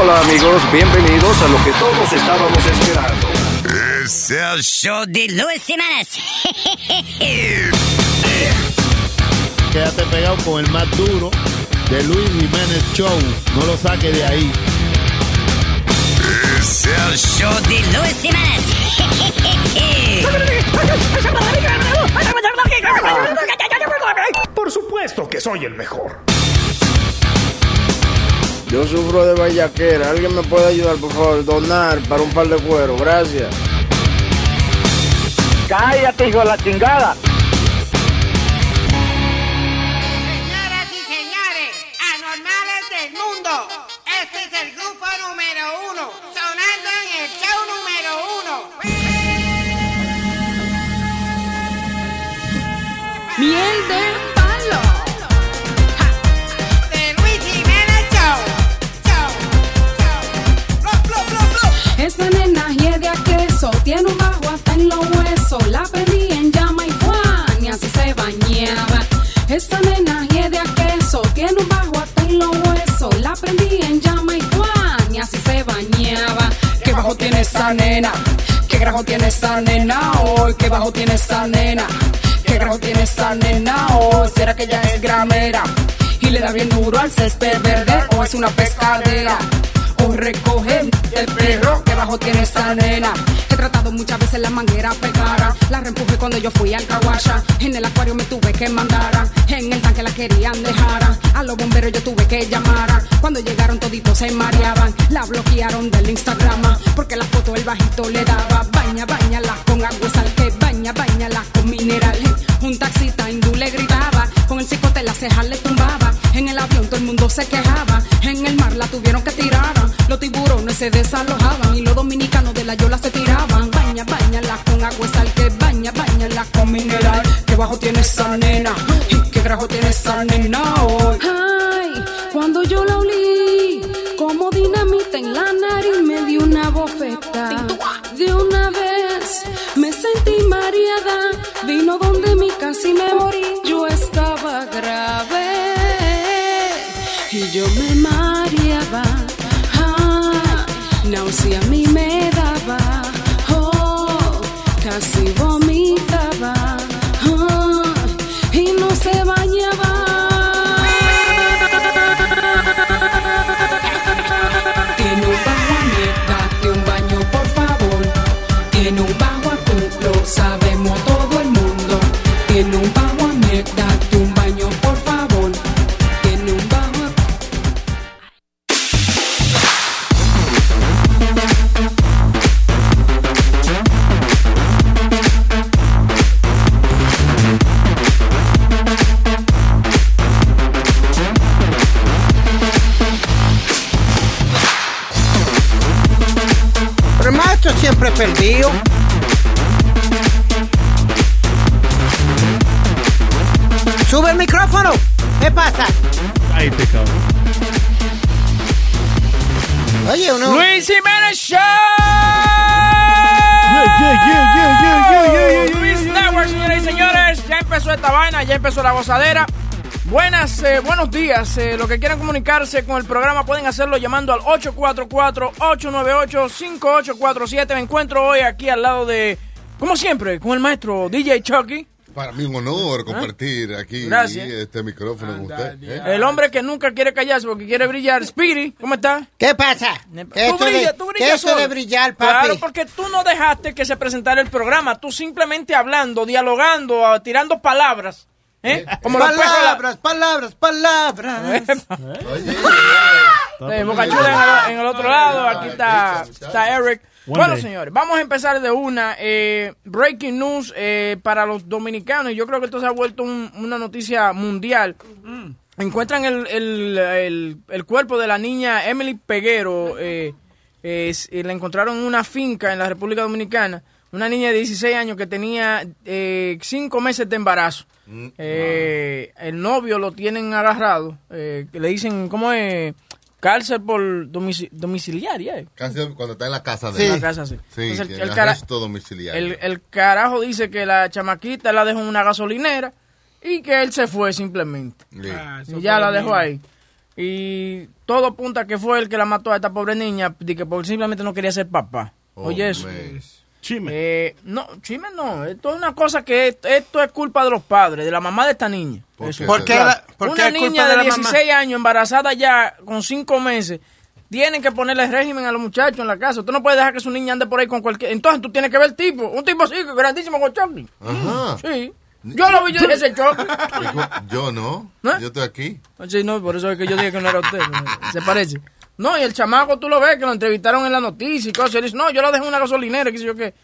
Hola amigos, bienvenidos a lo que todos estábamos esperando. Es el show de Luis Semanas. Quédate pegado con el más duro de Luis Jiménez Show. No lo saque de ahí. Es el show de Luis Semanas. Por supuesto que soy el mejor. Yo sufro de vallaquera. ¿Alguien me puede ayudar, por favor? Donar para un par de cuero. Gracias. Cállate, hijo de la chingada. Esa nena de a queso, tiene un bajo hasta en los huesos. La prendí en llama y Juan, y así se bañaba. Esa nena de a queso, tiene un bajo hasta en los huesos. La prendí en llama y Juan, y así se bañaba. ¿Qué bajo tiene esa nena? ¿Qué grajo tiene esa nena hoy? ¿Qué bajo tiene esa nena? ¿Qué grajo tiene esa nena hoy? ¿Será que ella es gramera? Y le da bien duro al césped verde o es una pescadera. O recoge el perro que bajo tiene esa nena. He tratado muchas veces la manguera pegara. La reempujé cuando yo fui al Kawasha. En el acuario me tuve que mandara. En el tanque la querían dejar. A los bomberos yo tuve que llamar. Cuando llegaron toditos se mareaban. La bloquearon del Instagram. Porque la foto el bajito le daba. Baña, bañala con agua sal que baña, bañala con mineral. Un taxista hindú le gritaba. Con el cicote la ceja le tumbaba. En el avión todo el mundo se quejaba. Se desalojaban y los dominicanos de la yola se tiraban. Baña, bañala con agua y sal que baña, bañala con mineral. ¿Qué bajo tiene esa nena? ¿Y qué grajo tiene esa nena hoy? Ay, cuando yo la olí, como dinamita en la nariz me dio una bofeta. De una vez me sentí mareada, vino donde mi casi me morí. Yo estaba grave y yo me mareaba. Náusea a mí me daba. Oh, casi vomitaba. Empezó esta vaina, ya empezó la gozadera. Buenas, eh, buenos días. Eh, lo que quieran comunicarse con el programa pueden hacerlo llamando al 844-898-5847. Me encuentro hoy aquí al lado de, como siempre, con el maestro DJ Chucky. Para mí un honor compartir aquí Gracias. este micrófono con usted. ¿eh? El hombre que nunca quiere callarse porque quiere brillar. Speedy, ¿cómo está? ¿Qué pasa? ¿Qué Tú esto de, brillas, tú qué brillas esto de solo. brillar, papi? Claro, porque tú no dejaste que se presentara el programa. Tú simplemente hablando, dialogando, ah, tirando palabras. ¿eh? Como perros de la- palabras, palabras, palabras. Eh, en el, en el otro lado, aquí está, está Eric. One Bueno, day. señores, vamos a empezar de una. eh, breaking news eh, para los dominicanos. Yo creo que esto se ha vuelto un- una noticia mundial. Encuentran el, el, el- el cuerpo de la niña Emily Peguero. eh, es- eh, la encontraron en una finca en la República Dominicana. Una niña de 16 años que tenía eh, cinco meses de embarazo. Eh, el novio lo tienen agarrado. eh, le dicen, ¿cómo es? Cárcel por domici- domiciliaria. eh. Casi cuando está en la casa de En él. la casa, sí. Sí, Entonces, el, el cara- arresto domiciliario. el- el carajo dice que la chamaquita la dejó en una gasolinera y que él se fue simplemente. Sí. y ya la dejó ahí. Y todo apunta que fue el que la mató a esta pobre niña, de que porque simplemente no quería ser papá. Oye, eso. Chime. Eh, no, chisme no. Esto es una cosa que esto, esto es culpa de los padres, de la mamá de esta niña. ¿Por qué? ¿Por qué Claro. la- por qué una culpa niña de de, la mamá? 16 años, embarazada ya con 5 meses, tienen que ponerle régimen a los muchachos en la casa. Usted no puede dejar que su niña ande por ahí con cualquier... Entonces tú tienes que ver el tipo. Un tipo así, grandísimo con Chucky. Ajá. Sí. Yo lo vi, yo dije ese Chucky. Dijo, Yo no. ¿Eh? Yo estoy aquí. Sí, no, por eso es que yo dije que no era usted. Se parece. No, y el chamaco tú lo ves que lo entrevistaron en la noticia y cosas. Y él dice, no, yo lo dejé en una gasolinera, qué sé yo qué.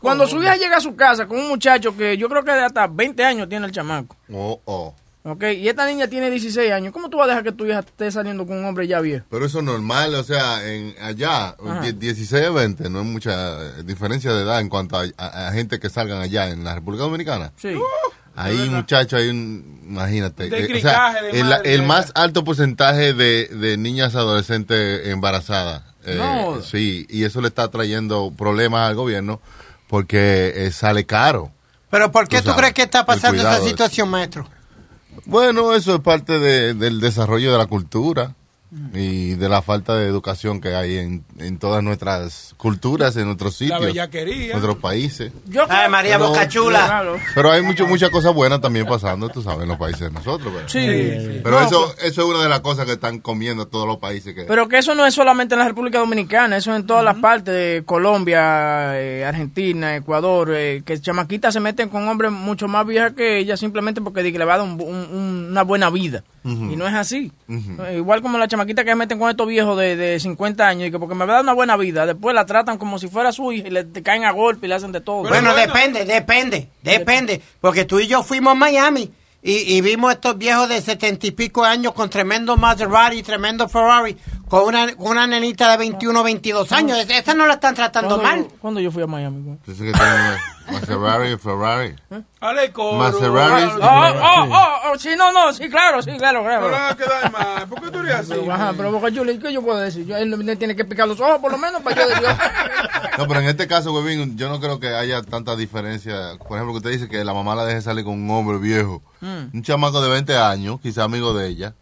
Cuando su hija llega a su casa con un muchacho que yo creo que de hasta 20 años tiene el chamaco, Oh, oh. ¿ok? Y esta niña tiene 16 años, ¿cómo tú vas a dejar que tu hija esté saliendo con un hombre ya viejo? Pero eso es normal, o sea, en allá, Ajá. die- 16 a 20, no hay mucha eh, diferencia de edad en cuanto a, a- a gente que salgan allá en la República Dominicana. Sí. Ahí, muchachos, hay un, imagínate, De eh, o sea, de el, madre, el de- más alto porcentaje de, de niñas adolescentes embarazadas. eh, No. Sí, y eso le está trayendo problemas al gobierno porque eh, sale caro. Pero ¿por qué Tú tú, sabes, crees que está pasando esa situación, maestro? Bueno, eso es parte de- del desarrollo de la cultura y de la falta de educación que hay en, en todas nuestras culturas, en nuestros sitios, bellaquería. nuestros países. Yo Ay, María Pero- Bocachula. Claro. Pero hay mucho, muchas cosas buenas también pasando, tú sabes, en los países de nosotros. Pero, Sí. pero No, eso, eso es una de las cosas que están comiendo todos los países. Que, Pero que eso no es solamente en la República Dominicana, eso es en todas las partes de Colombia, eh, Argentina, Ecuador, eh, que chamaquitas se meten con hombres mucho más viejas que ellas simplemente porque le va a dar un- un- un- una buena vida. Y no es así. Eh, Igual como las chamaquitas que se meten con estos viejos de, de 50 años y que porque me va a dar una buena vida, después la tratan como si fuera su hija y le te caen a golpe y le hacen de todo. Bueno, depende, depende, depende. Porque tú y yo fuimos a Miami y, y vimos estos viejos de setenta y pico años con tremendo Maserati, tremendo Ferrari, con una, con una nenita de 21, 22 años. Es- Esa no la están tratando ¿Cuándo mal. yo- ¿Cuándo yo fui a Miami? Dice que tienen Maserati y Ferrari. Ale coro. Maserati. Oh, oh, oh, oh, sí, no, no, sí, claro, sí, claro, claro. No le van a quedar mal. ¿Por qué tú eres así? Pero, ajá, pero Boca Chula, ¿qué yo puedo decir? Yo, él me tiene que picar los ojos por lo menos para yo decir. No, pero en este caso, Webin, yo no creo que haya tanta diferencia. Por ejemplo, que usted dice que la mamá la deje salir con un hombre viejo. Mm. Un chamaco de 20 años, quizá amigo de ella.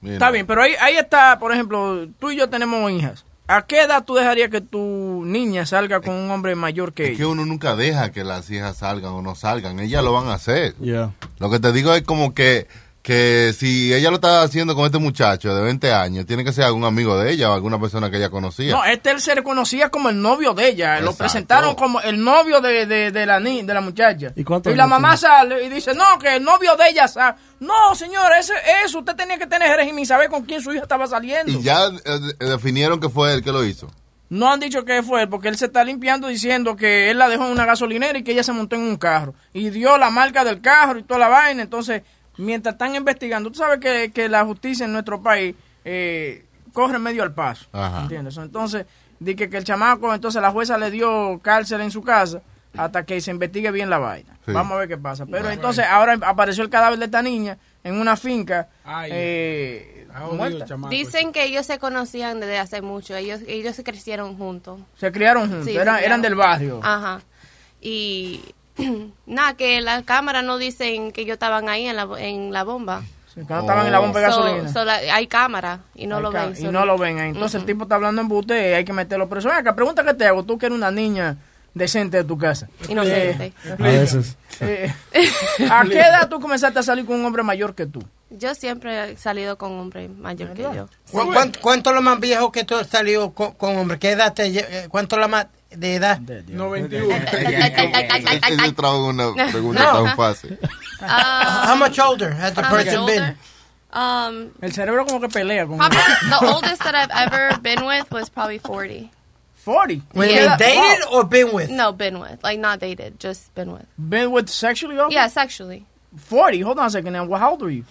Mira. Está bien, pero ahí, ahí está, por ejemplo, tú y yo tenemos hijas. ¿A qué edad tú dejarías que tu niña salga con un hombre mayor que Es ella? que uno nunca deja que las hijas salgan o no salgan. Ellas lo van a hacer. Yeah. Lo que te digo es como que, que si ella lo está haciendo con este muchacho de 20 años, tiene que ser algún amigo de ella o alguna persona que ella conocía. No, este él se reconocía como el novio de ella. Lo presentaron como el novio de, de, de la ni, de la muchacha. ¿Y cuántos la mamá tiene? sale y dice, no, que el novio de ella sale. No, señor, ese, eso, usted tenía que tener régimen y saber con quién su hija estaba saliendo. y ya eh, definieron que fue él que lo hizo. No han dicho que fue él, porque él se está limpiando diciendo que él la dejó en una gasolinera y que ella se montó en un carro. Y dio la marca del carro y toda la vaina. Entonces, mientras están investigando, tú sabes que, que la justicia en nuestro país eh, corre medio al paso. Ajá. ¿Entiendes? Entonces, di que, que el chamaco, entonces la jueza le dio cárcel en su casa hasta que se investigue bien la vaina. Sí. Vamos a ver qué pasa. Pero entonces, ahora apareció el cadáver de esta niña en una finca Ay. eh, Ah, chamaco. Dicen que ellos se conocían desde hace mucho. Ellos ellos se crecieron juntos. Se criaron juntos, Sí, eran, se eran del barrio. Ajá. Y nada, que la cámara no dicen que ellos estaban ahí en la, en la bomba. Sí, estaban en la bomba de So- gasolina. so la- hay cámara y no Hay lo ven. Y no lo ven ahí. Entonces el tipo está hablando en bute y hay que meterlo preso. Ven acá, pregunta que te hago. Tú que eres una niña decente de tu casa. Inocente. Eh, A veces. eh, ¿A qué edad tú comenzaste a salir con un hombre mayor que tú? Yo siempre he salido con un hombre mayor que yo. ¿Cu- cuán- ¿Cuánto es lo más viejo que tú has salido con, con hombre? ¿Qué edad te lle- eh, ¿Cuánto es lo más de edad? 91. Ese trabajo es una pregunta No. tan fácil. Um, How much older has the person been? Um, El cerebro como que pelea con probably the oldest that I've ever been with was probably 40. 40. When Yeah. they dated or been with? No, been with. Like, not dated, just been with. Been with sexually also? Yeah, sexually. 40. Hold on a second now. Well, how old are you?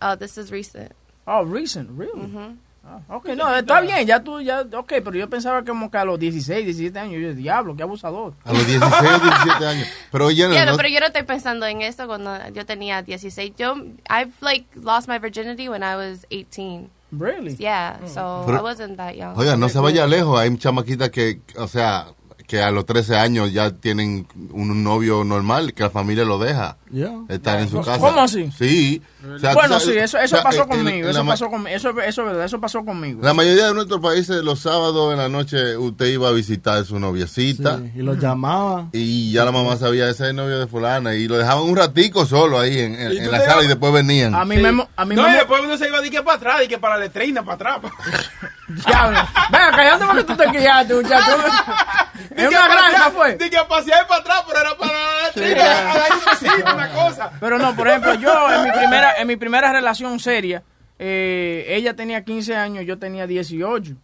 Uh, this is recent. Oh, recent, really? Ah, ok, no, está bien, ya tú, ya, ok, pero yo pensaba que como que a los 16, 17 años, yo, diablo, qué abusador. A los 16 o 17 años. Pero oye, no, Yeah, no, no- pero yo no estoy pensando en eso cuando yo tenía 16. Yo, I've like lost my virginity when I was 18. Really? Yeah, so Pero- I wasn't that young. Oiga, no se vaya lejos. Hay chamaquitas que, o sea, que a los 13 años ya tienen un novio normal, que la familia lo deja Yeah. estar en su casa. ¿Cómo así? Sí. O sea, bueno, sí, eso, eso o sea, pasó en- conmigo. en Eso pasó conmigo. Eso, eso es verdad, eso pasó conmigo. La mayoría de nuestros países, los sábados en la noche, usted iba a visitar a su noviecita. Y lo llamaba. Y ya la mamá sabía, ese es el novio de fulana. Y lo dejaban un ratico solo ahí en, en- ¿Y tú en la sala y después venían. A mí me... A mí No, me y después uno se iba de que para atrás, y que para la letrina, para atrás. Diablo. Venga, cállate porque tú te criaste, muchacho. Es una granja, fue. A pasear para atrás, pero era para la letrina, a dar un besito, una cosa. Pero no, por ejemplo, yo en mi primera, en mi primera relación seria, eh, ella tenía 15 años, yo tenía 18.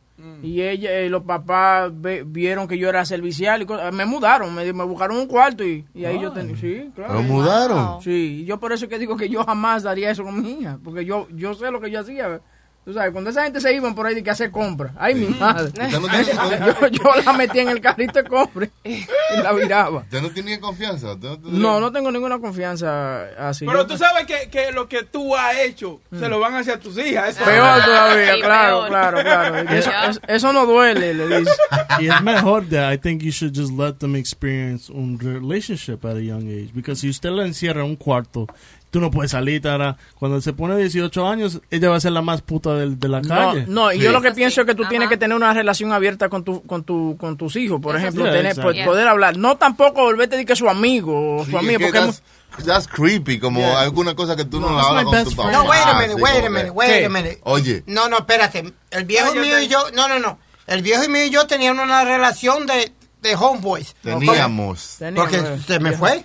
Y ella, eh, los papás ve- vieron que yo era servicial y cosas. me mudaron, me, me buscaron un cuarto y, y ahí yo tenía, sí, claro. ¿Lo mudaron? Sí, y yo por eso es que digo que yo jamás daría eso con mi hija, porque yo, yo sé lo que yo hacía. Tú sabes, cuando esa gente se iban por ahí de que hacer compras, ay mi madre. No yo, yo la metía en el carrito de compras y la viraba. ¿Usted no tenía confianza? ¿Usted no- No, no tengo ninguna confianza así. Pero Yo- tú sabes que, que lo que tú has hecho se lo van a hacer a tus hijas. Eso Peor todavía, Sí, claro, peor. claro, claro. Eso, Ya. es- eso no duele, le dice. y es mejor that I think you should just let them experience un relationship at a young age. Because si usted la encierra en un cuarto, tú no puedes salir, Tara. Cuando se pone 18 años, ella va a ser la más puta del- de, la No, calle. no, y Sí. yo lo que pienso es que tú Ajá. tienes que tener una relación abierta con tu, con tu, con tus hijos, por Eso ejemplo, sí. tener, po- poder hablar. No tampoco volverte de que su amigo o Sí, su amigo, es que porque that's, that's creepy, como Yeah. alguna cosa que tú no, No, hablas con tu papá. No, wait a minute, sí, wait a como minute, que- wait ¿Qué? a minute. Oye, No, no, espérate. El viejo No, mío y yo, no, no, no. El viejo mío y yo tenían una relación de, de homeboys. teníamos. Tenía, Porque pues. se me fue.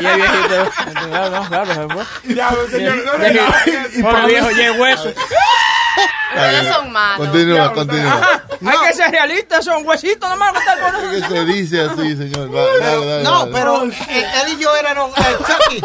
Y es viejito. Claro, no, claro, se fue. Diablo, señor, no Viejito. relajes. Pobre viejo, ya es hueso. Ustedes son malos. Continúa, continúa. Hay que ser realistas, son huesitos Es que se dice así, señor. Va, dale, dale, No, dale. pero eh, él y yo éramos, eh, Chucky,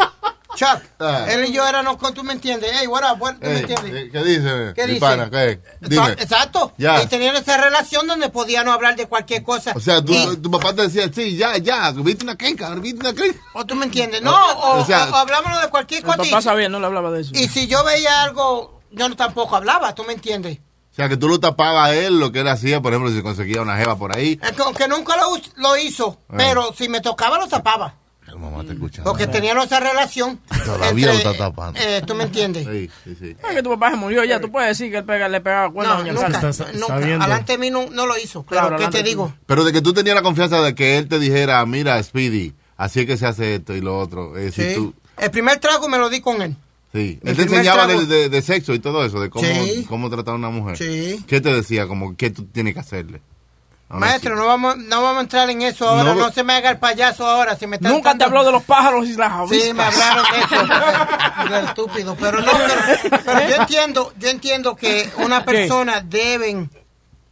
Chuck, Ah. él y yo éramos, con- tú me entiendes. Hey, what up, what, tú me Ey, entiendes. eh, ¿Qué dice? ¿Qué mi dice? pana? ¿Qué? Dime. Exacto. Ya. Y tenían esa relación donde podían hablar de cualquier cosa. O sea, tú- Y- tu papá te decía, sí, ya, ya, viste una quenca, viste una quenca. o tú me entiendes. No, o, O sea- o- o hablábamos de cualquier cosa. papá y- sabía, no le hablaba de eso. Y si yo veía algo, yo no tampoco hablaba, ¿tú me entiendes? O sea, que tú lo tapabas a él, lo que él hacía, por ejemplo, si conseguía una jeva por ahí. Es que Aunque nunca lo hizo, Ah. pero si me tocaba lo tapaba. El mamá te escucha. Porque teníamos esa relación. Todavía lo está tapando. eh, ¿Tú me entiendes? Sí, sí, sí. Es que tu papá se murió ya, tú puedes decir que él pega- le pegaba cuernos a No, nunca. Está- nunca. viendo. Alante de mí no, no lo hizo. Pero, Claro, ¿qué te de digo? Pero de que tú tenías la confianza de que él te dijera, mira, Speedy, así es que se hace esto y lo otro. Eh, si Sí. tú, El primer trago me lo di con él. sí. El Él te enseñaba trago- de, de- de sexo y todo eso, de cómo, Sí. cómo tratar a una mujer. Sí. ¿Qué te decía? Como, ¿qué tú tienes que hacerle? Maestro, no vamos, no vamos a entrar en eso ahora. No, se me haga el payaso ahora. Si me está Nunca te habló de los pájaros y las avispas. Sí, me hablaron de eso. Lo estúpido. Pero no, pero, pero yo entiendo, yo entiendo que una ¿Qué? persona deben,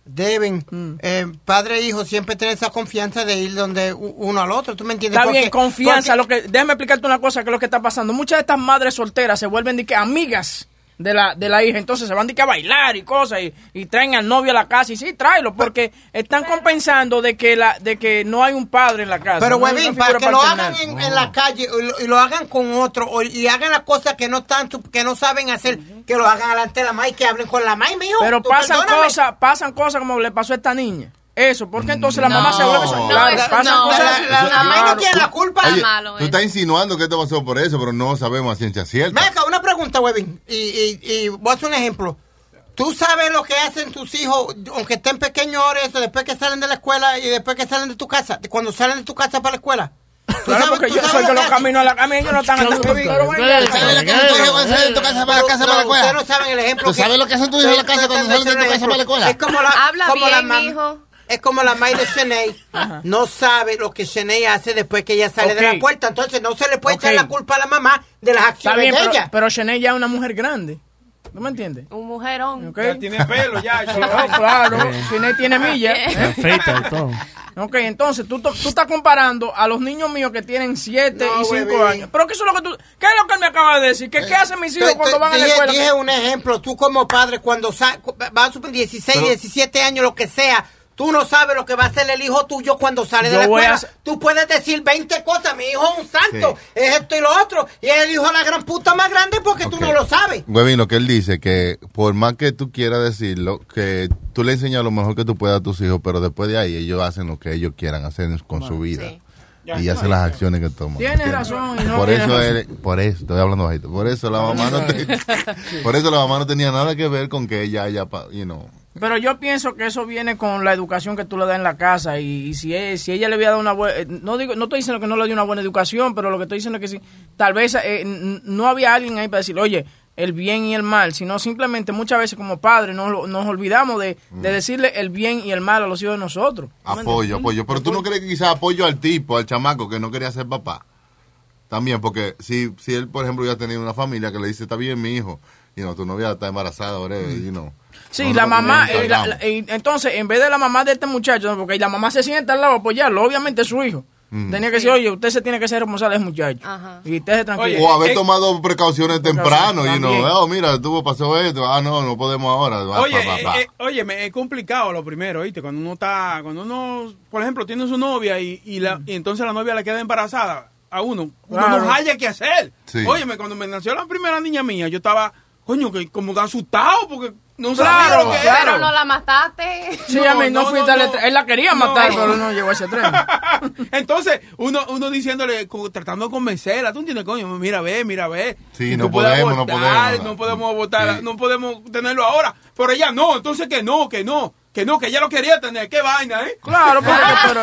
deben, Mm. eh, padre e hijo, siempre tener esa confianza de ir donde uno al otro. ¿Tú me entiendes? Está Porque- bien, confianza. porque- Lo que, déjame explicarte una cosa que es lo que está pasando. Muchas de estas madres solteras se vuelven de que amigas de la, de la hija. Entonces se van de que a bailar y cosas y, y traen al novio a la casa. Y sí, tráelo, porque están compensando de que la de que no hay un padre en la casa. Pero, no para que lo hagan en, en la calle y lo, y lo hagan con otro o- y hagan las cosas que no están, su- que no saben hacer, que lo hagan delante de la MAI, que hablen con la MAI, mijo. Pero pasan cosas, pasan cosas como le pasó a esta niña. Eso, porque entonces la mamá se No. vuelve No, claro, eso pasan no. cosas. La, la- la MAI no tiene la culpa. Oye, malo tú eso. estás insinuando que esto pasó por eso, pero no sabemos a ciencia cierta. Venga, una pregunta, Webin, y, y, y voy a hacer un ejemplo. ¿Tú sabes lo que hacen tus hijos, aunque estén pequeños ahora, eso, después que salen de la escuela y después que salen de tu casa, cuando salen de tu casa para la escuela? ¿Tú Claro, porque tú yo soy que los hacen? caminos a la cama y ellos no están andando. Pero ven acá. ¿Sabes lo que tus hijos van a hacer en tu casa para la casa para la No, Ustedes escuela? no saben el ejemplo. ¿Tú sabes lo que hacen tus hijos en la casa cuando salen de tu casa para la escuela? Es como la, Habla como la bien, mijo. Es como la May de Shanae. No sabe lo que Shanae hace después que ella sale de la puerta. Entonces no se le puede echar la culpa a la mamá de las Está acciones bien, de pero, ella. pero Shanae ya es una mujer grande. ¿No me entiendes? Un mujerón. ¿Ok? Ya tiene pelo, ya. No, claro, Shanae tiene millas. Me afeita y todo. Ok, entonces tú, tú estás comparando a los niños míos que tienen 7 No, y 5 bebé. años. Pero ¿qué es lo que tú, ¿qué es lo que él me acaba de decir? ¿Qué, qué hacen mis hijos Te- cuando te- van a la escuela? dije un ejemplo, tú como padre, cuando vas a suponer 16, Pero- 17 años, lo que sea, Tú no sabes lo que va a hacer el hijo tuyo cuando sale de la voy a escuela. Tú puedes decir 20 cosas. Mi hijo es un santo. Es esto y lo otro. Y es el hijo de la gran puta más grande porque tú Ok. no lo sabes. Huevín, lo que él dice, que por más que tú quieras decirlo, que tú le enseñas lo mejor que tú puedas a tus hijos, pero después de ahí ellos hacen lo que ellos quieran hacer con su vida. Y hacen las acciones que toman. Tienes razón. y no por eso razón. él- por eso, estoy hablando bajito, por eso la mamá no te- por eso la mamá no tenía nada que ver con que ella haya, pa- you know, Pero yo pienso que eso viene con la educación que tú le das en la casa y, y si, es- si ella le había dado una buena... No digo, no estoy diciendo que no le dio una buena educación, pero lo que estoy diciendo es que sí, tal vez eh, no había alguien ahí para decir, oye, el bien y el mal, sino simplemente muchas veces como padres nos, nos olvidamos de, de decirle el bien y el mal a los hijos de nosotros. apoyo, apoyo. Pero tú no crees que quizás apoyo al tipo, al chamaco que no quería ser papá. También, porque si, si él, por ejemplo, ya tenía una familia que le dice, está bien, mi hijo, y no, tu novia está embarazada, whatever, you know. Sí, la mamá, eh, la- encargamos. la- eh, entonces, en vez de la mamá de este muchacho, porque la mamá se sienta al lado a apoyarlo, obviamente es su hijo. Mm. Tenía que decir, oye, usted se tiene que ser responsable de ese muchacho. Y usted se tranquilo. o haber tomado precauciones temprano, y no, oh, mira, tuvo, pasó esto, ah, no, no podemos ahora. va, Oye, pa, pa, pa. eh, eh, oye, me- es complicado lo primero, ¿viste? Cuando uno está, cuando uno, por ejemplo, tiene su novia y, y, la, y entonces la novia le queda embarazada a uno, uno Claro. no haya qué hacer. Sí. Óyeme, cuando me nació la primera niña mía, yo estaba, coño, que como que asustado porque no Claro, que. Pero no la mataste. Sí, a mí no, fuiste al extre- Él la quería No. matar, pero no llegó a ese tren. Entonces, uno, uno diciéndole, como tratando de convencerla, tú entiendes, coño, mira, ve, mira, ve. Sí, no podemos, no abortar, podemos. No podemos abortar, no podemos tenerlo ahora. Pero ella no, entonces que no, que no, que no, que ella lo quería tener. Qué vaina, ¿eh? Claro, porque- pero-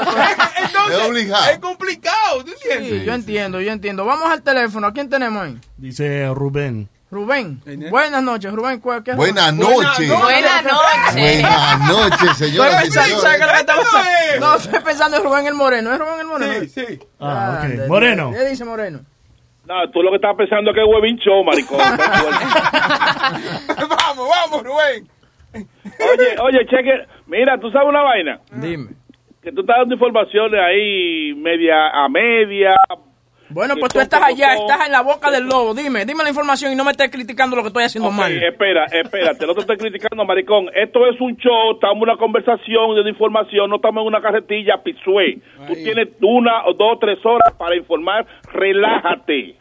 entonces, es complicado, ¿tú entiendes? Sí, yo entiendo, yo entiendo. Vamos al teléfono. ¿A quién tenemos ahí? Dice Rubén. Rubén. Buenas noches, Rubén. ¿cuál- qué es Buenas noches. Buenas noches. Buenas noches, señoras y Estoy pensando- ¿sabes qué es lo que señores. No, estoy pensando en Rubén el Moreno. ¿Es Rubén el Moreno? Sí, sí. Ah, ok. Ande, Moreno. ¿Qué dice Moreno? No, tú lo que estás pensando es que es huevín show, maricón. vamos, vamos, Rubén. oye, oye, cheque. Mira, tú sabes una vaina. Dime. Que tú estás dando informaciones ahí media a media. Bueno, pues tú estás allá, estás en la boca del lobo. Dime, dime la información y no me estés criticando lo que estoy haciendo Ok, mal. espera, espérate, no te estoy criticando, maricón. Esto es un show, estamos en una conversación de información, no estamos en una carretilla, pisué. Tú tienes una o dos, tres horas para informar, relájate.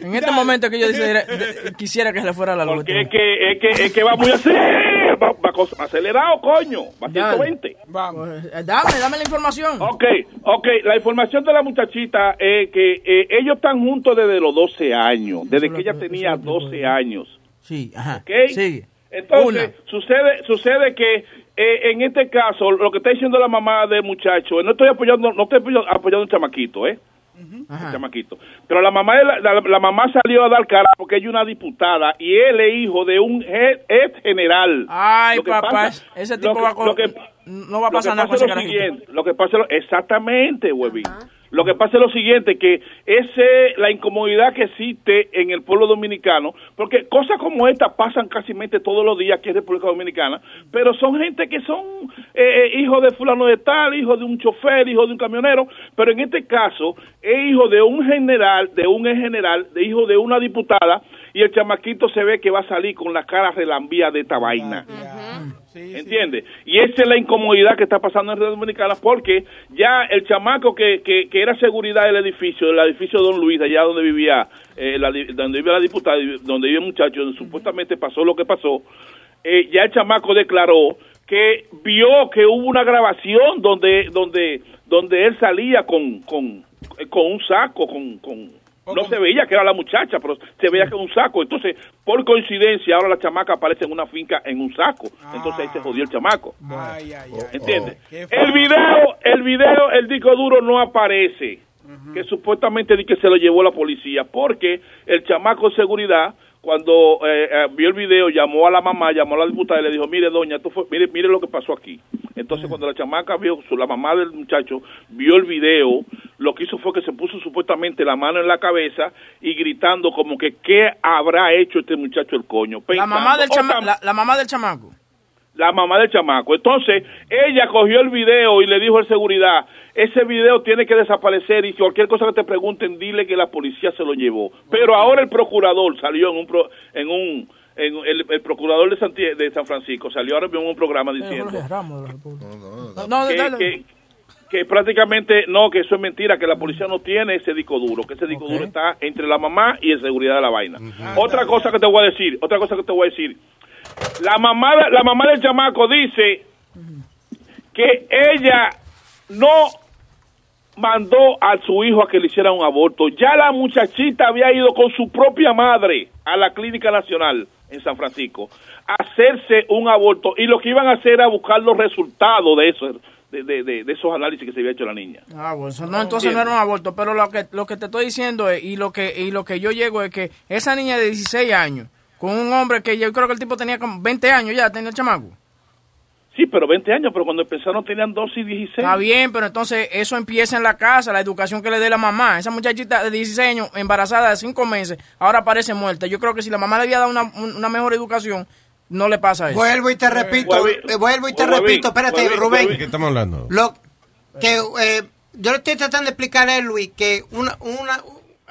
En este momento que yo decidiera- de- quisiera que se le fuera la luz. Porque es que, es que, es que va muy acelerado, va, acelerado, coño, va a Dale. 120. Vamos. Eh, Dame, dame la información. Ok, ok, la información de la muchachita es que eh, ellos están juntos desde los 12 años, desde que ella tenía 12 años. Sí, ajá. ¿ok? Sigue. Entonces, sucede sucede que eh, en este caso, lo que está diciendo la mamá del muchacho, no estoy apoyando, no estoy apoyando, apoyando a un chamaquito, ¿eh? Un chamaquito. Pero la mamá, de la, la- la mamá salió a dar cara porque ella es una diputada y él es hijo de un ex general. Ay, papá, pasa- ese lo tipo que- va con... lo que- no va a lo que pasar nada con ese lo carajito. siguiente, lo que pasa exactamente, huevín. Lo que pasa es lo siguiente, que ese la incomodidad que existe en el pueblo dominicano, porque cosas como esta pasan casi todos los días aquí en República Dominicana, pero son gente que son eh, eh, hijos de fulano de tal, hijo de un chofer, hijo de un camionero, pero en este caso es hijo de un general, de un ex general, de hijo de una diputada, y el chamaquito se ve que va a salir con la cara relambía de esta vaina. ¿Entiendes? Y esa es la incomodidad que está pasando en Red Dominicana porque ya el chamaco que, que, que era seguridad del edificio, del edificio de Don Luis, allá donde vivía, eh, la, di- donde vivía la diputada, donde vivía el muchacho, donde supuestamente pasó lo que pasó, eh, ya el chamaco declaró que vio que hubo una grabación donde donde donde él salía con con, eh, con un saco, con, con no se veía que era la muchacha, pero se veía que era un saco. Entonces, por coincidencia, ahora la chamaca aparece en una finca en un saco. Entonces ahí se jodió el chamaco. Ay, ay, ay. ¿Entiendes? Qué El video, el video, el disco duro no aparece. Que supuestamente di que se lo llevó la policía. Porque el chamaco de seguridad, cuando eh, eh, vio el video, llamó a la mamá, llamó a la diputada y le dijo, mire doña, esto fue, mire, mire lo que pasó aquí. Entonces cuando la chamaca vio, su- la mamá del muchacho vio el video, lo que hizo fue que se puso supuestamente la mano en la cabeza y gritando como que qué habrá hecho este muchacho el coño. La mamá, del la, la mamá del chamaco. La mamá del chamaco. Entonces, ella cogió el video y le dijo al seguridad, ese video tiene que desaparecer y cualquier cosa que te pregunten, dile que la policía se lo llevó. Pero ahora el procurador salió en un, pro- en un, en el, el procurador de, San Francisco salió ahora mismo en un programa diciendo No, que, dale. que- que prácticamente no, que eso es mentira, que la policía no tiene ese disco duro, que ese disco duro está entre la mamá y el seguridad de la vaina. Otra cosa que te voy a decir, otra cosa que te voy a decir. La mamá, la mamá del chamaco dice que ella no mandó a su hijo a que le hiciera un aborto. Ya la muchachita había ido con su propia madre a la Clínica Nacional en San Francisco a hacerse un aborto y lo que iban a hacer era buscar los resultados de eso, de, de- de- de esos análisis que se había hecho la niña. Ah, bueno, no, entonces no era un aborto, pero lo que, lo que te estoy diciendo es, y lo que y lo que yo llego es que esa niña de 16 años, con un hombre que yo creo que el tipo tenía como 20 años ya, tenía el chamaco. Sí, pero 20 años, pero cuando empezaron tenían 12 y 16. Está bien, pero entonces eso empieza en la casa, la educación que le dé la mamá. Esa muchachita de 16 años, embarazada de 5 meses, ahora parece muerta. Yo creo que si la mamá le había dado una, un- una mejor educación, no le pasa eso. Vuelvo y te repito, eh, vuelvo y te repito, espérate, Rubén. huevín. ¿Qué estamos hablando? Lo que eh, yo le estoy tratando de explicarle a Luis que una una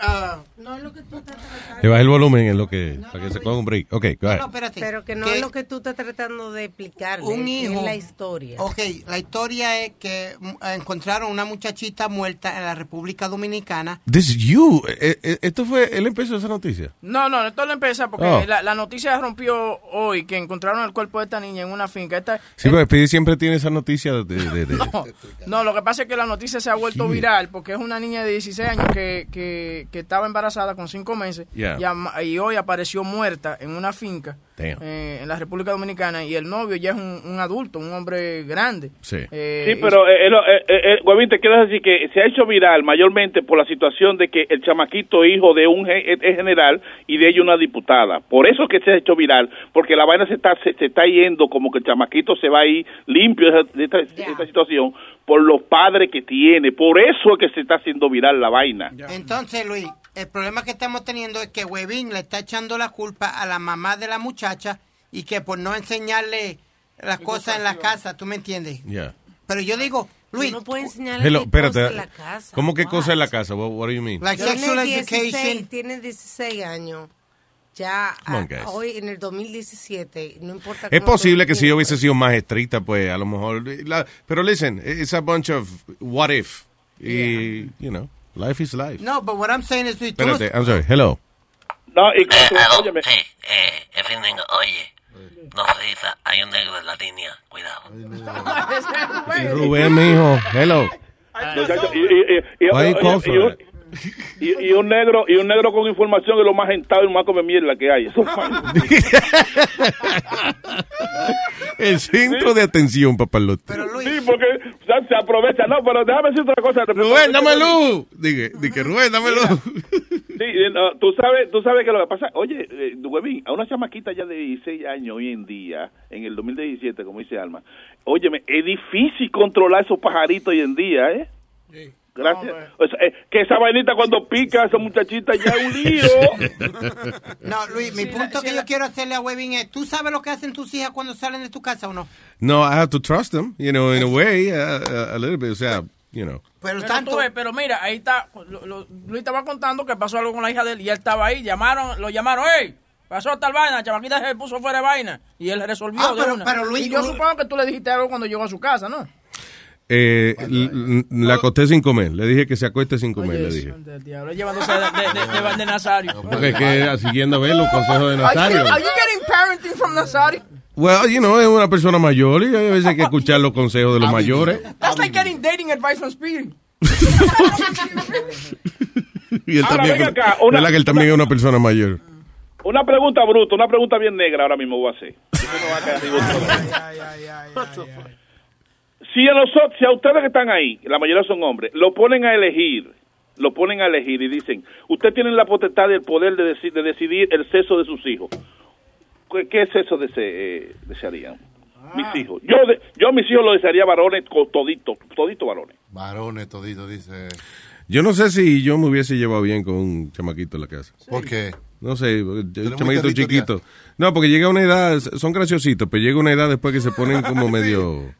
ah, No es lo que tú estás tratando. Le bajé el volumen en lo que, para que se coja un break. Ok, go ahead. Pero que no Que- es lo que tú estás tratando de explicarle. un hijo. Es la historia. Ok, la historia es que mm, encontraron una muchachita muerta en la República Dominicana. This is you. Eh, eh, esto fue, él empezó esa noticia. No, no, esto lo empieza porque Oh. la, la noticia rompió hoy que encontraron el cuerpo de esta niña en una finca. Esta, Sí, porque Speedy siempre tiene esa noticia de... de- de- No, no, lo que pasa es que la noticia se ha vuelto Sí. viral porque es una niña de 16 años que, que, que estaba embarazada con 5 meses Yeah. y, hoy apareció muerta en una finca eh, en la República Dominicana y el novio ya es un, un adulto, un hombre grande. Sí. Eh, Sí, pero, eh, eh, eh, eh, eh, Huevín, te quiero decir que se ha hecho viral mayormente por la situación de que el chamaquito hijo de un general y de ella una diputada. Por eso que se ha hecho viral, porque la vaina se está, se, se está yendo como que el chamaquito se va a ir limpio de esta, de esta situación por los padres que tiene. Por eso es que se está haciendo viral la vaina. Entonces, Luis, el problema que estamos teniendo es que Webin le está echando la culpa a la mamá de la muchacha y que por no enseñarle las cosas en la casa, ¿tú me entiendes? Yeah. Pero yo digo, Luis, no puedes enseñarle Hello, qué espérate. en la casa. ¿Cómo que cosa en la casa? What, what do you mean? Like Tiene sexual 16, education. tiene 16 años. Ya on, hoy en el 2017, no importa Es posible que si yo hubiese sido más estricta, pues a lo mejor... la- pero listen, it's a bunch of what if. Y, you know, life is life. No, but what I'm saying is, Luis, tú no- Espérate, I'm sorry. Hello. No, y óyeme. Sí, eh, Efraín, oye, no risa, hay un negro en la línea, cuidado. Rubén, mijo. Hello. Muchacho, y, y- y- y- Why you call y- for y un- y- y un negro y un negro con información es lo más gentado y lo más come mierda que hay. Eso El centro de atención, papalote. Sí, porque o sea, se aprovecha. No, pero déjame decir otra cosa. Rubén, dame luz. Dije, dije, Rubén, dame luz. Sí, eh, no, tú sabes, tú sabes que lo que pasa, oye, eh, a una chamaquita ya de 16 años hoy en día, en el 2017, como dice Alma, óyeme, es difícil controlar esos pajaritos hoy en día, ¿eh? Gracias. O sea, eh, que esa vainita cuando pica esa muchachita ya es un lío. No, Luis, mi punto que yo quiero hacerle a Webin es, ¿tú sabes lo que hacen tus hijas cuando salen de tu casa o no? No, I have to trust them, you know, in a way, uh, uh, a little bit, o sea, you know. Pero, tú ves, pero mira, ahí está, lo- lo- Luis estaba contando que pasó algo con la hija de él y él estaba ahí, llamaron, lo llamaron, hey, pasó tal vaina, chamaquita se puso fuera de vaina y él resolvió Ah, de pero- una. pero Luis- y yo Luis- supongo que tú le dijiste algo cuando llegó a su casa, ¿no? Eh, la acosté sin comer. Le dije que se acueste sin comer, le dije. Del diablo, llevándose de, de, de, de- de Nazario. Porque es que siguiendo a ver los consejos de Nazario. are you getting parenting from Nazario? Well, you know, es una persona mayor y hay veces hay que escuchar los consejos de los mayores. That's like getting dating advice from Speedy. Y él Ahora, también, acá, una- ¿verdad que él también es una persona mayor? Una pregunta bruta, una pregunta bien negra ahora mismo voy a hacer. Si a nosotros, si a ustedes que están ahí, la mayoría son hombres, lo ponen a elegir, lo ponen a elegir y dicen, usted tiene la potestad y el poder de, deci- de decidir el sexo de sus hijos. ¿Qué, qué sexo dese- eh, desearían? Mis hijos. Yo, de- yo a mis hijos lo desearía varones, co- todito, todito varones. Varones, todito, dice. Yo no sé si yo me hubiese llevado bien con un chamaquito en la casa. ¿Por qué? No sé, muy chamaquito chiquito. No, porque llega una edad, son graciositos, pero llega una edad después que se ponen como medio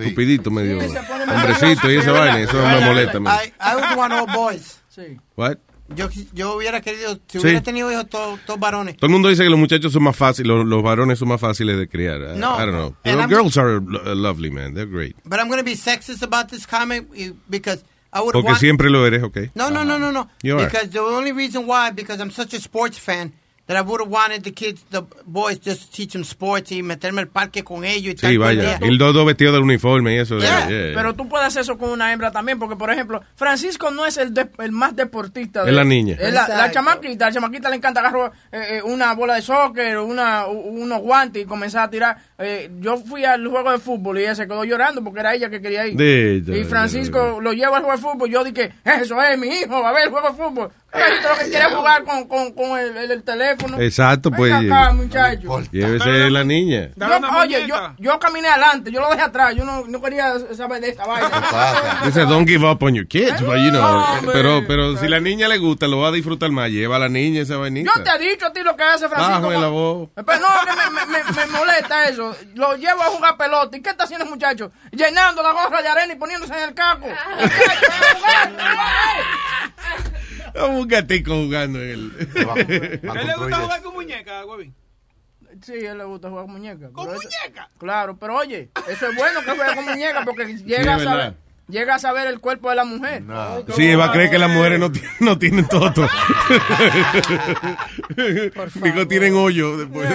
estupiditos, medio hombrecitos y esa vaina, eso me molesta. I, I would want all boys. Sí. What? Yo, yo hubiera querido, si Sí. hubiera tenido hijos, todos todos varones. Todo el mundo dice que los muchachos son más fáciles, los, los varones son más fáciles de criar. I- No. I don't know. I'm- girls are lo- lovely, man. They're great. But I'm going to be sexist about this comment eh, because I would Porque want... siempre lo eres, ¿ok? No, no, no, no, no. You are. Because the only reason why, because I'm such a sports fan, that I would have wanted the kids, the boys, just to teach them sports y meterme al parque con ellos y tal. Sí, todo el vaya. día. El dodo vestido del uniforme y eso. Yeah. yeah. Pero tú puedes hacer eso con una hembra también, porque por ejemplo, Francisco no es el, de- el más deportista. Es la niña. Es la, la chamaquita, la chamaquita le encanta agarrar eh, eh, una bola de soccer, una, u- unos guantes y comenzar a tirar. Eh, yo fui al juego de fútbol y ella se quedó llorando porque era ella que quería ir. De- de- y Francisco lo lleva al juego de fútbol. Yo dije, eso es mi hijo, a ver el juego de fútbol. Lo que quiere es jugar con, con, con el, el- el teléfono. Exacto, pues. Acá, muchacho. Llévese la niña. Yo, oye, yo, yo caminé adelante, yo lo dejé atrás, yo no, no quería saber de esta vaina. Dice, don't give up on your kids, but, you know, Hombre. pero, pero si la niña le gusta, lo va a disfrutar más. Lleva a la niña esa vainita. Yo te he dicho a ti lo que hace Francisco. Bájame la voz. Pero no, que me, me, me, me molesta eso. Lo llevo a jugar pelota. ¿Y qué está haciendo el muchacho? Llenando la gorra de arena y poniéndose en el caco. Como un gatico jugando. ¿A él le gusta jugar con muñeca, Webin? Sí, a él le gusta jugar con muñeca. ¿Con muñeca? Claro, pero oye, eso es bueno que juegue con muñeca porque llega, es a saber, llega a saber el cuerpo de la mujer. Sí, va a creer que las mujeres no, ti- no tienen toto. Digo, tienen hoyo. Después.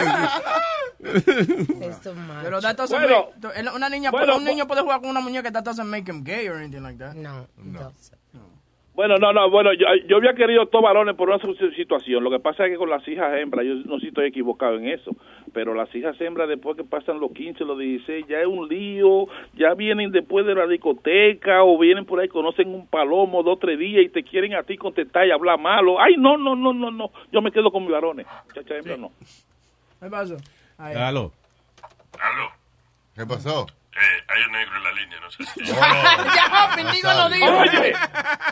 Pero that doesn't Bueno, make- una niña, bueno, un niño puede jugar con una muñeca, that doesn't make him gay or anything like that. No, Bueno, no, no, bueno, yo, yo había querido todos varones por una situación. Lo que pasa es que con las hijas hembras, yo no sé si estoy equivocado en eso, pero las hijas hembras después que pasan los 15, los 16, ya es un lío, ya vienen después de la discoteca o vienen por ahí, conocen un palomo dos, tres días y te quieren a ti contestar y hablar malo. Ay, no, no, no, no, no, yo me quedo con mis varones. Chacha hembra no. ¿Qué pasó? Ahí. Aló. Aló. ¿Qué pasó? Eh, hay un negro en la línea, no sé si... ya, Pindigo lo dijo. Oye,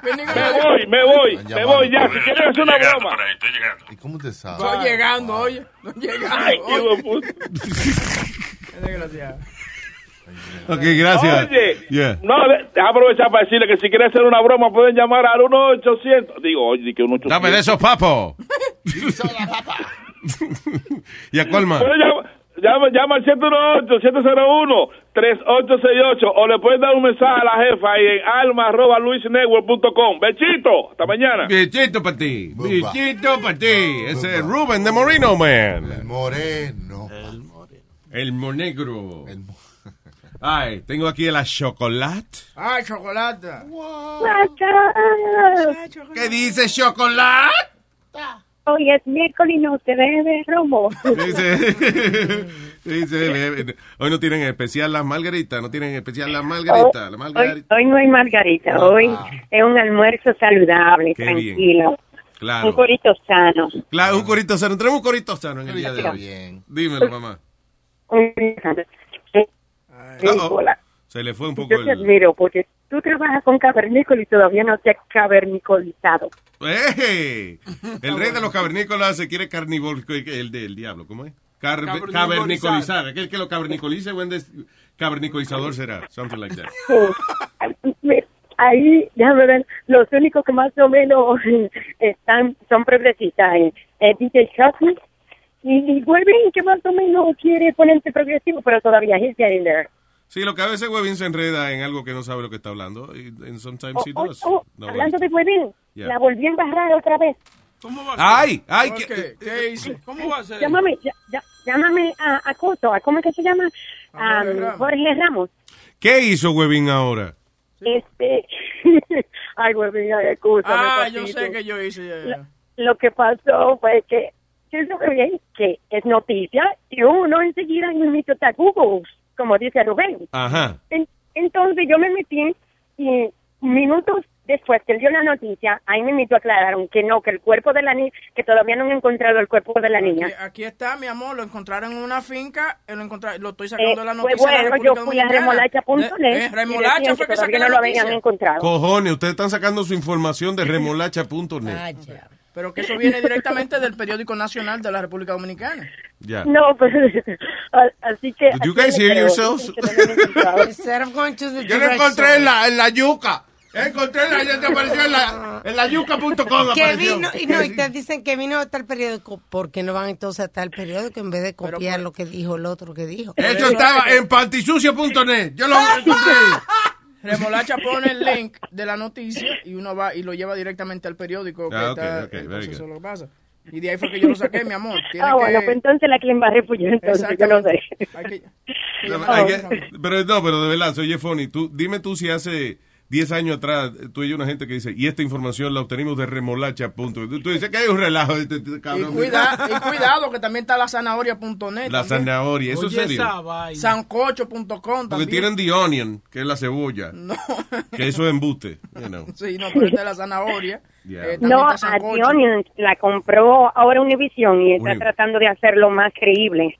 me lo dijo. voy, me voy, me voy ya. Si ahí. quieren hacer una broma. por ahí, estoy llegando. ¿Y cómo te sabes? Estoy llegando, oye. Estoy llegando. Ay, qué puta. Qué desgraciado. Ok, gracias. Oye, Yeah. no, deja aprovechar para decirle que si quieren hacer una broma pueden llamar al 1-800. Digo, oye, di que 1-800. Dame de esos papos. ¿Y a cuál más? Pueden llamar- Llama, llama al 718-701-3868 o le pueden dar un mensaje a la jefa ahí en alma.luisnetwork.com. Bechito, hasta mañana. Bichito para ti. Bichito para ti. Ese es Ruben de Moreno Man. El moreno. El monegro. Ay, tengo aquí la chocolate. Ay, chocolate. ¿Qué dice chocolate? Hoy es miércoles y no se bebe romo. Eh, hoy no tienen especial las margaritas, no tienen especial las margaritas, la Hoy, margarita. hoy no hay margarita, hoy es un almuerzo saludable, Qué bien. tranquilo. Claro. Un corito sano. Claro, un corito sano. Tenemos un corito sano en el día de hoy. Bien. Dímelo, mamá. Un corito sano. Eh, Uh-oh. hola. Se le fue un poco Yo te el... admiro porque tú trabajas con cavernícola y todavía no te has cavernicolizado. ¡Eh! El rey de los cavernícolas se quiere carnívoro, el del diablo, ¿cómo es? Car- Cavernicolizar. Aquel que lo cavernicolice, buen cavernicolizador será. Something like that. Ahí, déjame ver, los únicos que más o menos están, son progresistas, eh, eh, DJ Chucky y Webin, que más o menos quiere ponerse progresivo, pero todavía he's getting there. Sí, lo que a veces Webin se enreda en algo que no sabe lo que está hablando. Y and sometimes he Oh, does. oh, No, hablando de Webin, Yeah. la volví a embarrar otra vez. ¿Cómo va a ¡Ay! ¡Ay! Ok, que- ¿Qué hice? ¿Cómo va a ser? Llámame, ya- ya- llámame a, a Coto, a ¿cómo es que se llama? A Jorge Ramos. Jorge Ramos. ¿Qué hizo Webin ahora? Este, ay, Webin, ay, escúchame, Ah, yo sé que yo hice. ya, ya. lo que pasó fue que yo lo que vi que es noticia y uno enseguida me está Google, como dice Rubén. Ajá. En- entonces yo me metí y minutos después que él dio la noticia, ahí me invitó aclararon que no, que el cuerpo de la niña, que todavía no han encontrado el cuerpo de la niña. Aquí, aquí está, mi amor, lo encontraron en una finca, eh, lo, lo estoy sacando Eh, de la pues noticia de la bueno, yo República fui a Dominicana. remolacha.net Eh, eh, remolacha fue que que la no lo habían encontrado. Cojones, ustedes están sacando su información de remolacha.net. Pero que eso viene directamente del periódico nacional de la República Dominicana. Ya. No, pues así que... Did you guys hear yourselves? Yo lo encontré en la, en la yuca. Encontré la, ya te apareció en la, en la yuca.com. Que vino, y no, y te dicen que vino hasta el periódico, porque no van entonces hasta el periódico en vez de copiar lo que dijo el otro que dijo? Eso estaba en pantisucia.net. Yo lo encontré. Remolacha pone el link de la noticia y uno va y lo lleva directamente al periódico. que Ah, ok, está- ok, very entonces good. eso es lo que pasa. Y de ahí fue que yo lo saqué, mi amor. Tiene Ah, que- bueno, pues entonces la que le embarré fui yo, entonces yo no sé. Hay que- No, hay que- pero no, pero de verdad, soy funny. Tú, dime tú si hace 10 años atrás tú y yo una gente que dice, y esta información la obtenimos de remolacha. Punto. Tú, dices que hay un relajo. Este, este Y, cabrón. cuida- y cuidado que también está la zanahoria.net. La también. zanahoria, ¿eso es serio? Sancocho.com Porque también. tienen The Onion, que es la cebolla. Que eso es embuste. you know. Sí, no, pero esta es la zanahoria. Yeah. Eh, No, está a. The Onion la compró ahora Univision y está tratando de hacerlo más creíble.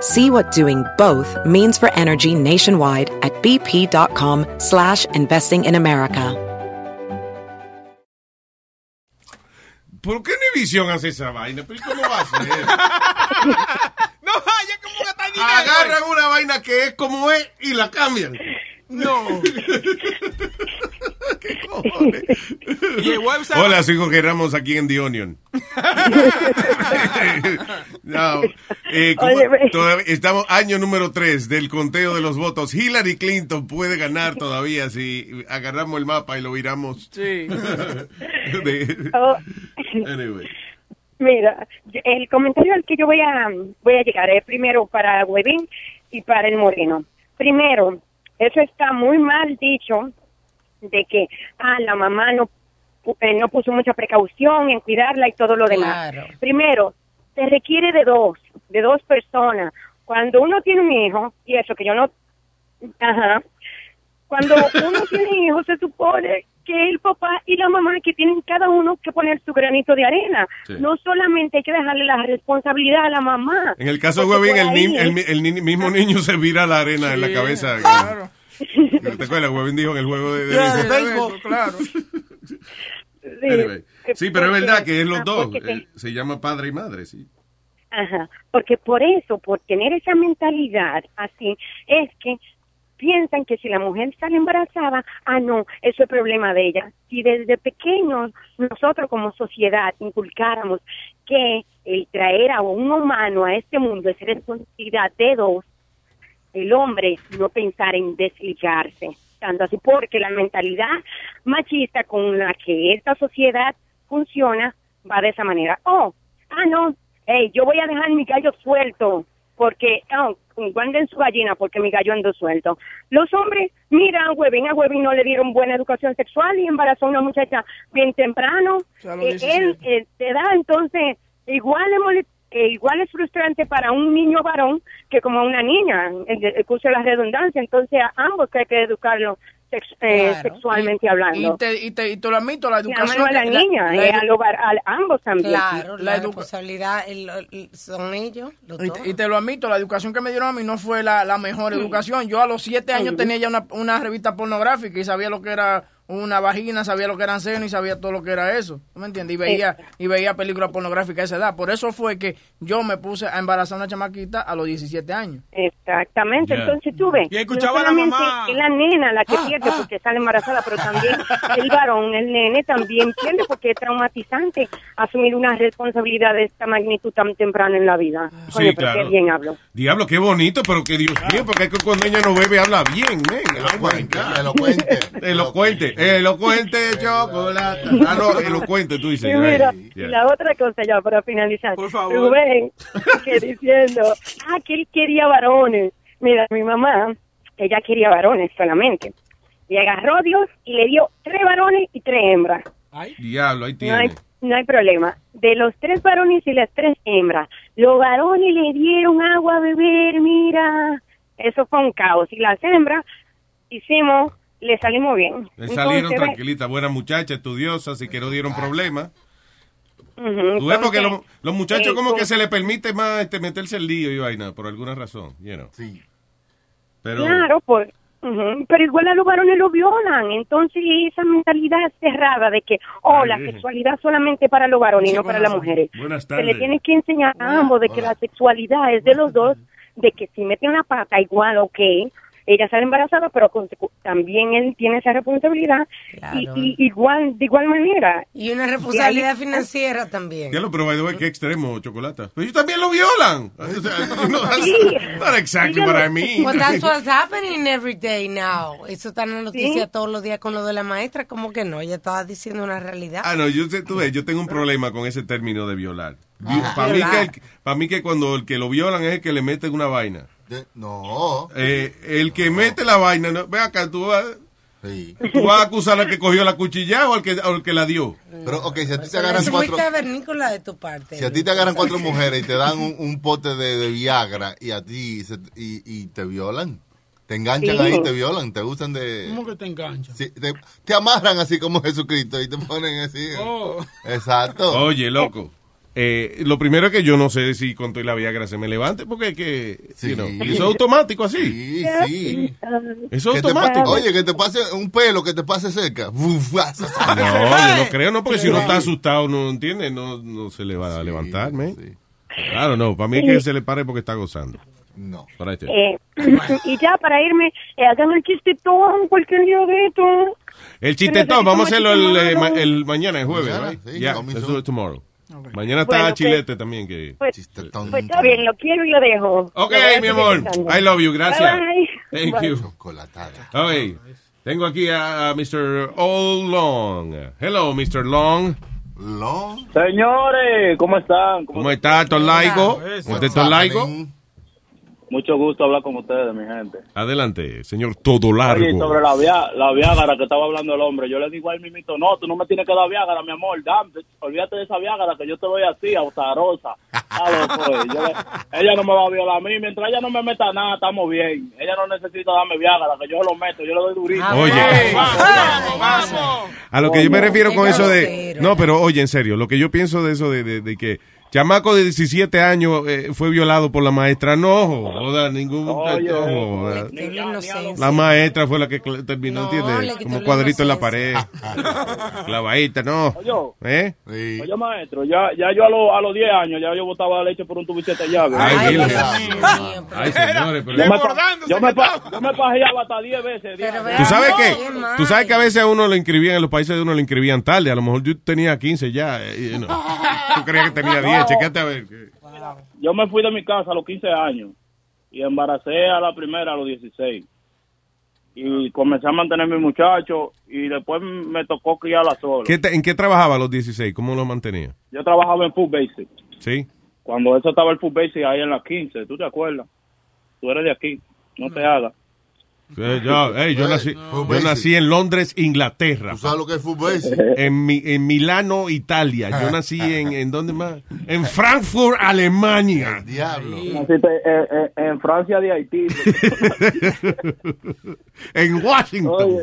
See what doing both means for energy nationwide at bp.com slash investing in America. ¿Por qué Univision hace esa vaina? ¿Pero cómo va a ser? No vaya, como que está dinero. Agarran una vaina que es como es y la cambian. No. Y el website- Hola, soy Jorge Ramos aquí en The Onion. No, eh, ¿cómo- Oye, ve. todavía- estamos año número 3 del conteo de los votos. Hillary Clinton puede ganar todavía si agarramos el mapa y lo viramos. Sí. De- Oh, anyway. mira, el comentario al que yo voy a, voy a llegar es primero para Webin y para el Moreno. Primero, eso está muy mal dicho de que ah, la mamá no, eh, no puso mucha precaución en cuidarla y todo lo demás. Claro. Primero, se requiere de dos, de dos personas. Cuando uno tiene un hijo, y eso que yo no... Ajá. Cuando uno tiene hijos, se supone que el papá y la mamá que tienen cada uno que poner su granito de arena. Sí. No solamente hay que dejarle la responsabilidad a la mamá. En el caso de por el, ni- el, mi- el ni- mismo niño se vira la arena en la cabeza. claro. ¿Te acuerdas? Webin dijo en el juego de, de béisbol. béisbol, claro. Anyway. Sí, pero es verdad que es los ah, dos. te- Eh, se llama padre y madre, sí. Ajá, porque por eso, por tener esa mentalidad así, es que piensan que si la mujer sale embarazada, ah, no, eso es problema de ella. Si desde pequeños nosotros como sociedad inculcáramos que el traer a un humano a este mundo es responsabilidad de dos, el hombre no pensar en desligarse. Tanto así porque la mentalidad machista con la que esta sociedad funciona va de esa manera. Oh, ah, no, hey, yo voy a dejar mi gallo suelto porque, oh, guarden su gallina porque mi gallo ando suelto. Los hombres, mira, a Webin, a Webin no le dieron buena educación sexual y embarazó a una muchacha bien temprano. Eh, 17. él eh, te da entonces igual es eh, igual es frustrante para un niño varón que como una niña, el, el curso de la redundancia, entonces a ambos que hay que educarlo sex- eh, Claro. sexualmente Y hablando. te, y, te, y te lo admito, la educación... no a la niña, la eh, hogar, a ambos también. Claro, la, La responsabilidad el- el- son ellos. los Y, dos. y te lo admito, la educación que me dieron a mí no fue la, la mejor educación. Yo a los siete años tenía ya una, una revista pornográfica y sabía lo que era una vagina, sabía lo que eran senos y sabía todo lo que era eso. ¿Tú me entiendes? Y veía, y veía películas pornográficas a esa edad. Por eso fue que yo me puse a embarazar a una chamaquita a los 17 años. Exactamente, entonces tú ves, Y escuchaba no a la mamá. es la nena la que pierde porque sale embarazada, pero también el varón, el nene también pierde porque es traumatizante asumir una responsabilidad de esta magnitud tan temprano en la vida. Sí, claro. qué bien hablo. Diablo, qué bonito, pero que Dios mío, porque es que cuando ella no bebe habla bien, men. Elocuente, elocuente. Elocuente. Elocuente chocolate. Ah, no, elocuente, tú dices. Y mira, Ay, la otra cosa ya para finalizar. Por favor. Rubén, que diciendo, ah, que él quería varones. Mira, mi mamá, ella quería varones solamente. Y agarró a Dios y le dio tres varones y tres hembras. Diablo, ahí No hay, tiene. no hay problema. De los tres varones y las tres hembras, los varones le dieron agua a beber, mira. Eso fue un caos. Y las hembras hicimos, le salimos bien. Le salieron Entonces, tranquilitas, buenas muchachas, estudiosas y que no dieron problemas. Tú ves porque entonces, los, los muchachos eh, como que se les permite más este, meterse el lío y vaina, por alguna razón, you know. Sí. Pero, Claro, por, ujú, pero igual a los varones lo violan. Entonces, esa mentalidad cerrada de que, oh, Ay, la sexualidad solamente para los varones y no para las mujeres. buenas Se le tardes. tiene que enseñar a ambos de que la sexualidad es de los dos, de que si meten la pata igual, ok, ella sale embarazada, pero consecu- también él tiene esa responsabilidad y, Claro. y igual, de igual manera. Y una responsabilidad Y ahí- financiera también. ya lo pero by the way, qué extremo, chocolata. Pero ellos también lo violan. O sea, no, that's Sí. not exactly what I mean. Well, that's what's happening every day now. Eso está en la noticia Sí. todos los días con lo de la maestra. como que no? Ella estaba diciendo una realidad. Ah, no, yo sé, tú ves, yo tengo un problema con ese término de violar. Para mí, que Violar. el- pa' mí que cuando el que lo violan es el que le meten una vaina. De- no. Eh, el que mete la vaina, no, ve acá, tú vas, tú vas a acusar al que cogió la cuchilla o al que, al que la dio. Pero, ok, si a ti te agarran es muy cuatro... cavernícola de tu parte. Si a ti te agarran cuatro mujeres y te dan un, un pote de, de Viagra y a ti se- y, y te violan, te enganchan Sí. ahí, te violan, te gustan de... ¿Cómo que te engancha? Sí, te, te amarran así como Jesucristo y te ponen así. Oh. Exacto. Oye, loco. Eh, lo primero es que yo no sé si con toda la Viagra se me levante porque es que, you know, y eso es automático así. Sí, sí. Eso es te automático. oye, que te pase un pelo, que te pase cerca. Uf, No, yo no creo, no, porque si uno está asustado, no entiende, no, no se le va a levantar, man. Claro, no, para mí es que se le pare porque está gozando. No. Eh, y ya para irme, eh, hagan el chistetón cualquier día de esto. El chistetón, vamos a hacerlo el, eh, ma- el mañana, el jueves, right? sí, Yeah, let's do it tomorrow. Mañana está Bueno, Chilete pues- también. que Pues, pues está bien, lo quiero y lo dejo. Ok, Lo mi amor. escuchando. I love you. Gracias. Bye, bye. Thank Bye. you. Ok. Tengo aquí a, a Mr. All Long. Hello, Mr. Long. Long. Señores, ¿cómo están? ¿Cómo está, Tolaico? ¿Usted es Tolaico? Mucho gusto hablar con ustedes, mi gente. Adelante, señor Todo Oye, Largo. sobre la, via la Viagra que estaba hablando el hombre, yo le digo al mimito, no, tú no me tienes que dar Viagra, mi amor, dame, olvídate de esa Viagra que yo te doy así. Ah, eh, yo le- ella no me va a violar a mí, mientras ella no me meta nada, estamos bien. Ella no necesita darme Viagra, que yo lo meto, yo le doy durito. Oye. vamos. A lo que yo me refiero con eso de... No, pero oye, en serio, lo que yo pienso de eso de, de- de que chamaco de 17 años eh, fue violado por la maestra, no joda, ningún... Oye, no joda. La maestra fue la que terminó, No, ¿entiendes? Como cuadrito en la pared. Clavadita, no. Oye, ¿Eh? oye, maestro, ya, ya yo a, los a los 10 años, ya yo botaba leche por un tubo y siete llaves. Ay, señores, pero... Yo me, yo me, pa- yo me pajeaba hasta 10 veces. ¿Tú sabes qué? Tú sabes que a veces a uno lo inscribían, en los países de uno lo inscribían tarde. A lo mejor yo tenía 15 ya. eh, you know. Tú creías que tenía 10. Chequete a ver. Yo me fui de mi casa a los 15 años y embaracé a la primera a los 16. Y comencé a mantener mi muchacho y después me tocó criarla solo. ¿Qué te- ¿En qué trabajaba a los 16? ¿Cómo lo mantenía? Yo trabajaba en Food Basic. ¿Sí? Cuando eso estaba el Food Basic ahí en las 15, ¿tú te acuerdas? Tú eres de aquí, no te hagas. Yo, hey, yo, nací, yo nací en Londres, Inglaterra. ¿Tú sabes lo que es fútbol? En, mi, en Milano, Italia. Yo nací en, en ¿dónde más? En Frankfurt, Alemania. Diablo. Naciste en, en- en Francia de Haití. en Washington. Oye,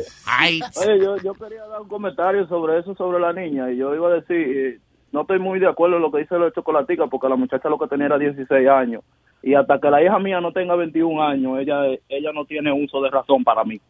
oye, yo, yo quería dar un comentario sobre eso, sobre la niña. Y yo iba a decir, eh, no estoy muy de acuerdo en lo que dice lo de Chocolatica, porque la muchacha lo que tenía era 16 años. Y hasta que la hija mía no tenga 21 años, ella ella no tiene uso de razón para mí.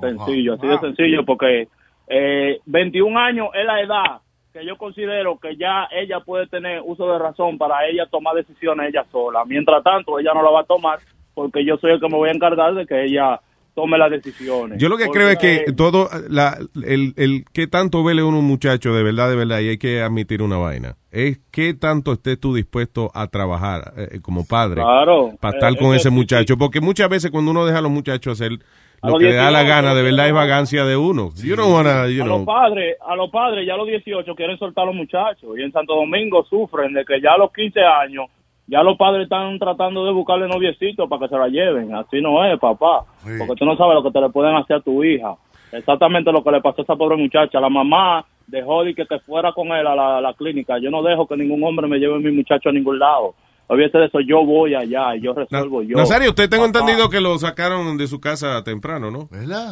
Sencillo, así de sencillo, porque eh, 21 años es la edad que yo considero que ya ella puede tener uso de razón para ella tomar decisiones ella sola. Mientras tanto, ella no la va a tomar porque yo soy el que me voy a encargar de que ella tome las decisiones. Yo lo que Porque, creo es que eh, todo, la, el, el que tanto vele uno un muchacho de verdad, de verdad, y hay que admitir una vaina, es que tanto estés tú dispuesto a trabajar eh, como padre Claro. para estar Eh, con es ese muchacho. Porque muchas veces cuando uno deja a los muchachos hacer lo que le da la 18, gana, de verdad es vagancia de uno. You don't wanna, you a know. los padres, a los padres ya a los 18 quieren soltar a los muchachos y en Santo Domingo sufren de que ya a los 15 años ya los padres están tratando de buscarle noviecitos para que se la lleven. Así no es, papá, porque tú no sabes lo que te le pueden hacer a tu hija. Exactamente lo que le pasó a esa pobre muchacha. La mamá dejó de que, que fuera con él a la, a la clínica. Yo no dejo que ningún hombre me lleve a mi muchacho a ningún lado. Olvídese de eso, yo voy allá y yo resuelvo yo. Nazario, usted tengo Papá. entendido que lo sacaron de su casa temprano, ¿no?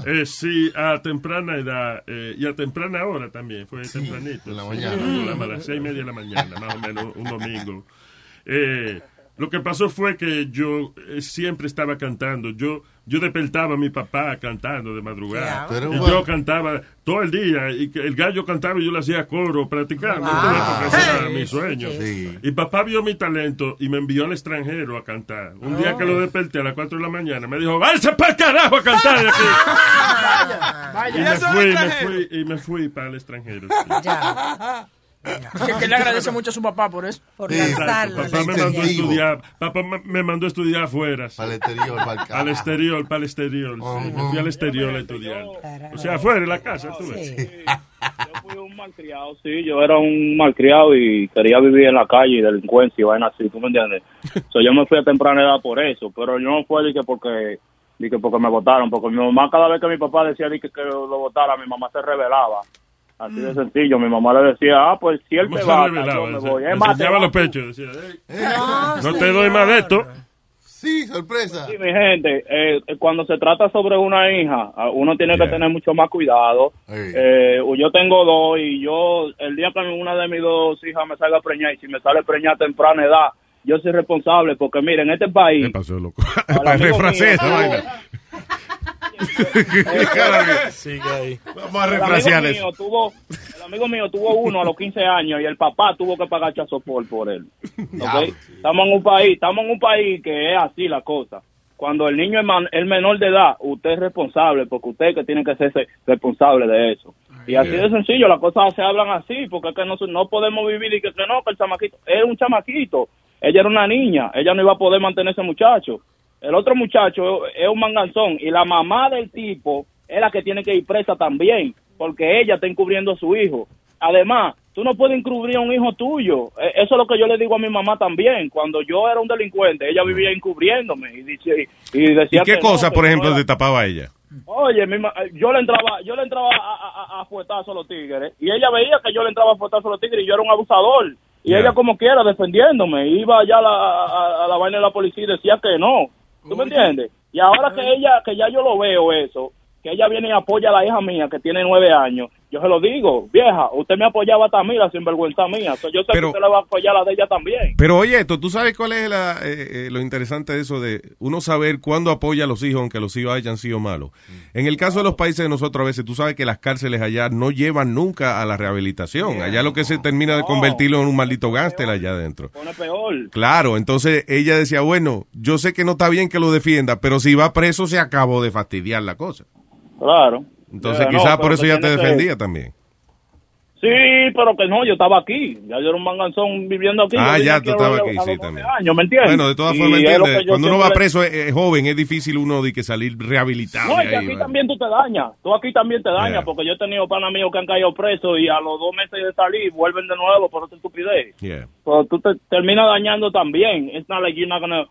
Eh, sí, a temprana edad eh, y a temprana hora también, fue tempranito. En la mañana. A las seis y media de la mañana, más o menos, un domingo. Eh, lo que pasó fue que yo eh, siempre estaba cantando. Yo yo despertaba a mi papá cantando de madrugada. Pero y yo cantaba todo el día. Y el gallo cantaba y yo le hacía coro practicando. Ah. ese era Sí, mi sueño. sí. Y papá vio mi talento y me envió al extranjero a cantar. Un día que lo desperté a las 4 de la mañana, me dijo, váyase para el carajo a cantar de aquí. y, ya me son fui, me fui, y me fui para el extranjero. sí. Que, que le agradece mucho a su papá por eso. Por Exacto, Papá me mandó a estudiar, papá me- mandó a estudiar afuera. Para el exterior, para el. Al exterior, para el exterior. sí. Me fui al exterior a estudiar. O sea, afuera de la casa, tú ves. Yo fui un malcriado, sí, yo era un malcriado y quería vivir en la calle y delincuencia y vaina así, ¿tú me entiendes? So, yo me fui a temprana edad por eso, pero yo no fue de que porque, de que porque me votaron, porque mi mamá cada vez que mi papá decía de que, que lo votara, mi mamá se rebelaba. Así de sencillo, mi mamá le decía, ah, pues si él ¿Cómo te se va, yo me voy. Es se más, te enseñaba vas los pechos. Decía, "Ey, No, no te doy más de esto. Sí, sorpresa. Sí, mi gente, eh, eh, cuando se trata sobre una hija, ah, uno tiene que tener mucho más cuidado. Eh, yo tengo dos y yo, el día que una de mis dos hijas me salga preñada y si me sale preñada a temprana edad, yo soy responsable porque, miren, en este país... ¿Qué pasó, loco? Para mío, vaina. Sigue ahí. Vamos a el refrasear amigo eso. mío tuvo, el amigo mío tuvo uno a los 15 años y el papá tuvo que pagar chazopol por él. ¿ok? Estamos en un país, estamos en un país que es así la cosa. Cuando el niño es, man- es menor de edad, usted es responsable porque usted es que tiene que ser responsable de eso. Y así de sencillo, las cosas se hablan así, porque es que no, no podemos vivir y que, que no, que el chamaquito es un chamaquito. Ella era una niña, ella no iba a poder mantener ese muchacho. El otro muchacho es un manganzón y la mamá del tipo es la que tiene que ir presa también, porque ella está encubriendo a su hijo. Además, tú no puedes encubrir a un hijo tuyo. Eh, Eso es lo que yo le digo a mi mamá también. Cuando yo era un delincuente, ella vivía encubriéndome y, dice, y decía ¿Y qué que cosa, por ejemplo, te tapaba ella? Oye, mi ma- yo le entraba, yo le entraba a, a, a- a fuetazo a los tigres y ella veía que yo le entraba a fuetazo a los tigres y yo era un abusador y ella como quiera defendiéndome iba allá a la, a, a la vaina de la policía y decía que no, ¿tú me entiendes? Y ahora que ella, que ya yo lo veo eso, que ella viene y apoya a la hija mía que tiene nueve años, yo se lo digo, vieja, usted me apoyaba hasta a mí, la sinvergüenza mía, So, yo sé Pero- que usted le va a apoyar a la de ella también. Pero oye, esto, ¿tú sabes cuál es la, eh, eh, lo interesante de eso de uno saber cuándo apoya a los hijos aunque los hijos hayan sido malos? En el caso de los países de nosotros a veces, tú sabes que las cárceles allá no llevan nunca a la rehabilitación. Allá lo que se termina de convertirlo en un maldito gángster allá adentro. Pone peor. Claro, entonces ella decía, bueno, yo sé que no está bien que lo defienda, pero si va preso se acabó de fastidiar la cosa. Claro. Entonces Ya, no, quizás por eso ella te que- defendía también. Sí, pero que no, yo estaba aquí. Ya yo era un manganzón viviendo aquí. Ah, ya, tú estabas aquí, sí, también. 12 años, ¿me entiendes? Bueno, de todas formas, entiendes, cuando uno va preso es, es joven, es difícil uno de que salir rehabilitado. No, y que aquí también tú te dañas. Tú aquí también te dañas, Yeah. porque yo he tenido panas míos que han caído presos y a los dos meses de salir vuelven de nuevo por otra estupidez. Yeah. Pero tú te terminas dañando también. Es not like you're not gonna-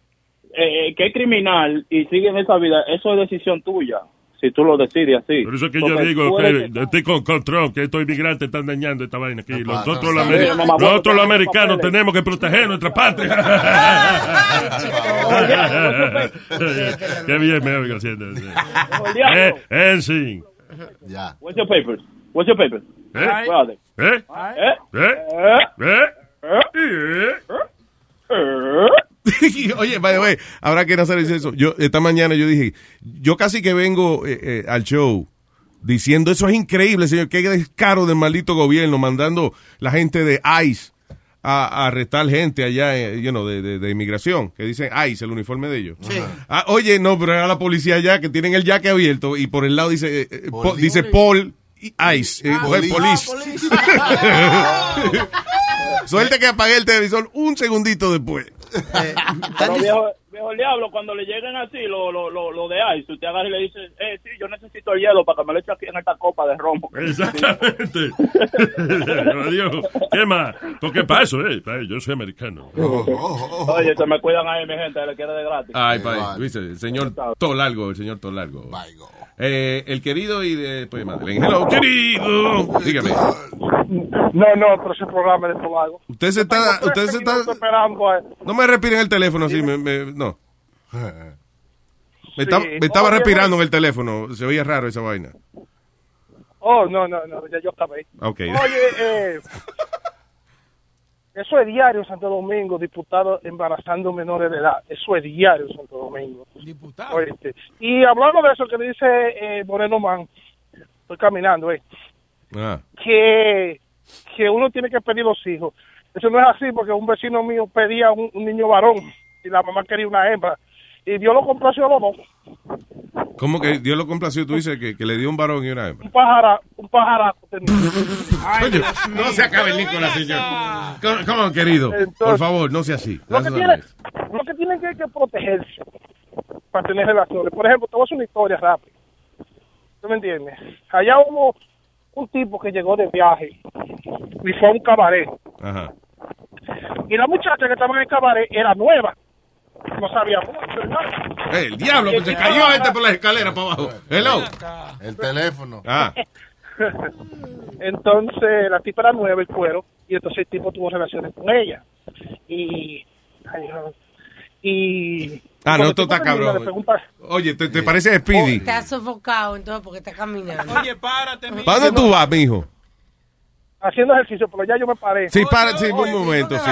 eh, eh, que es criminal y sigue en esa vida, eso es decisión tuya. Si tú lo decides así. Por eso es que Porque yo digo que estoy con control, que estos inmigrantes están dañando esta vaina aquí. Nosotros los, nosotros americanos papeles. tenemos que proteger nuestra patria. Qué bien me oigo haciendo. Eh, eh, sí. Ya. What's your papers? What's your papers? ¿Eh? Where are they? ¿Eh? ¿Eh? ¿Eh? ¿Eh? ¿Eh? Oye, by the way, ahora que dice eso, yo esta mañana yo dije, yo casi que vengo eh, eh, al show diciendo eso es increíble, señor, qué descaro del maldito gobierno mandando la gente de ICE a, a arrestar gente allá, eh, you know, de, de- de inmigración, que dicen ICE, el uniforme de ellos. Ah, oye, no, pero era la policía allá que tienen el jaque abierto y por el lado dice, eh, eh, po- dice Paul y Ice, eh, Police. police. Suerte que apagué el televisor un segundito después. Pero viejo, viejo el diablo, cuando le lleguen así, lo, lo, lo, lo de ice, usted agarra y le dice, eh, sí, yo necesito el hielo para que me lo eche aquí en esta copa de romo. Exactamente. Adiós. ¿Qué más? Porque para eso, eh, para yo soy americano. Oye, se me cuidan ahí, mi gente, le quiere de gratis. Ay, pa, ¿viste? El señor Tolargo, el señor Tolargo. Eh, el querido y de, pues. Hello, querido. Dígame. No, no, pero ese programa es de Polago. Usted se está, usted se está, esperando a no me respire en el teléfono así, me, me- no. Me, estaba- Sí. me estaba respirando en el teléfono, se oía raro esa vaina. Oh, no, no, no, ya yo acabé. Ok. Oye, eh, eso es diario en Santo Domingo, diputados embarazando menores de edad. Eso es diario en Santo Domingo. Diputado. Oíste. Y hablando de eso que dice eh, Moreno Man, estoy caminando, eh, Ah. que, que uno tiene que pedir los hijos. Eso no es así porque un vecino mío pedía un, un niño varón y la mamá quería una hembra. Y Dios lo complació a los dos. ¿Cómo que Dios lo complació? Tú dices que, que le dio un varón y una hembra. Un pájaro, un. Coño, no se acabe el Nicolás, señor. ¿Cómo, cómo, querido? Por favor, no sea así. Lo que, tiene, lo que tienen que, que protegerse para tener relaciones. Por ejemplo, te voy a hacer una historia rápida. ¿Tú me entiendes? Allá hubo un tipo que llegó de viaje y fue a un cabaret. Ajá. Y la muchacha que estaba en el cabaret era nueva. No sabía mucho, ¿verdad? Eh, el diablo, que se cayó este por las escaleras para abajo. Hello. El teléfono. Ah. entonces la tipa era nueva el cuero y entonces el tipo tuvo relaciones con ella. Y... ay, no. y Ah, no, tú estás cabrón. Oye, ¿te, te parece Speedy? Te has sofocado entonces porque está caminando. Oye, párate, mi ¿Para dónde tú vas, mijo? Haciendo ejercicio, pero ya yo me paré. Sí, para, sí, un momento, sí.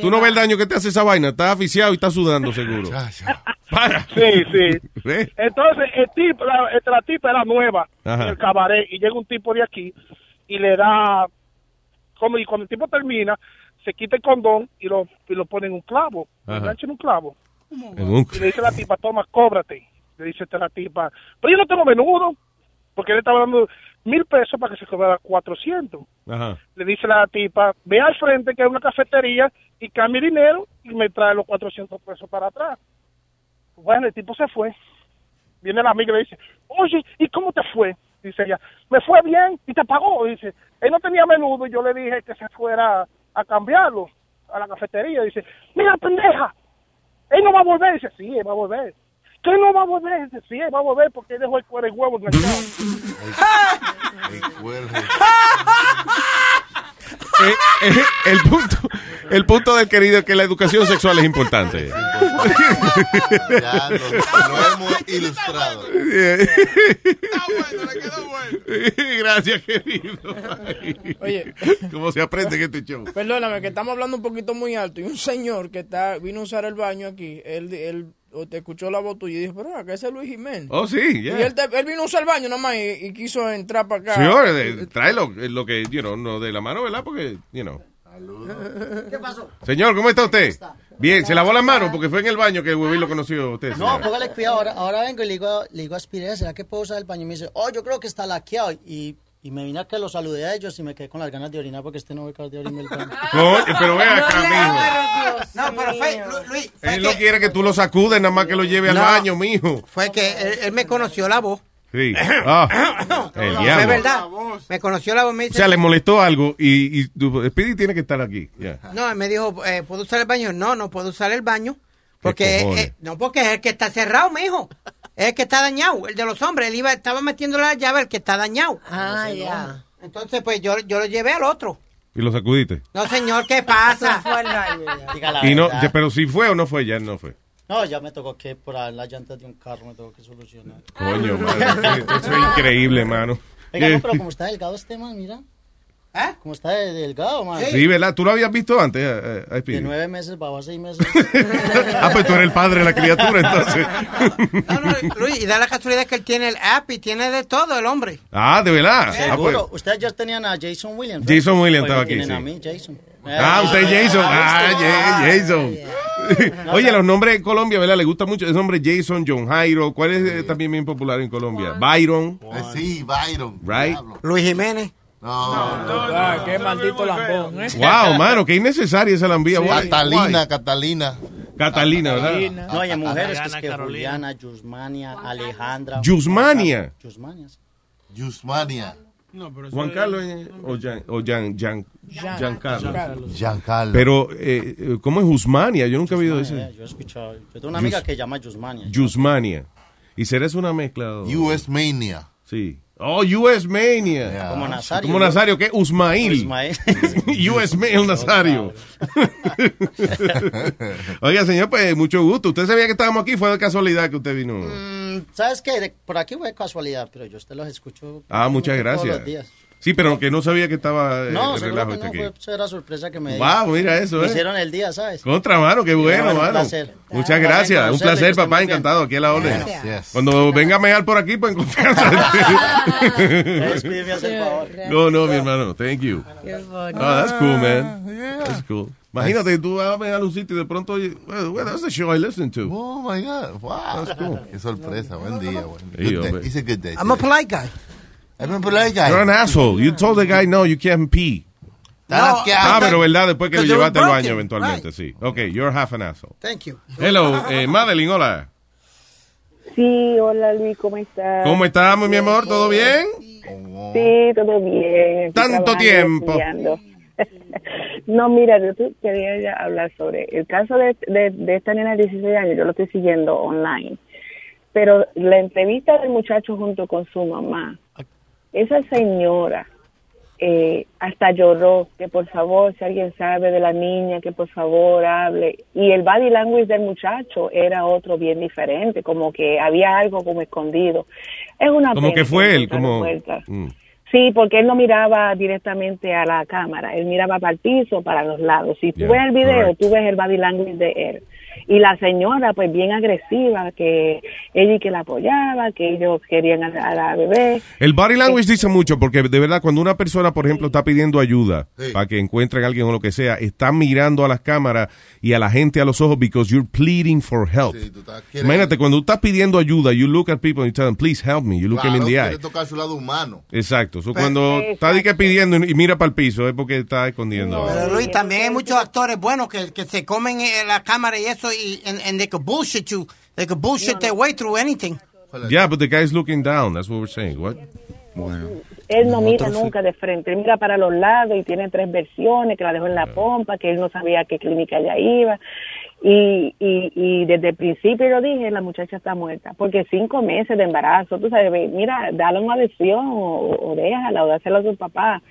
Tú no ves el daño que te hace esa vaina. Estás asfixiado y estás sudando, seguro. Para. Sí, sí. Entonces, el tipo, la, este, la tipa era nueva en el cabaret y llega un tipo de aquí y le da, como y cuando el tipo termina, se quita el condón y lo, y lo pone en un clavo, engancha en un clavo. En un- Y le dice a la tipa, toma, cóbrate. Le dice esta la tipa, pero yo no tengo menudo, porque él estaba dando mil pesos para que se cobrara 400. Ajá. Le dice la tipa, ve al frente que hay una cafetería y cambie dinero y me trae los 400 pesos para atrás. Bueno, el tipo se fue. Viene la amiga y le dice, oye, ¿y cómo te fue? Dice ella, me fue bien y te pagó. Dice, él no tenía menudo y yo le dije que se fuera a cambiarlo a la cafetería. Dice, mira, pendeja, él no va a volver. Dice, sí, él va a volver. ¿Qué no va a volver? Dice, sí, va a volver porque dejó el cuero y huevo enganchado. Eh, eh, el punto el punto del querido es que la educación sexual es importante. Ya lo, lo hemos ilustrado. Gracias, querido. Oye. ¿Cómo se aprende en este show? Perdóname, que estamos hablando un poquito muy alto. Y un señor que está vino a usar el baño aquí, él, él o te escuchó la voz tuya y dijo, pero acá ese es Luis Jiménez. Oh, sí, ya. Y él, te- él vino a usar el baño nomás y, y quiso entrar para acá. De- tráelo, eh, lo que, you know, no de la mano, ¿verdad? Porque, you know. ¿Qué pasó? Señor, ¿cómo está usted? Bien, se lavó las manos porque fue en el baño que Huevín lo conoció a usted. No, señor. póngale cuidado. Ahora, ahora vengo y le digo, le digo a Spirea, ¿será que puedo usar el baño? Y me dice, oh, yo creo que está laqueado. Y, y me vine a que lo saludé a ellos y me quedé con las ganas de orinar porque este no ve de orinar el baño. Coño, pero ve acá, mijo. No, pero fue, Lu- Luis, fue Él no quiere que tú lo sacudes, nada más que lo lleve al No. baño, mijo. fue que él, él me conoció la voz. Sí. Ah, el Fue diablo. verdad. Me conoció la voz. Me O dice, sea, le molestó algo y, y tu- Speedy tiene que estar aquí. ya. No, él me dijo, eh, ¿puedo usar el baño? No, no puedo usar el baño. Porque, eh, no, porque es el que está cerrado, mijo. Es el que está dañado, el de los hombres. Él iba, estaba metiéndole la llave, el que está dañado. Ah, ya. Entonces, pues yo, yo lo llevé al otro. Y lo sacudiste. No, señor, ¿qué pasa? Al la Y no, pero si fue o no fue, ya no fue. No, ya me tocó que por ahí las llantas de un carro me tocó que solucionar. Coño, madre. Eso es increíble, mano. Oiga, Eh, no, pero como está delgado este man, mira. ¿Eh? Como está de- delgado, man. Sí, ¿verdad? ¿Tú lo habías visto antes, eh, eh? De nueve meses, bajó a seis meses. Ah, pues tú eres el padre de la criatura, entonces. Luis, y da la casualidad que él tiene el app y tiene de todo el hombre. ah, ¿de verdad? Ah, pues. Seguro. Ustedes ya tenían a Jason Williams. Jason ¿no? Williams Pues estaba aquí, tienen sí. a mí, Jason. Ah, usted es Jason. Ah, Ye- Jason. Oye, los nombres en Colombia, ¿verdad? Le gusta mucho. El nombre Jason, John Jairo. ¿Cuál es eh, también bien popular en Colombia? Byron. Eh, sí, Byron. Right? Luis Jiménez. Ah, qué maldito lambón, ¿eh? Wow, mano, qué innecesaria esa lambía. Why- Catalina? Catalina. Catalina, ¿verdad? No, y en mujeres que es que. Juliana, Yusmania, Alejandra. Yusmania. Yusmania. sí. Yusmania. Juan Carlos eh, o Gian, Gian, Gian- Giancarlo. Giancarlo. Giancarlo. Pero, eh, eh, ¿cómo es Usmania? Yo nunca he oído Yusmania, ese. Yo he escuchado. Yo tengo una amiga Yus- que llama Yusmania. Yusmania. ¿Y será eso una mezcla? o- US Mania. Sí. Oh, US Mania. Como Nazario. Como Nazario, ¿qué? Usmail. Ismael. US Mail Nazario. Oiga, señor, pues mucho gusto. Usted sabía que estábamos aquí, fue de casualidad que usted vino. Mm, ¿Sabes qué? De- por aquí fue casualidad, pero yo usted los escucho. Ah, muchas todos gracias. los días. Sí, pero que no sabía que estaba eh, No, el relajo que este no, aquí. fue, eso era sorpresa que me Wow, mira eso, me eh. hicieron el día, ¿sabes? Contra, mano, qué bueno, Bueno, un mano. placer. Muchas placer gracias. Un placer, papá, encantado. Aquí a la orden. Gracias. Cuando venga a mear por aquí, pues en confianza. No, no, mi hermano. Thank you. Qué Oh, that's cool, man. That's cool. Imagínate, tú vas a un sitio y de pronto, oye, well, well, that's the show I listen to. Oh my God. Wow. That's cool. Qué sorpresa. Buen día, buen Sí, good day. hombre. It's a good day. I'm a polite guy. I'm a polite guy. You're an asshole. You told the guy, no, you can't pee. No, ah, I- pero verdad, después que lo llevaste al baño eventualmente, sí. Ok, you're half an asshole. Thank you. Hello, eh, Madeline, hola. Sí, hola Luis, ¿cómo estás? ¿Cómo estamos, mi amor? ¿Todo bien? Sí, todo bien. Tanto tiempo. estudiando. no, mira, yo quería ya hablar sobre el caso de, de, de esta nena de 16 años, yo lo estoy siguiendo online, pero la entrevista del muchacho junto con su mamá, esa señora eh, hasta lloró que por favor, si alguien sabe de la niña, que por favor hable. Y el body language del muchacho era otro bien diferente, como que había algo como escondido. Es una Como que fue él, como... Mm. Sí, porque él no miraba directamente a la cámara, él miraba para el piso, para los lados. Si tú Yeah, ves el video, tú ves el body language de él. Y la señora, pues bien agresiva, que ella y que la apoyaba, que ellos querían a, a la bebé. El body language dice mucho porque de verdad cuando una persona, por ejemplo, está pidiendo ayuda para que encuentren a alguien o lo que sea, está mirando a las cámaras y a la gente a los ojos because you're pleading for help. Imagínate, cuando tú estás pidiendo ayuda, you look at people and you tell them, please help me. You look them Claro, in the eye. tocar su lado humano. Exacto. So, Pero- cuando está di que pidiendo y mira para el piso es porque está escondiendo. Pero Luis, también hay muchos actores buenos que, que se comen eh, la cámara y eso y and, and they could bullshit you. They could bullshit their way through anything. Yeah, but the guy's looking down. That's what we're saying. What? Bueno. Él no mira nunca de frente, él mira para los lados y tiene tres versiones, que la dejó en la pompa, que él no sabía a qué clínica ella iba. Y, y, y desde el principio yo dije, la muchacha está muerta, porque cinco meses de embarazo, tú sabes, mira, dale una adhesión o, o déjala o dásela a su papá.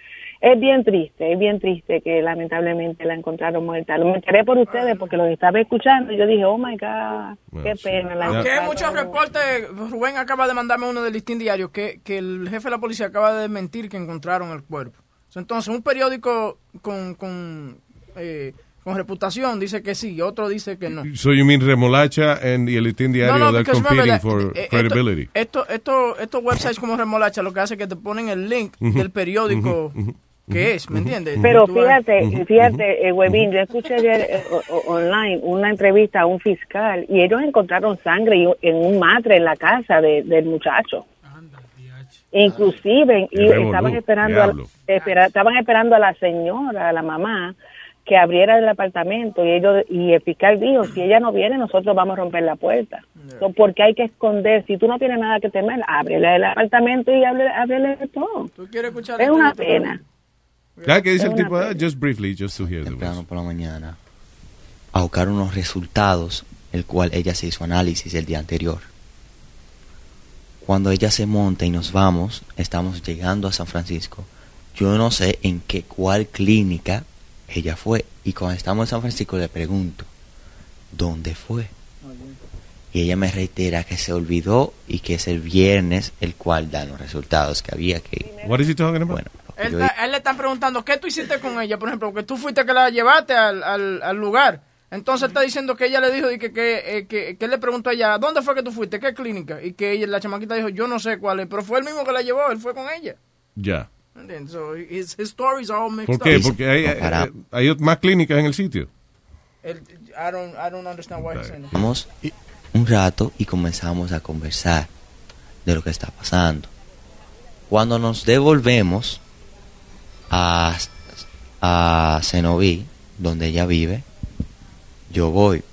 Es bien triste, es bien triste que lamentablemente la encontraron muerta. Lo me enteré por ustedes porque los estaba escuchando y yo dije, oh my God, qué pena. La Aunque hay muchos reportes, Rubén acaba de mandarme uno del listín diario que, que el jefe de la policía acaba de mentir que encontraron el cuerpo. Entonces, un periódico con, con, eh, con reputación dice que sí, otro dice que no. So you mean remolacha and y el listín diario No, no, they're competing remember for eh, credibility. Esto, esto, estos websites como Remolacha lo que hace es que te ponen el link del periódico que es, ¿me entiendes? Pero fíjate, fíjate, eh, Webin, yo escuché ayer eh, online una entrevista a un fiscal y ellos encontraron sangre en un matre en la casa de- del muchacho. Inclusive, y estaban esperando, a, espera- estaban esperando a la señora, a la mamá, que abriera el apartamento y ellos y el fiscal dijo, si ella no viene, nosotros vamos a romper la puerta. So, porque hay que esconder? Si tú no tienes nada que temer, ábrele el apartamento y ábrele, ábrele de todo. ¿Tú quieres escuchar Es una pena. ¿Sabes qué dice el tipo? Ah, just briefly, just to hear the temprano por la mañana a buscar unos resultados, el cual ella se hizo análisis el día anterior. Cuando ella se monta y nos vamos, estamos llegando a San Francisco. Yo no sé en qué cuál clínica ella fue y cuando estamos en San Francisco le pregunto dónde fue. Y ella me reitera que se olvidó y que es el viernes el cual dan los resultados que había que. What is he talking about? Bueno, Él, yo- él le están preguntando, ¿qué tú hiciste con ella? Por ejemplo, que tú fuiste que la llevaste al, al, al lugar. Entonces está diciendo que ella le dijo y que, que, eh, que, que él le preguntó a ella, ¿dónde fue que tú fuiste? ¿Qué clínica? Y que ella, la chamaquita dijo, yo no sé cuál es, pero fue el mismo que la llevó, él fue con ella. Ya. So, his, his stories are all mixed ¿Por qué? up. Porque hay, hay, hay más clínicas en el sitio. Él- I, don't, I don't understand why un rato y comenzamos a conversar de lo que está pasando. Cuando nos devolvemos, a, a Cenoví, donde ella vive, yo voy.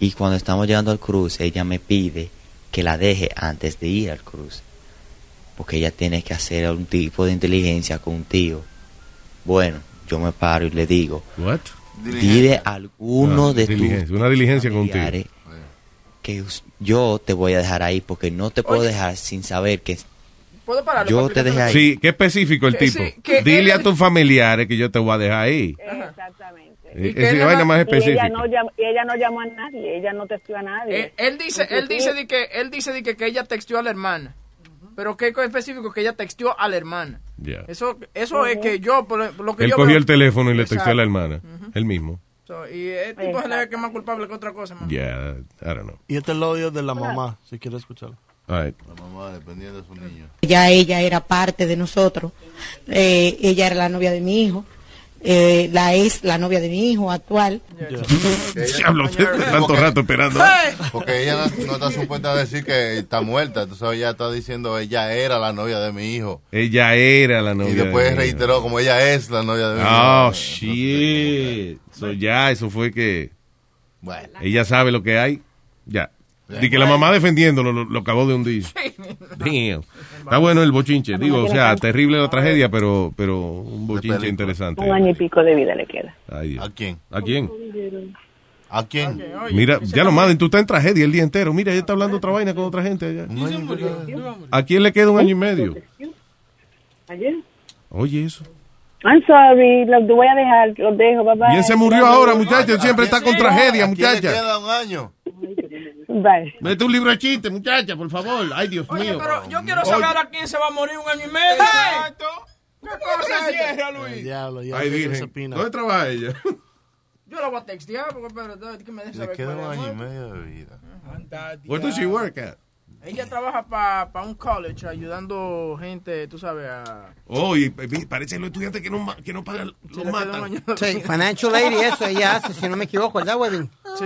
Y cuando estamos llegando al cruce, ella me pide que la deje antes de ir al cruce. Porque ella tiene que hacer un tipo de inteligencia con un tío. Bueno, yo me paro y le digo, What? dile a alguno Ah, de tus una diligencia con un tío. familiares que yo te voy a dejar ahí porque no te puedo dejar sin saber que ¿Puedo pararlo? yo te dejé ahí. Sí, qué específico el Que- tipo. sí, que Dile él- a tus familiares que yo te voy a dejar ahí. Exactamente. Eh, es vaina más Y ella específica. no, llamó, y ella no llamó a nadie, ella no testió a nadie. Eh, él dice, él dice de que, él dice de que, que ella texteó a la hermana. Pero qué específico que ella texteó a la hermana. Eso, eso es que yo, por lo- que Él yo cogió veo- el teléfono y le textó a la hermana. Él mismo. So, y el tipo se le ve que es más culpable que otra cosa, man. Yeah, I don't know. Y este es el audio de la mamá, si quieres escucharlo. All right. La mamá dependiendo de su niño. Ya ella era parte de nosotros. Eh, ella era la novia de mi hijo. Eh, la es la novia de mi hijo actual. Diablo, tanto rato esperando. Porque ella no, no está supuesta a decir que está muerta. Entonces ella está diciendo ella era la novia de mi hijo. Ella era la novia. Y después de mi hijo. reiteró como ella es la novia de mi Oh, hijo. shit. So, ya, eso fue que. Bueno. Ella sabe lo que hay. Ya. Y que la mamá defendiéndolo lo, lo acabó de hundir. Damn. Está bueno el bochinche. Digo, o sea, terrible la tragedia, pero, pero un bochinche interesante. Un año y pico de vida le queda. Ay, Dios. ¿A quién? ¿A quién? ¿A quién? Mira, ya lo madre, tú estás en tragedia el día entero. Mira, ella está hablando otra vaina con otra gente allá. ¿A quién le queda un año y medio? Ayer. Oye, eso. I'm sorry, lo te voy a dejar, lo dejo, papá. ¿Quién se murió ahora, muchacha? Siempre está con tragedia, ¿A quién le muchacha. queda un año? Bye. Mete un libro de chiste, muchacha, por favor. Ay, Dios Oye, mío. pero yo quiero saber a quién se va a morir un año y medio. Exacto. ¿Qué cosa es esta? El diablo, ya Ay, virgen. sepina. ¿Dónde trabaja ella? Yo la voy a textear porque espérate, que me deje Le queda un año y medio de vida. Where does she work at? Ella trabaja para un college ayudando gente, tú sabes, a... Oh, y eh, parece los estudiantes que no, que no pagan, los matan. Sí, Financial Lady, eso ella hace, si no me equivoco, ¿verdad, Webin? Sí.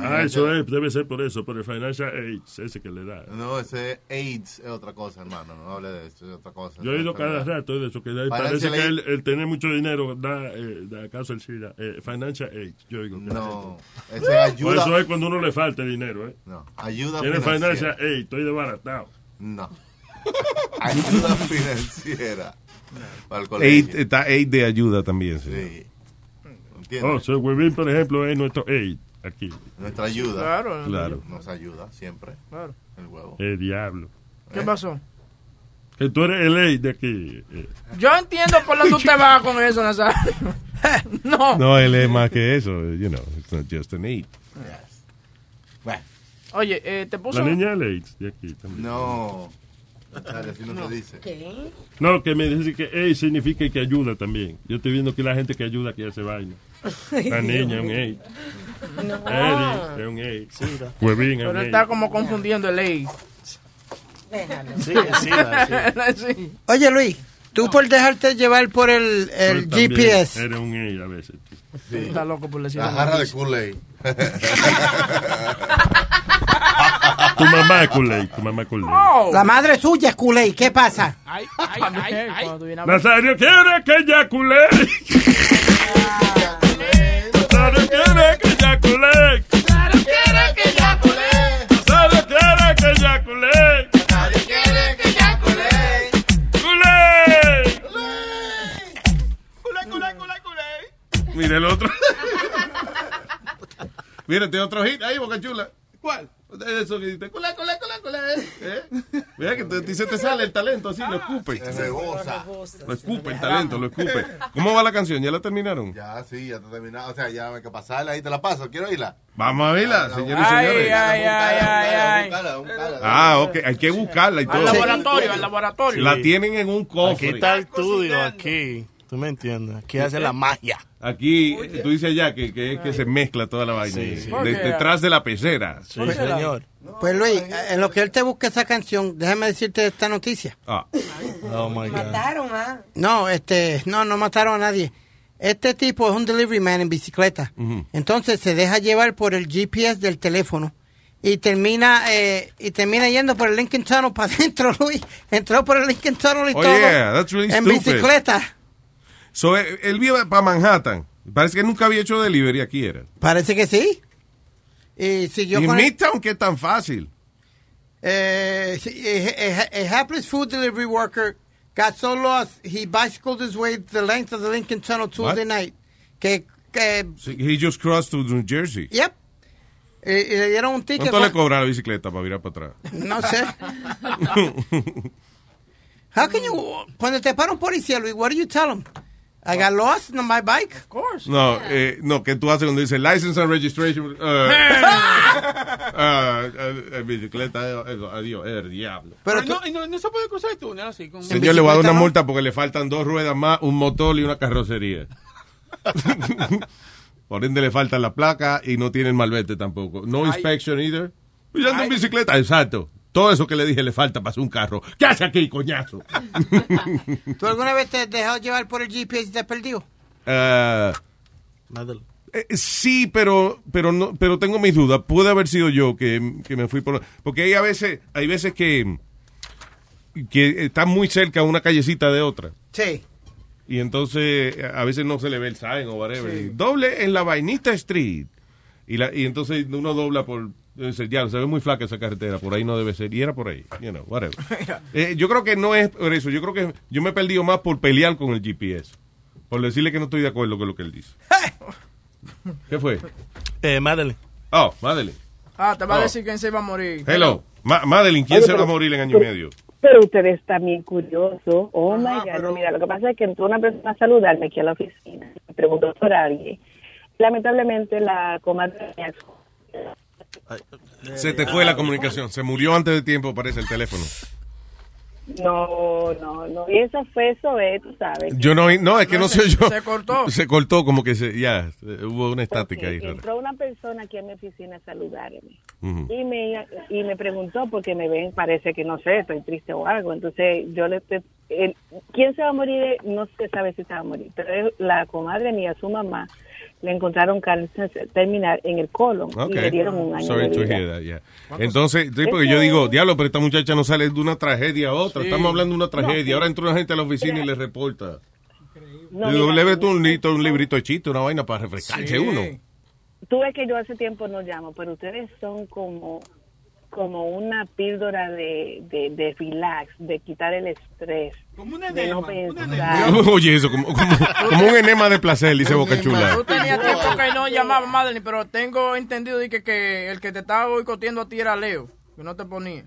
Ah, eso es, debe ser por eso, por el financial AIDS, ese que le da. No, ese AIDS es otra cosa, hermano. No hable de eso, es otra cosa. Yo he oído cada rato de eso, que parece que el, el tener mucho dinero da, eh, da caso el SIDA. Eh, financial aid, yo digo. No, es. ese ayuda- Por eso es cuando uno le falta dinero, ¿eh? No, ayuda Tiene financial aid, estoy desbaratado. No. Ayuda financiera. Para el Eight, colegio. está eight de ayuda también. Sí. Sí. Oh, ¿Entiendes? so Webin, por ejemplo, es nuestro aid aquí. Nuestra ayuda. Claro. Claro. Nos ayuda siempre. Claro. El huevo. El diablo. ¿Qué pasó? Que tú eres el aid de aquí. eh. Yo entiendo por dónde usted va con eso, Nazario. no. No, él es más que eso. You know, it's not just an eight. Oye, eh, te puso... La niña es el aid de aquí también. No. Dale, así no, dice. No, que me dice que aid significa que ayuda también. Yo estoy viendo que la gente que ayuda que hace vaina. La niña es un aid. Eddie es un es Pero un está como confundiendo el. Sí, sí, sí. Oye, Luis, tú por dejarte llevar por el, el GPS. Eres un aid a veces. Está loco por decir La jarra de Kool-Aid. Tu mamá es Kool-Aid, tu mamá es Kool-Aid. Oh. La madre suya es Kool-Aid, ¿qué pasa? Ay, ay, ay, ay. Cuando tú vienes a ver- Nazario quiere que eyacule. Nazario quiere que eyacule. Nazario quiere que eyacule. Nazario quiere que eyacule. Nazario quiere que eyacule. ¡Culé! Mira el otro. Mira, tiene otro hit ahí, Boca Chula. ¿Cuál? Eso que dice, culé, culé, culé, culé. ¿Eh? Mira que te, se te sale el talento así, lo escupe. Lo escupe, el talento, lo escupe. ¿Cómo va la canción? ¿Ya la terminaron? Ya, sí, ya está terminado. O sea, ya hay que pasarla ahí, te la paso. ¿Quiero oírla? Vamos a verla, señores y Ay, señores. ay, ay, ay. Ah, ok, hay que buscarla y Al todo. laboratorio, al laboratorio. La tienen en un Aquí cofre. está el estudio, aquí. ¿Tú me entiendes? Aquí hace la magia. Aquí, tú dices allá que, que, que se mezcla toda la vaina. Sí, sí. De- detrás de la pecera. Sí, señor. Pues Luis, en lo que él te busca esa canción, déjame decirte esta noticia. Ah. Oh my God. Mataron a. No, este, no, no mataron a nadie. Este tipo es un delivery man en bicicleta. Ujú. Entonces se deja llevar por el GPS del teléfono y termina eh, y termina yendo por el Lincoln Tunnel para adentro, Luis. Entró por el Lincoln Tunnel y Oh, todo yeah, that's really en stupid. bicicleta. So, él, él vive para Manhattan. Parece que nunca había hecho delivery aquí, era. Parece que sí. Y si yo y con Midtown, es tan fácil. Eh, a, a, a hapless food delivery worker got so lost he bicycled his way the length of the Lincoln Tunnel Tuesday What? night. Que, que He just crossed to New Jersey. yep. Y le dieron un ticket. ¿Cuánto le cobra la bicicleta para virar para atrás? No sé. How can you, cuando te para un policía, Luis, what do you tell him? I got lost on my bike? Of course. No, eh, no, que tú haces cuando dice license and registration. Uh, uh, uh, bicicleta, adiós, el diablo. Pero, no, y no, no se puede cruzar el túnel así. Con Señor, le voy a dar una multa porque le faltan dos ruedas más, un motor y una carrocería. Por ende le faltan la placa y no tiene el malvete tampoco. No inspection either. Y anda en bicicleta, exacto. Todo eso que le dije le falta para hacer un carro. ¿Qué hace aquí, coñazo? ¿Tú alguna vez te has dejado llevar por el GPS y te has perdido? Eh, eh, sí, pero pero no pero tengo mis dudas. Puede haber sido yo que, que me fui por porque hay a veces hay veces que que está muy cerca una callecita de otra Sí. y entonces a veces no se le ve el sign o whatever. Sí. Doble en la Vainita Street y la y entonces uno dobla por dice, ya se ve muy flaca esa carretera, por ahí no debe ser y era por ahí, you know, whatever. Eh, yo creo que no es por eso, yo creo que yo me he perdido más por pelear con el GPS. Por decirle que no estoy de acuerdo con lo que él dice. ¿Qué fue? Eh, Madeline. Oh, Madeline. Ah, te va a Oh. decir quién se va a morir. Hello. Ma- Madeline, ¿quién Oye, se va a pero- morir en año y medio? Pero ustedes también curiosos. Oh my God. No, mira, lo que pasa es que entró una persona a saludarme aquí a la oficina. Me preguntó por alguien. Lamentablemente, la comadre Se te fue la comunicación. Se murió antes de tiempo, parece el teléfono. No, no, no. Y eso fue eso, eh, tú sabes. Yo no, no, es que no, sé yo. se cortó. Se cortó como que se, ya, hubo una estática ahí. Rara. entró una persona aquí a mi oficina a saludarme. Y me y me preguntó porque me ven parece que no sé estoy triste o algo entonces yo le el- quién se va a morir no se sabe si se va a morir pero es la comadre mía su mamá le encontraron cáncer terminal en el colon y le dieron un año Sorry de to vida. hear that, yeah. Entonces, sí, porque yo digo, diablo, pero esta muchacha no sale de una tragedia a otra. Sí. Estamos hablando de una tragedia. No. Ahora entra una gente a la oficina y le reporta. No, mira, lévete un, librito, un librito de chiste, una vaina para refrescarse uno. tú ves que yo hace tiempo no llamo pero ustedes son como como una píldora de, de, de relax, de quitar el estrés, de no pensar. Oye, eso, como, como, como un enema de placer, dice Boca Chula. Tú tenías tiempo que no llamaba Madeline, pero tengo entendido de que, que el que te estaba boicoteando a ti era Leo, que no te ponía.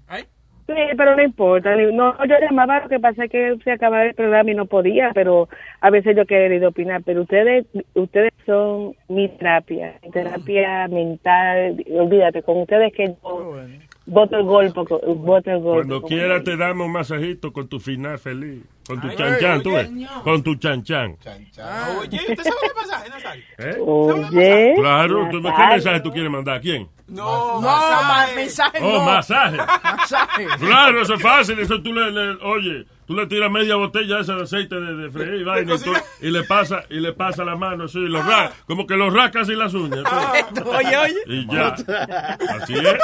Sí, pero no importa. No, yo llamaba, lo que pasa es que se acababa el programa y no podía, pero a veces yo quería opinar. Pero ustedes ustedes son mi terapia, mi terapia mental. Olvídate, con ustedes que yo voto el gol, porque- voto el gol. Cuando quiera te damos un masajito con tu final feliz. Con tu Ay, chanchan, tú ves. Con tu chanchan. Oye, ¿usted sabe qué pasaje, Nazario? ¿Eh? Oye. Claro, ¿tú- ¿qué mensaje tú quieres mandar? ¿A quién? No, No, mensaje Oh, no. masaje. Masaje. Claro, eso es fácil. Eso tú le, le- oye, tú le tiras media botella esa de aceite de, de freír y vaina y, le pasa y le pasa la mano así, y lo ra- como que los racas y las uñas. Oye, oye. Y ya. Así es.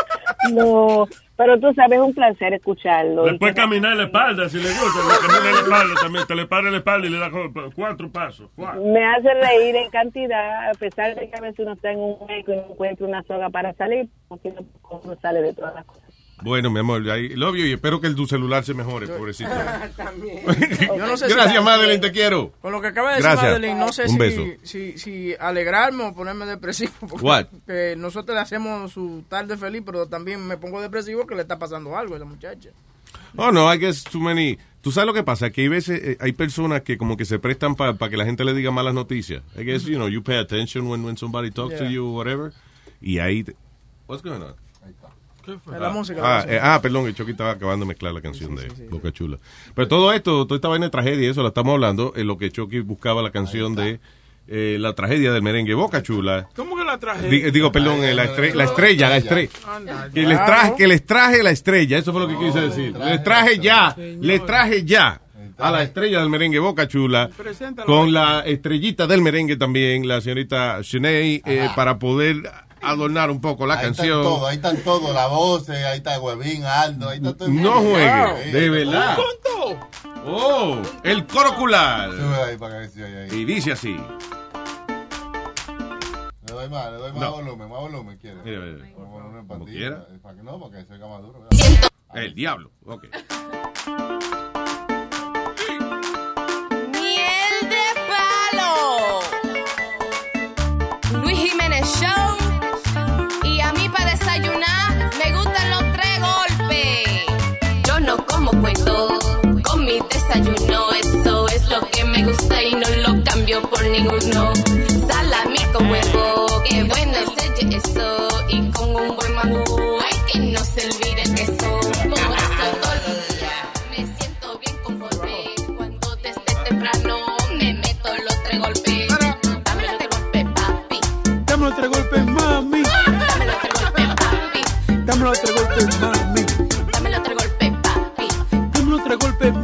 No, pero tú sabes, es un placer escucharlo. Puedes caminar la espalda si le gusta. Le camina la espalda también. Te le para la espalda y le da cu- cuatro pasos. Cuatro. Me hace reír en cantidad, a pesar de que a veces uno está en un hueco y no encuentra una soga para salir, porque no uno sale de todas las cosas. Bueno, mi amor, ahí lo obvio y espero que el tu celular se mejore, pobrecito. Yo no sé si- Gracias, Madeline, te quiero. Con lo que acaba de decir Gracias. Madeline, no sé Un si, beso. si, si alegrarme o ponerme depresivo. Porque What? que nosotros le hacemos su tarde feliz, pero también me pongo depresivo que le está pasando algo a la muchacha. Oh, no, I guess too many. Tú sabes lo que pasa, que hay veces, eh, hay personas que como que se prestan para que la gente le diga malas noticias. I guess, you know, you pay attention when, when somebody talks to Yeah. you or whatever. Y ahí, te- what's going on? ¿Qué fue? La música. la Ah, música. eh, ah, perdón, el Chucky estaba acabando de mezclar la canción de Boca Chula. Pero todo esto, toda esta vaina de tragedia, eso lo estamos hablando en lo que Chucky buscaba la canción de eh, la tragedia del merengue Boca Chula. ¿Cómo que la traje? Di- digo, perdón, eh, la, estre- la estrella, la estrella. Anda, Que les, traje, que les traje la estrella, eso fue lo que quise decir. Les traje ya, les traje ya a la estrella del merengue Boca Chula, con la estrellita del merengue también, la señorita Shanae, eh, para poder adornar un poco la ahí canción. Están todo, ahí están todos, la voz, ahí está Huevín, Aldo, ahí está todo el No mundo. juegue, de verdad. Oh, el coro cular. Y dice así. Le doy más, le doy más No. volumen, más volumen, ¿quiere? Mira, Como quiera. eh, Para que no, para que se oiga más duro. ¿verdad? El diablo. Ok. Miel de palo. Luis Jiménez Show. Por ninguno. Salami con huevo, qué bueno es el eso. Y con un buen mangú, ay que no se olvide el queso. Por eso todos los días me siento bien conforme. Cuando desde temprano me meto los tres golpes. Dame los tres golpes, papi. Dame los tres golpes, mami. Dame los tres golpes, papi. Dame los tres golpes, mami. Dame los tres golpes, papi. Dame los tres golpes, mami.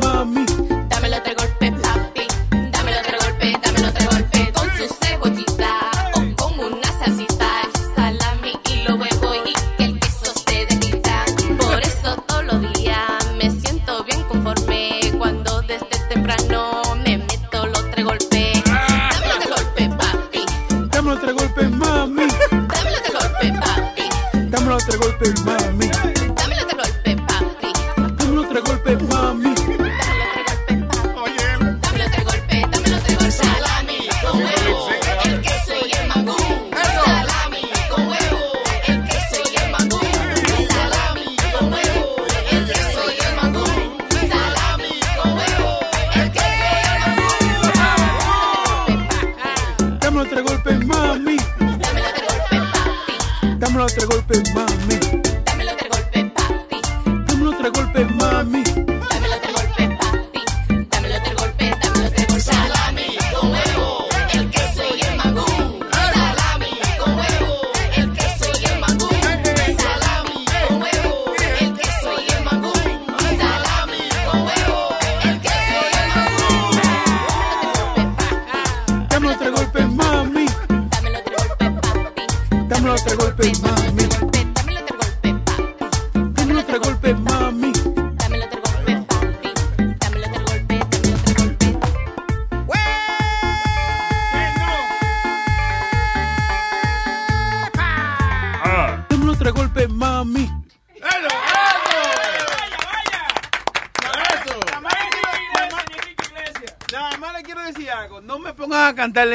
Dame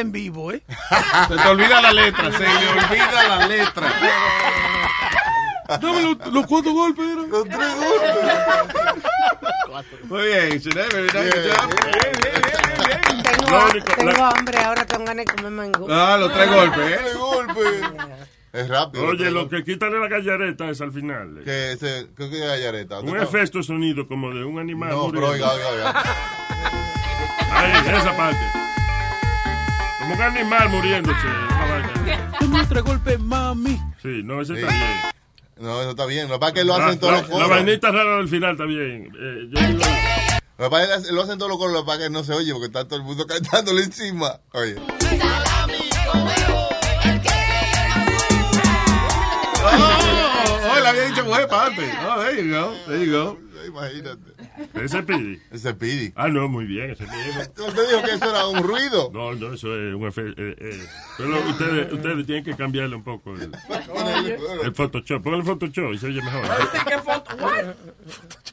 en vivo, ¿eh? Se te olvida la letra, se le olvida la letra. Dame los, los cuatro golpes. ¿no? Los tres golpes. Muy bien, nice, good job. Tengo, Lo único- tengo la- hambre, ahora tengo ganas de comer mango. Ah, los tres golpes, ¿eh? Tres golpes. Es rápido. Oye, lo que quitan la gallareta es al final. Que ese, ¿qué es gallareta? Un efecto de sonido como de un animal. No, pero oiga, oiga, oiga. Ahí, esa parte. Como un animal muriéndose. Dame los tres golpes, mami. Sí, no, ese Sí. está bien. No, eso está bien. Lo que pasa es que lo La- hacen todos la- los La coros. vainita rara del final está bien. Eh, yo digo, Lo que pasa es que lo hacen todos los coros, lo que pasa es que no se oye porque está todo el mundo cantándole encima. Oye. Oh, oh, le había dicho mujer para antes. Oh, there you go, there you go. Imagínate. Ese pidi. Ese pidi. Ah, no, muy bien, ese mismo. ¿Usted dijo que eso era un ruido? No, no, eso es un efecto. Eh, eh. Pero ustedes, ustedes tienen que cambiarle un poco el, el Photoshop. Ponle el Photoshop y se oye mejor.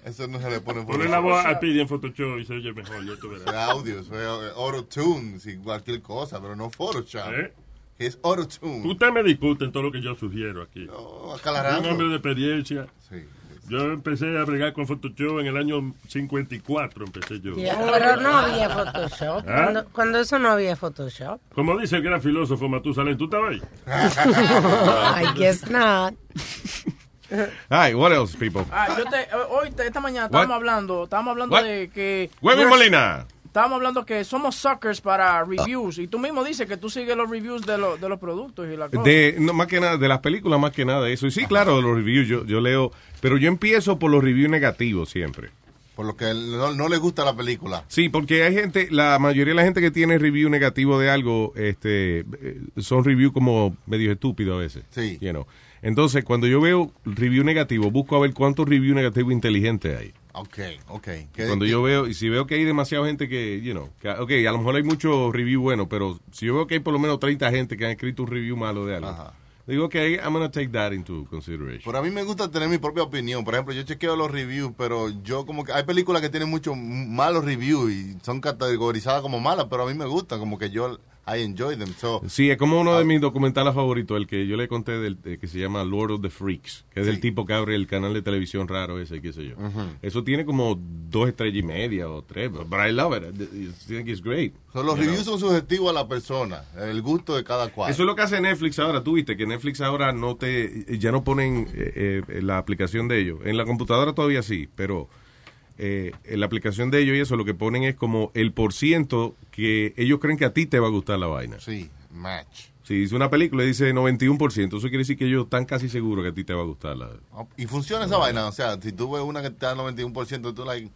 Eso no se le pone en Ponle la voz a Pidi en Photoshop y se oye mejor. Tú verás. Es audio, eso es auto-tune, cualquier cosa, pero no Photoshop. ¿Eh? Es auto-tune. Usted me discute en todo lo que yo sugiero aquí. No, aclarando. Un hombre de experiencia. Sí. Yo empecé a bregar con Photoshop en el año 54, empecé yo. Pero no había Photoshop. ¿Ah? Cuando, cuando eso no había Photoshop. Como dice el gran filósofo Matusalén, ¿tú estabas ahí? I guess not. All right, what else, people? Ah, yo te, hoy, esta mañana, estábamos What? hablando, estábamos hablando What? de que... Huevín Molina. Estábamos hablando que somos suckers para reviews. Y tú mismo dices que tú sigues los reviews de, los de los productos y la cosa. De, no, más que nada, de las películas, más que nada eso. Y sí, claro, de los reviews yo, yo leo, pero yo empiezo por los reviews negativos siempre. Por lo que no, no le gusta la película. Sí, porque hay gente, la mayoría de la gente que tiene review negativo de algo, este, eh, son reviews como medio estúpidos a veces. Sí. You know. Entonces, cuando yo veo review negativo, busco a ver cuántos review negativos inteligentes hay. Ok, ok. Cuando yo veo, y si veo que hay demasiada gente que, you know, que, ok, a lo mejor hay mucho review bueno, pero si yo veo que hay por lo menos 30 gente que han escrito un review malo de algo, digo, ok, I'm gonna take that into consideration. Pero a mí me gusta tener mi propia opinión. Por ejemplo, yo chequeo los reviews, pero yo como que hay películas que tienen muchos malos reviews y son categorizadas como malas, pero a mí me gustan, como que yo I enjoy them. So, Sí, es como uno de mis documentales favoritos, el que yo le conté, del, eh, que se llama Lord of the Freaks, que es del tipo que abre el canal de televisión raro ese, qué sé yo. Eso tiene como dos estrellas y media o tres, but I love it. I think it's great. so los reviews know. son subjetivos a la persona, el gusto de cada cual. Eso es lo que hace Netflix ahora. Tú viste que Netflix ahora no te, ya no ponen eh, eh, la aplicación de ellos. En la computadora todavía sí, pero eh, en la aplicación de ellos y eso lo que ponen es como el por ciento que ellos creen que a ti te va a gustar la vaina. Sí, match. Si dice una película y dice 91%, eso quiere decir que ellos están casi seguros que a ti te va a gustar la... Y funciona esa vaina, o sea, si tú ves una que te da 91%, tú like,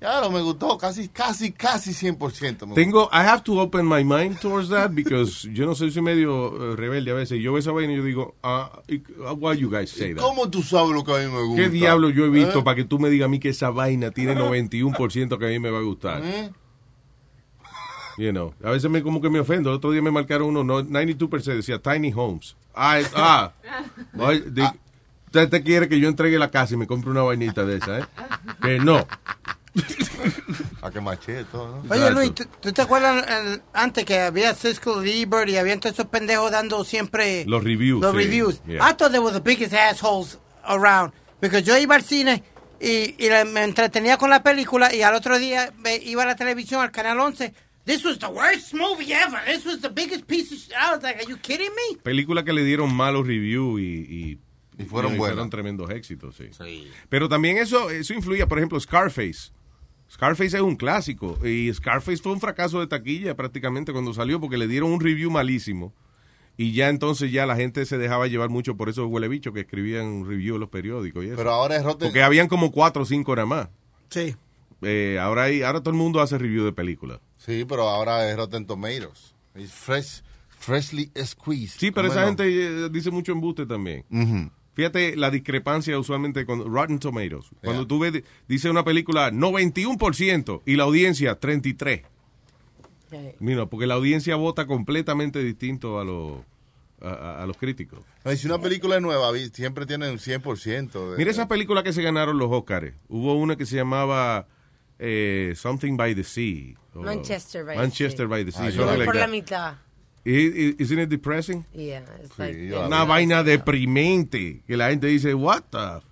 ya no me gustó, casi, casi, casi 100%. me Tengo, I have to open my mind towards that because yo no sé, soy medio eh, rebelde a veces. Yo veo esa vaina y yo digo, ah, why you guys say that? ¿Cómo tú sabes lo que a mí me gusta? ¿Qué diablo yo he visto ¿Eh? para que tú me digas a mí que esa vaina tiene 91% que a mí me va a gustar? ¿Eh? You know, a veces me como que me ofendo. El otro día me marcaron uno, no, 92% decía Tiny Homes. Ah, es- ah. Usted te quiere que yo entregue la casa y me compre una vainita de esa, ¿eh? Que no. A que maché todo, ¿no? Oye, Luis, ¿tú, tú te acuerdas el- antes que había Cisco Liebert y había todos esos pendejos dando siempre Los reviews. los sí. reviews? Yeah. I thought they were the biggest assholes around. Porque yo iba al cine y, y me entretenía con la película y al otro día me iba a la televisión, al canal 11. This was the worst movie ever. This was the biggest piece of shit. I was like, are you kidding me? Películas que le dieron malos reviews y, y, Y fueron y buenas. tremendos éxitos, sí. Pero también eso, eso influía, por ejemplo, Scarface. Scarface es un clásico y Scarface fue un fracaso de taquilla prácticamente cuando salió porque le dieron un review malísimo y ya entonces ya la gente se dejaba llevar mucho por esos huele bichos que escribían review en los periódicos y eso. Pero ahora es Rotten- Porque habían como cuatro o cinco nada más. Sí. Eh, ahora, hay, ahora todo el mundo hace review de películas. Sí, pero ahora es Rotten Tomatoes. Es fresh, freshly squeezed. Sí, pero esa gente eh, dice mucho embuste también. Fíjate la discrepancia usualmente con Rotten Tomatoes. Cuando tú ves, dice una película 91% y la audiencia 33%. Mira, porque la audiencia vota completamente distinto a, los a, los críticos. No, si una película es nueva, siempre tiene un 100%. De, Mira esa película que se ganaron los Oscars. Hubo una que se llamaba eh, Something by the Sea. Manchester by the Manchester Sea. by the Sea. Ah, Yo por la mitad. Isn't it depressing? Yeah, it's Sí, like- Una vaina deprimente que la gente dice, what the...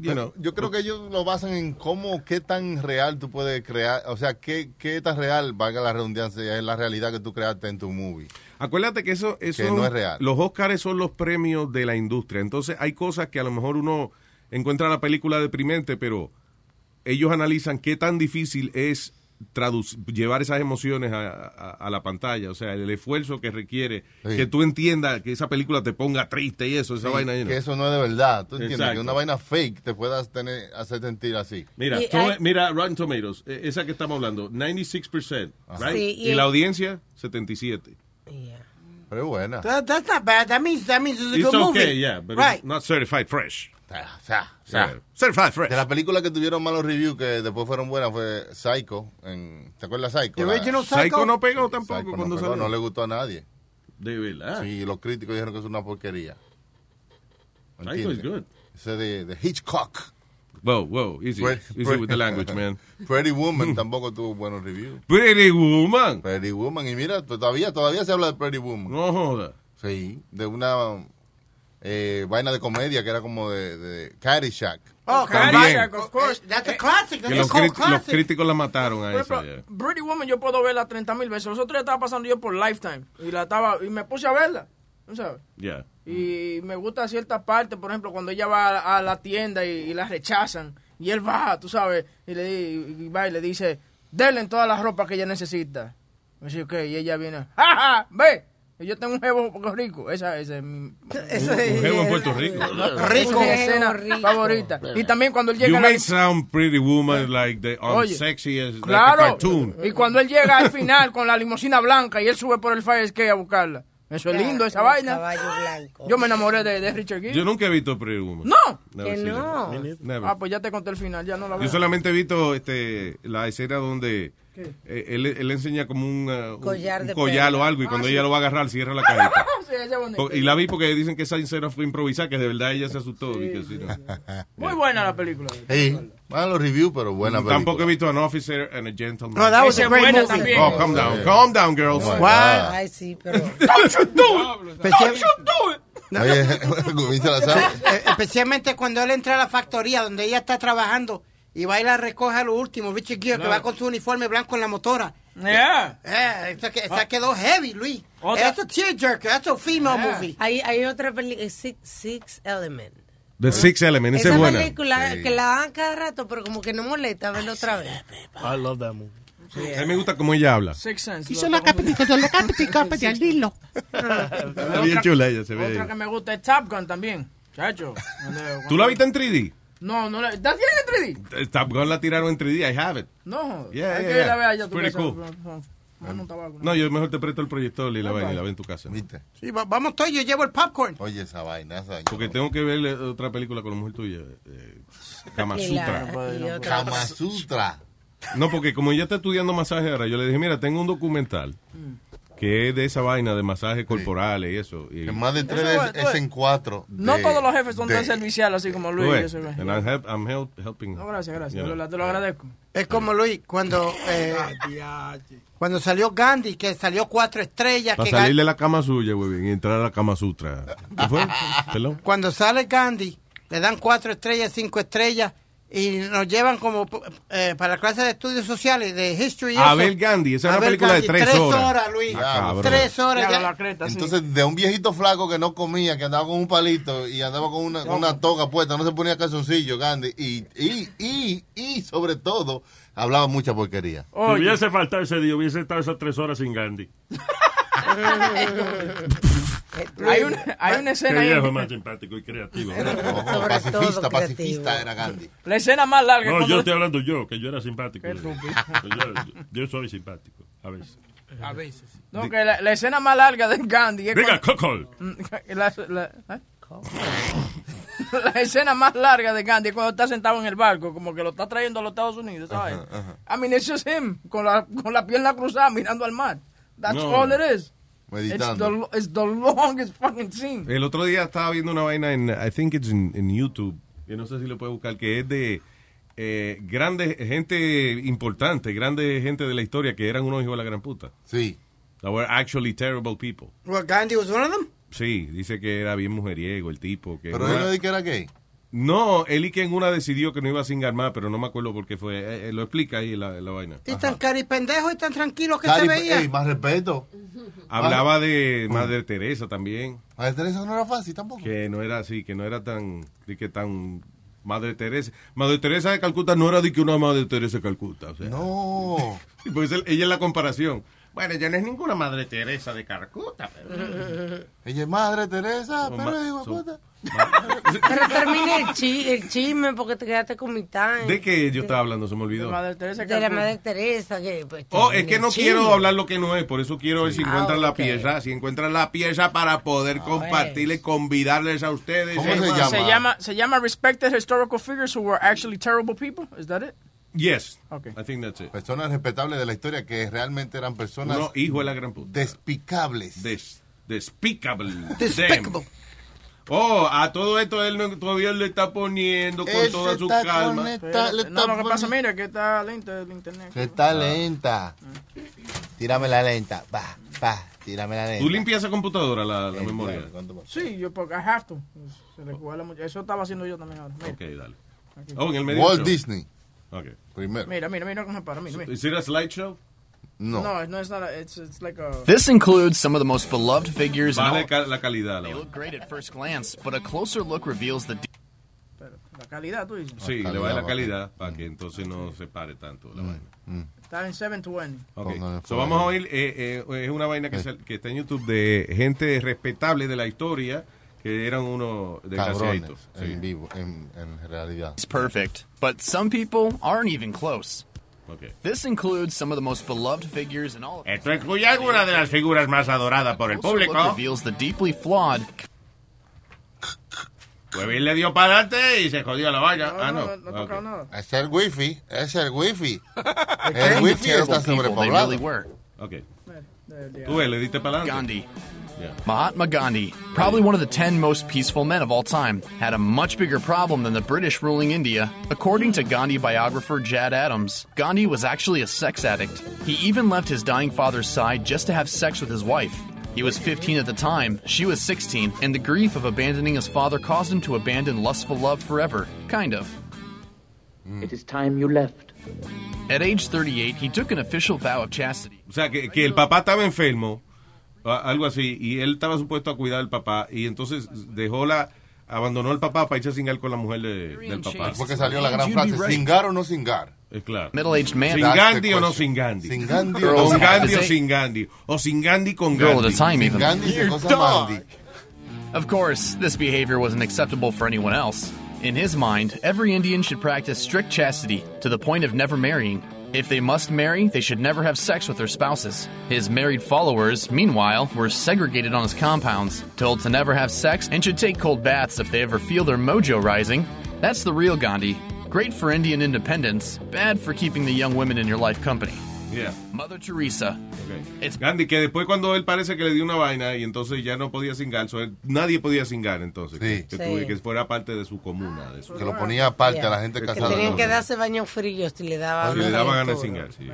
You know. Yo creo que ellos lo basan en cómo, qué tan real tú puedes crear, o sea, qué, qué tan real, valga la redundancia, es la realidad que tú creaste en tu movie. Acuérdate que eso, eso Que no es real. Los Oscars son los premios de la industria. Entonces hay cosas que a lo mejor uno encuentra la película deprimente, pero ellos analizan qué tan difícil es llevar esas emociones a, a- a la pantalla. O sea, el esfuerzo que requiere Sí. que tú entiendas que esa película te ponga triste y eso, esa Sí, vaina. que eso no es de verdad. Tú entiendes Exacto. que una vaina fake te puedas tener, hacer sentir así. Mira, Y tú- hay- mira Rotten Tomatoes, eh, esa que estamos hablando, 96%, right? Sí, y, y- la audiencia, 77. Pero es buena. That- that's not bad. That means, that means it's a It's good movie. okay, yeah, but right. it's not certified fresh. O sea, o sea, Yeah. Certified fresh. De las películas que tuvieron malos reviews que después fueron buenas fue Psycho. En, ¿Te acuerdas de Psycho? La- Psycho Psycho? no pegó tampoco Psycho no cuando pegó, salió. no le gustó a nadie. De verdad. Sí, los críticos dijeron que es una porquería. Psycho is good. Ese de, de Hitchcock. Whoa, whoa, easy. Pre- easy pre- with the language, man. Pretty Woman tampoco tuvo buenos reviews. Pretty Woman. Pretty Woman. Y mira, todavía, todavía se habla de Pretty Woman. No joda. Sí, de una eh, vaina de comedia que era como de, de Caddyshack. Oh, También. Caddyshack, of course. That's a classic. That's Que a los, cult crit- los classic. críticos la mataron a esa. Pretty Woman yo puedo verla 30 mil veces. Los otros estaba pasando yo por Lifetime y la estaba y me puse a verla, ¿no sabes? Ya. Y me gusta cierta parte, por ejemplo, cuando ella va a, a la tienda y, y la rechazan y él va, tú sabes, y le y va y le dice, denle toda la ropa que ella necesita. Y dice, ok, y ella viene, ¡ja, ja! ¡Ve! Yo tengo un jevo Puerto rico. Esa, esa es mi... Eso Un jevo en Puerto Rico. Rico. mi escena rico. favorita. Y también cuando él llega You la- may sound Pretty Woman like the unsexiest like a Claro. cartoon. Y cuando él llega al final con la limusina blanca y él sube por el fire escape a buscarla. Eso es Claro, lindo, esa un vaina. caballo blanco. Yo me enamoré de, de Richard Gere. Yo nunca he visto Pretty Woman. No. Never Que no. Ah, pues ya te conté el final, ya no la veo. Yo solamente he visto este, la escena donde. Eh, él, él le enseña como un, uh, un- Collar un collar o algo y Ah, cuando sí. ella lo va a agarrar cierra la cajita. Sí, y la vi porque dicen que esa escena fue improvisada, que de verdad ella se asustó. y que sí, no. Muy buena la película. Sí, van los reviews, pero buena película. Tampoco he visto An Officer and a Gentleman. No, that was a great movie. también. Oh, calm down, calm down, girls. Oh, What? Ay, sí, pero... Don't you do it! Don't you do it! Oye, ¿comiste la sal? Eh, especialmente cuando él entra a la factoría donde ella está trabajando y va y la recoge a lo último, Richard Gere, que va con su uniforme blanco en la motora. Yeah. Eh, esa, esa quedó heavy, Luis. Otra- Eso es tearjerker, eso es female Yeah. movie. Hay, hay otra película, Six, Six Element. The Six Element, esa Esa es buena. película Sí. que la dan cada rato, pero como que no molesta verla otra vez. I love that movie. A mí me gusta cómo ella habla. Six Sense. Hizo lo- la capitita, yo la capitita, al dilo. Está bien chula ella, se ve. Otra que me gusta es Top Gun también. Chacho. ¿Tú la viste en 3D? No, no la. ¿Estás bien en 3D? Eh, Top Gun la tiraron en 3D, I have it. No. Yeah, hay yeah, que yeah. la vea ya tu Pretty casa. cool. Tabaco. No, yo mejor te presto el proyector y la vaina y la ve en tu casa. ¿Viste? Sí, va- vamos todos, yo llevo el popcorn. Oye, esa vaina, esa Porque tengo que ver eh, otra película con la mujer tuya. eh, Kama Y la- Sutra. y otra- Kama Sutra. No, porque como ella está estudiando masaje ahora, yo le dije, mira, tengo un documental que es de esa vaina de masajes corporales y eso. Y, En más de tres Eso es, es- es en cuatro. No todos los jefes son de- tan serviciales así como Luis. Tú ves, eso es. and I'm, help- I'm help- helping. No, gracias, gracias. Te lo, te lo agradezco. Es como Luis, cuando, eh, cuando salió Gandhi, que salió cuatro estrellas. Para que salir de la cama suya, güey, y entrar a la cama sutra. ¿Qué fue? Perdón. Cuando sale Gandhi, le dan cuatro estrellas, cinco estrellas, y nos llevan como eh, para la clase de estudios sociales, de history. y A eso. ver Gandhi, esa es una película de Gandhi, tres horas. horas, Luis. Ah, tres horas. Ya, ya. la creta, sí. Entonces, de un viejito flaco que no comía, que andaba con un palito y andaba con una, una toga puesta, no se ponía calzoncillo, Gandhi, y, y, y, y sobre todo, hablaba mucha porquería. Si Oye, hubiese faltado ese día, hubiese estado esas tres horas sin Gandhi. hay, una, hay una Qué escena ahí. viejo más simpático y creativo. Sobre pacifista, pacifista era Gandhi. La escena más larga. No, cuando- yo estoy hablando yo, que yo era simpático. Qué Yo, estúpido. yo- yo soy simpático, a veces. A veces. No, que la, la escena más larga de Gandhi es Diga, cuando- Cocol. la, la- ¿eh? La escena más larga de Gandhi es cuando está sentado en el barco, como que lo está trayendo a los Estados Unidos, ¿sabes? I mean, it's just him, con la, con la pierna cruzada mirando al mar. That's No. all it is. It's Meditando. the, it's the longest fucking scene. El otro día estaba viendo una vaina en, I think it's in, in YouTube, que no sé si lo puede buscar, que es de eh, grande gente importante, grande gente de la historia que eran unos hijos de la gran puta. Sí. That were actually terrible people. Well, Gandhi was one of them. Sí, dice que era bien mujeriego el tipo. Que Pero él no dijo que era gay. No, él y que en una decidió que no iba a singar más, pero no me acuerdo por qué fue. Eh, eh, lo explica ahí la, la vaina. Y tan caripendejo y tan tranquilo que Cari- se veía. ey, más respeto. Hablaba de Madre Teresa también. Madre Teresa no era fácil tampoco. Que no era así, que no era tan, de que tan Madre Teresa. Madre Teresa de Calcuta no era de que una Madre Teresa de Calcuta. O sea, No. Pues él- ella es la comparación. Bueno, ella no es ninguna Madre Teresa de Calcuta. Pero... Ella es Madre Teresa, pero ma- de son- puta. Pero termine el, chi- el chisme porque te quedaste con mitad. ¿De qué yo estaba hablando? Se me De olvidó. Madre Teresa De la madre Teresa. Que, pues, Oh, es que no chisme. quiero hablar lo que no es, por eso quiero ver si Ah, encuentran la ok. pieza, si encuentran la pieza para poder compartirle, convidarles a ustedes. ¿Cómo Eh, se llama? Se llama, se llama Respected Historical Figures Who Were Actually Terrible People. Is that it? Yes, Okay. I think that's it. Personas respetables de la historia que realmente eran personas Uno hijo de la gran puta. despicables. Des, despicable. Despicable. Oh, a todo esto él no- todavía le está poniendo con Ese toda su está calma. conecta- le no, lo que pasa, mira, que está lento el internet. Que está lenta. Tírame la lenta. Va, va, tírame la lenta. ¿Tú limpias esa computadora, la, la Eh, memoria? claro. Sí, yo porque I have to. Se le mucho. Eso estaba haciendo yo también ahora. Mira, Ok, dale. Oh, en el medio. Walt. Disney, Ok. primero. mira, mira, mira cómo se para. Mira, mira. ¿Is it a slideshow? No. No, no, it's not. A, it's, it's like a. This includes some of the most beloved figures in all. ca- la calidad. They look great at first glance, but a closer look reveals the Pero, la calidad, tú dices. Sí, le va la calidad, para que entonces no se pare tanto la vaina. Está en 720. Ok. Póngale So, vamos a oír, eh, eh, es una vaina que, sal- que está en YouTube de gente respetable de la historia que eran unos Cabrones, desgraciaditos. Sí. en vivo, en, en realidad. It's perfect, but some people aren't even close. Okay. This includes some of the most beloved figures in all of Esto incluye algunas de las figuras más adoradas por el Closer look público. reveals the deeply flawed Huevín le dio para adelante y se jodió la valla. ah, no. Ok. Es el wifi, es el wifi. kind el of wifi terrible está people they sobrepoblado. really were. Ok. Tú ves, le diste para adelante. Gandhi. Mahatma Gandhi, probably one of the 10 most peaceful men of all time, had a much bigger problem than the British ruling India. According to Gandhi biographer Jad Adams, Gandhi was actually a sex addict. He even left his dying father's side just to have sex with his wife. He was 15 at the time, she was 16, and the grief of abandoning his father caused him to abandon lustful love forever. Kind of. It is time you left. At age 38, he took an official vow of chastity. O sea, que, que el papá estaba enfermo, algo así, y él estaba supuesto a cuidar al papá, y entonces dejó la, abandonó al papá para irse a cingar con la mujer de- del papá. Porque salió la gran frase, ¿singar o no singar? Es claro. Middle-aged man. ¿Sin Gandhi o no sin Gandhi? Sin Gandhi o no sin Gandhi o sin Gandhi. O sin Gandhi con Gandhi. even. Gandhi se cosa. Of course, this behavior wasn't acceptable for anyone else. In his mind, every Indian should practice strict chastity to the point of never marrying. If they must marry, they should never have sex with their spouses. His married followers, meanwhile, were segregated on his compounds, told to never have sex, and should take cold baths if they ever feel their mojo rising. That's the real Gandhi. Great for Indian independence, bad for keeping the young women in your life company. Yeah. Mother Teresa. Okay. Gandhi, que después cuando él parece que le dio una vaina y entonces ya no podía cingar, so él- nadie podía cingar entonces, que, que Sí. tuve- que fuera parte de su comuna. De su, Que lo ponía aparte a la gente Que casada. tenían que darse baños fríos y le daban. Sí, le daba ganas de todo. cingar, sí.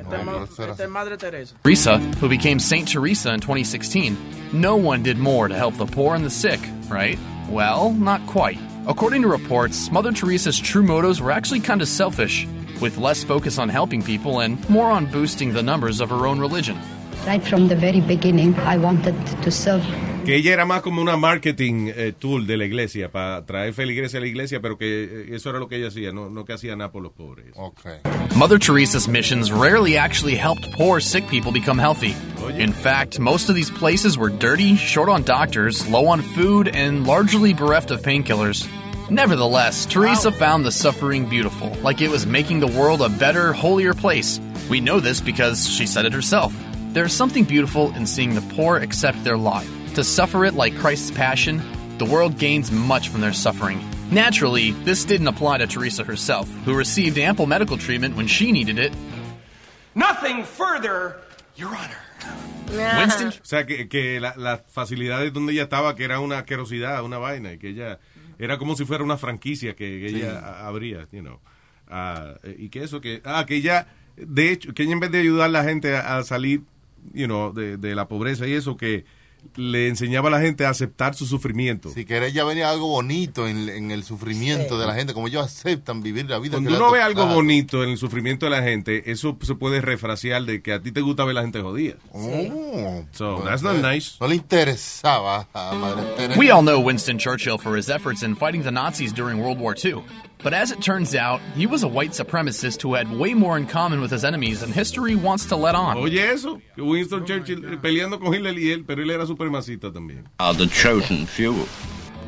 Esta es Madre Teresa. Teresa, who became Saint Teresa in 2016, no one did more to help the poor and the sick, right? Well, not quite. According to reports, Mother Teresa's true motives were actually kind of selfish, with less focus on helping people and more on boosting the numbers of her own religion. Right from the very beginning, I wanted to serve. Que ella era más como una marketing eh, tool de la iglesia, para traer feligreses a la iglesia, pero que eh, eso era lo que ella hacía, no, no que hacía nada por los pobres. Okay. Mother Teresa's missions rarely actually helped poor, sick people become healthy. In fact, most of these places were dirty, short on doctors, low on food, and largely bereft of painkillers. Nevertheless, Teresa found the suffering beautiful, like it was making the world a better, holier place. We know this because she said it herself. There's something beautiful in seeing the poor accept their lot. To suffer it like Christ's passion, the world gains much from their suffering. Naturally, this didn't apply to Teresa herself, who received ample medical treatment when she needed it. Nothing further, Your Honor. Winston O sea, que, que la- las facilidades donde ella estaba, que era una asquerosidad, una vaina, y que ella era como si fuera una franquicia que, Sí. ella a- abría, you know. Ah, y que eso, que, ah, que ella, de hecho, que ella en vez de ayudar a la gente a, a salir, you know, de, de la pobreza y eso, que le enseñaba a la gente a aceptar su sufrimiento. Si que ella venía algo bonito en, en el sufrimiento de la gente, como ellos aceptan vivir la vida. Cuando que uno ve algo bonito en el sufrimiento de la gente, eso se puede refrasear de que a ti te gusta ver la gente jodida. Oh. So, that's not nice. No le interesaba a Madre Teresa. We all know Winston Churchill for his efforts in fighting the Nazis during World War II. But as it turns out, he was a white supremacist who had way more in common with his enemies than history wants to let on. Oye, eso, Winston Churchill peleando con Hitler y él, pero él era supremacista también. Are the chosen few.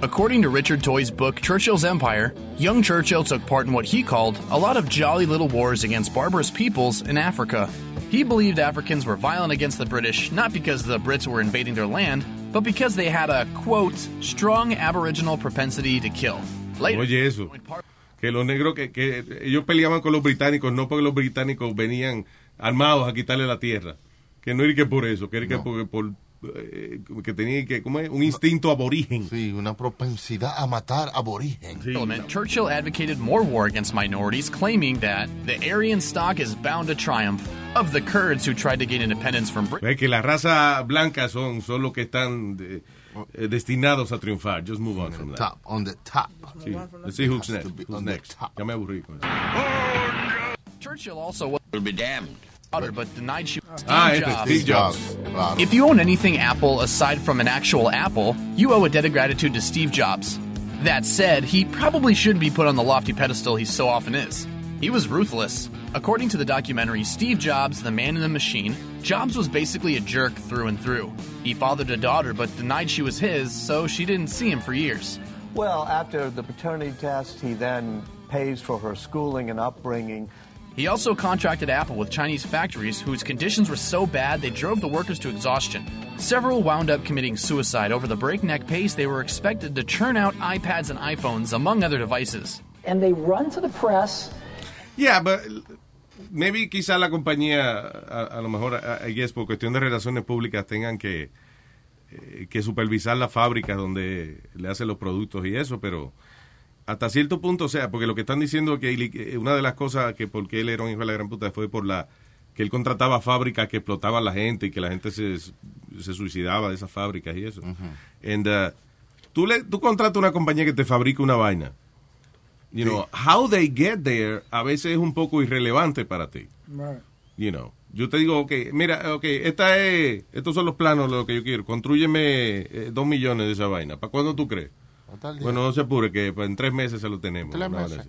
According to Richard Toy's book Churchill's Empire, young Churchill took part in what he called a lot of jolly little wars against barbarous peoples in Africa. He believed Africans were violent against the British not because the Brits were invading their land, but because they had a, quote, strong aboriginal propensity to kill. Later, Oye, eso. Que los negros, que, que ellos peleaban con los británicos, no porque los británicos venían armados a quitarle la tierra. Que no era que por eso, que era que por, por, eh, que tenía que, ¿cómo es? Un instinto aborigen. Sí, una propensidad a matar aborigen. Parliament, Churchill advocated more war against minorities, claiming that the Aryan stock is bound to triumph. Of the Kurds who tried to gain independence from Britain. Ve que la raza blanca son, son los que están de- eh, destinados a triunfar. Just move on from that. Top, on the top. Sí. Let's see who's next. to be Who's next? Ya me aburrí con eso. Churchill also will be damned. But denied she Steve Ah, este, Jobs. Steve Jobs. Claro. If you own anything Apple aside from an actual Apple, you owe a debt of gratitude to Steve Jobs. That said, he probably shouldn't be put on the lofty pedestal he so often is. He was ruthless. According to the documentary Steve Jobs, The Man in the Machine, Jobs was basically a jerk through and through. He fathered a daughter but denied she was his, so she didn't see him for years. Well, after the paternity test, he then pays for her schooling and upbringing. He also contracted Apple with Chinese factories whose conditions were so bad they drove the workers to exhaustion. Several wound up committing suicide over the breakneck pace they were expected to churn out iPads and iPhones, among other devices. And they run to the press. Yeah, but maybe quizá la compañía, a, a lo mejor, I guess, por cuestión de relaciones públicas, tengan que, eh, que supervisar las fábricas donde le hacen los productos y eso, pero hasta cierto punto, o sea, porque lo que están diciendo es que eh, una de las cosas que porque él era un hijo de la gran puta fue por la que él contrataba fábricas que explotaban a la gente y que la gente se, se suicidaba de esas fábricas y eso. And, uh, tú, le, tú contratas una compañía que te fabrica una vaina. You know, how they get there a veces es un poco irrelevante para ti. You know, yo te digo, ok, mira, ok, esta es, estos son los planos, lo que yo quiero. Construyeme eh, dos millones de esa vaina. ¿Para cuándo tú crees? Bueno, no se apure, que en tres meses se lo tenemos. Tres meses.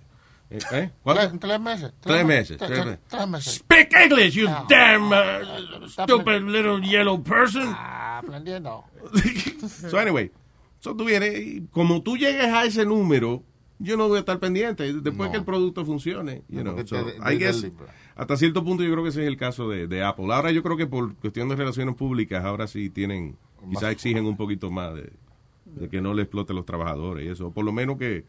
¿Eh? ¿Eh? Tres, tres meses. Tres meses. Tres, meses. tres meses. Speak English, you Ah. damn uh, stupid little yellow person. Ah, aprendiendo. So anyway, so tú vienes, y como tú llegues a ese número, yo no voy a estar pendiente después No. que el producto funcione. You know, so, I guess, hasta cierto punto yo creo que ese es el caso de, de Apple. Ahora yo creo que por cuestión de relaciones públicas, ahora sí tienen, quizás exigen un poquito más de, de que no le exploten los trabajadores y eso. Por lo menos que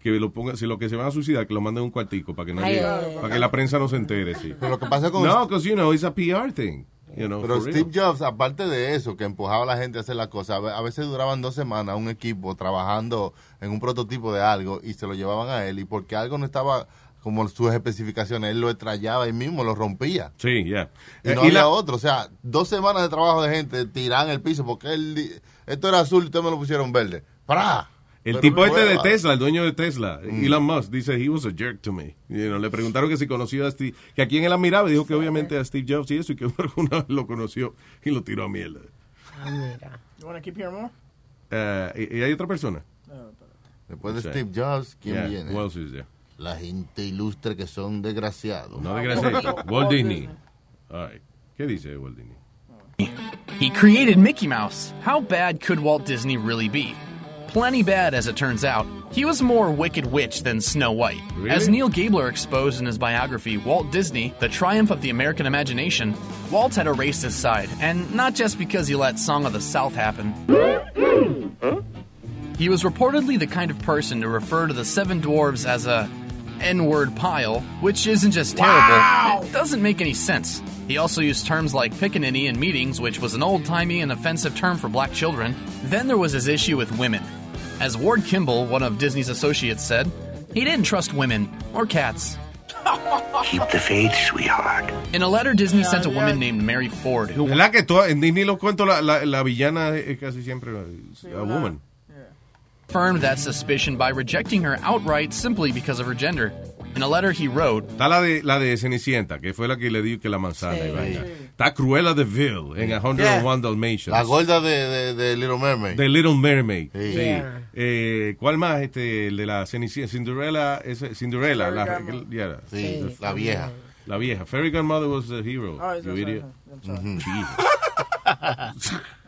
que lo pongan, si lo que se van a suicidar, que lo manden a un cuartico para que no Ay, llegue- ay, ay. para que la prensa no se entere, sí. Pero lo que pasa con- No, because you know, it's a PR thing. You know, Pero Steve real. Jobs, aparte de eso, que empujaba a la gente a hacer las cosas, a ve- a veces duraban dos semanas un equipo trabajando en un prototipo de algo y se lo llevaban a él y porque algo no estaba como sus especificaciones, él lo estrellaba y mismo lo rompía. Sí, ya. Y Eh, no y había la- otro, o sea, dos semanas de trabajo de gente tiraban el piso porque él, esto era azul y ustedes me lo pusieron verde. ¡Para! El Pero tipo no este de. Tesla, el dueño de Tesla, Mm. Elon Musk, dice, he was a jerk to me. You know, le preguntaron que si conocía a Steve, que a quién él admiraba, y dijo que obviamente a Steve Jobs y eso, y que alguna vez lo conoció y lo tiró a mierda. You want to keep hearing more? Eh, ¿y, y hay otra persona? Después de Sí. Steve Jobs, ¿quién Yeah, viene? who else is there? La gente ilustre que son desgraciados. No desgraciado. Walt Disney. All right. ¿Qué dice Walt Disney? He created Mickey Mouse. How bad could Walt Disney really be? Plenty bad, as it turns out. He was more Wicked Witch than Snow White. Really? As Neil Gabler exposed in his biography, Walt Disney, The Triumph of the American Imagination, Walt had erased his side, and not just because he let Song of the South happen. He was reportedly the kind of person to refer to the Seven Dwarves as a N word pile, which isn't just terrible, it doesn't make any sense. He also used terms like pickaninny in meetings, which was an old timey and offensive term for black children. Then there was his issue with women. As Ward Kimball, one of Disney's associates, said, he didn't trust women or cats. Keep the faith, sweetheart. In a letter Disney sent a woman named Mary Ford, who ¿Verdad que tú- en Disney los cuentos la, la, la villana es casi siempre a woman? confirmed that suspicion by rejecting her outright simply because of her gender. In a letter he wrote, Está la de, la de Cenicienta, que fue la que le dio que la manzana y vaina. Está Cruella de Vil en A Hundred and One Dalmatians. La gorda de, de, de Little Mermaid. De Little Mermaid. Sí. Sí. Yeah. Eh, ¿Cuál más? Este, el de la Cenicienta. Cinderella. Ese, Cinderella. La, Fairy yeah. Sí, la vieja. La vieja. Fairy Godmother was the hero. Oh, it's you okay. idiot. I'm sorry. Jesus.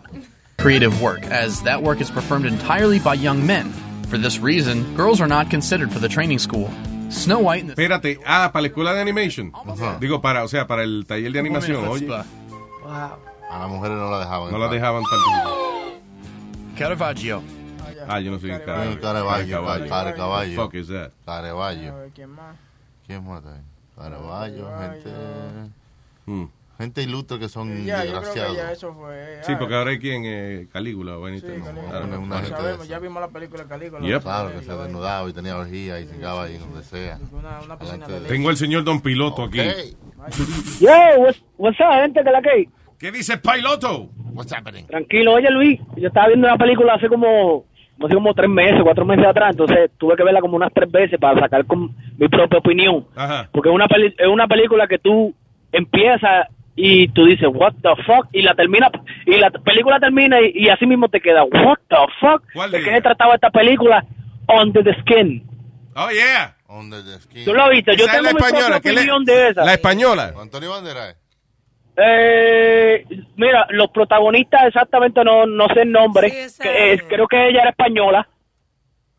creative work, as that work is performed entirely by young men. For this reason, girls are not considered for the training school. Snow White and the Espérate. Ah, para la escuela de animation. Ajá. Digo, para, o sea, para el taller de animación. Oye, Chutzpah. A las mujeres no la dejaban. no la dejaban participar. Caravaggio. Ah, yo no soy Caballo. Care caballo. Fuck is that? Ver, ¿quién más? ¿Quién más? Carevallo, gente... Hmm. Gente ilustre que son Ya, yo creo que ya desgraciados. eso fue. Sí, ah, porque ahora hay quien, eh, Calígula o Benito. Sí, no, Calígula. Know. Una ya gente sabemos, de ya vimos la película Calígula. Yep. Claro, que se desnudaba y tenía orgía y cingaba ahí donde sea. Una, una de de- Tengo al señor Don Piloto aquí. Yo, what's, what's up, gente que la que ¿Qué dice Piloto? What's happening? Tranquilo, oye Luis, yo estaba viendo una película hace como, no sé, como tres meses, cuatro meses atrás, entonces tuve que verla como unas tres veces para sacar con mi propia opinión. Ajá. Porque es una, peli- es una película que tú empiezas y tú dices, what the fuck, y la termina, y la película termina y, y así mismo te queda, what the fuck, ¿Cuál ¿de qué trataba esta película? Under the Skin. Oh, yeah. Under the skin. ¿Tú lo viste? Yo tengo la mi propia española. ¿qué le- opinión de esa. La española. Antonio Banderas. Eh, mira, los protagonistas exactamente no, no sé el nombre. Sí, que, es. eh, creo que ella era española.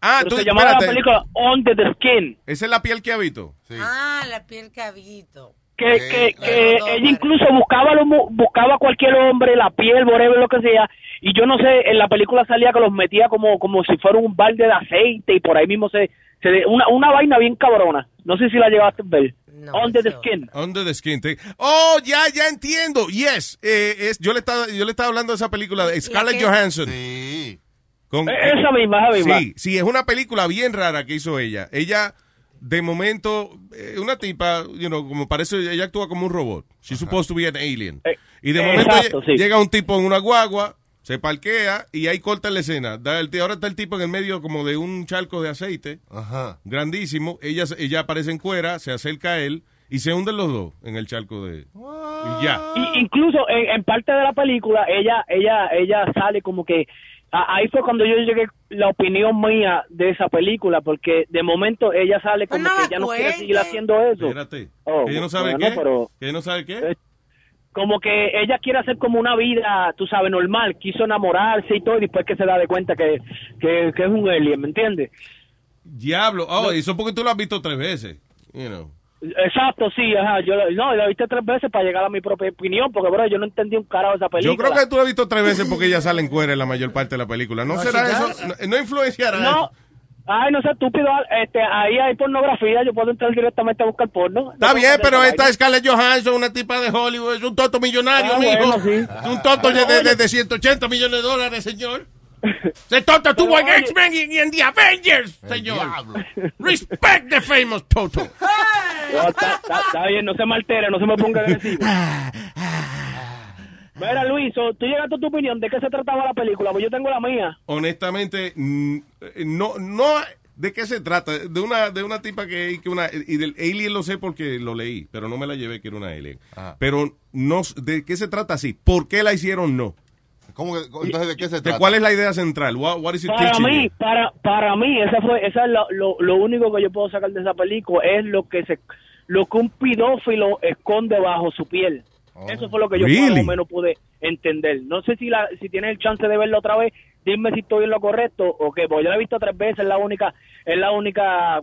Ah, Pero tú, se llamaba espérate. la película Under the Skin. Esa es la piel que habito. Ah, la piel cabito. Que, que, que ella incluso buscaba lo buscaba a cualquier hombre la piel whatever lo que sea y yo no sé en la película salía que los metía como como si fuera un balde de aceite y por ahí mismo se, se una, una vaina bien cabrona no sé si la llegaste a ver Under the Skin Under the Skin. Te- Oh, ya, ya entiendo. Yes. Eh, es, yo, le estaba, yo le estaba hablando de esa película de Scarlett? Johansson. Con- Eh, esa misma, esa misma. Sí, sí, es una película bien rara que hizo ella. Ella, de momento, eh, una tipa, you know, como parece, ella actúa como un robot. She's supposed to be an alien. y de eh, momento exacto, lle- sí. llega un tipo en una guagua, se parquea y ahí corta la escena. Da el- ahora está el tipo en el medio como de un charco de aceite. Grandísimo. Ella, se- ella aparece en cuera, se acerca a él y se hunden los dos en el charco de... Y ya. Y incluso en, en parte de la película ella ella ella sale como que ahí fue cuando yo llegué la opinión mía de esa película porque de momento ella sale como que ya no quiere seguir haciendo eso Espérate. Oh, que ella no sabe bueno, qué. pero- Que ella no sabe qué. como que ella quiere hacer como una vida, tú sabes, normal, quiso enamorarse y todo, y después que se da de cuenta que, que, que es un alien, ¿me entiendes? Diablo. Oh, eso porque tú lo has visto tres veces. You know. Exacto, sí, ajá, yo la- no, la viste tres veces para llegar a mi propia opinión, porque bro, yo no entendí un carajo de esa película. Yo creo que tú lo has visto tres veces porque ella sale en cuera en la mayor parte de la película. ¿No, No, será eso? No, no influenciará No, ay, no sé, estúpido, este, ahí hay pornografía, yo puedo entrar directamente a buscar porno. Está bien, pero esta es Scarlett Johansson, una tipa de Hollywood, es un tonto millonario, Ah, mijo. bueno, sí. Es un tonto de, de, de- de 180 millones de dólares, señor. Ese tonto estuvo en X-Men y y en The Avengers, señor. Respect the famous Toto. No, está, está- está bien, no se me altere, no se me ponga agresivo. Mira, Luis, tú llegaste a tu opinión, ¿de qué se trataba la película? Pues yo tengo la mía. Honestamente, eh, no, no, ¿de qué se trata? De una, de una tipa que, que una, y del alien lo sé porque lo leí, pero no me la llevé que era una alien. Pero no, ¿de qué se trata así? ¿Por qué la hicieron no? ¿Cómo que, entonces, ¿de qué se ¿De trata? cuál es la idea central? What, what is it Para mí, you? para, para mí, esa fue, esa es lo, lo, lo único que yo puedo sacar de esa película, es lo que se, lo que un pedófilo esconde bajo su piel. Eso fue lo que yo Really? más o menos pude entender. No sé si la, si tienes el chance de verlo otra vez, dime si estoy en lo correcto o qué, porque yo la he visto tres veces, es la única, es la única,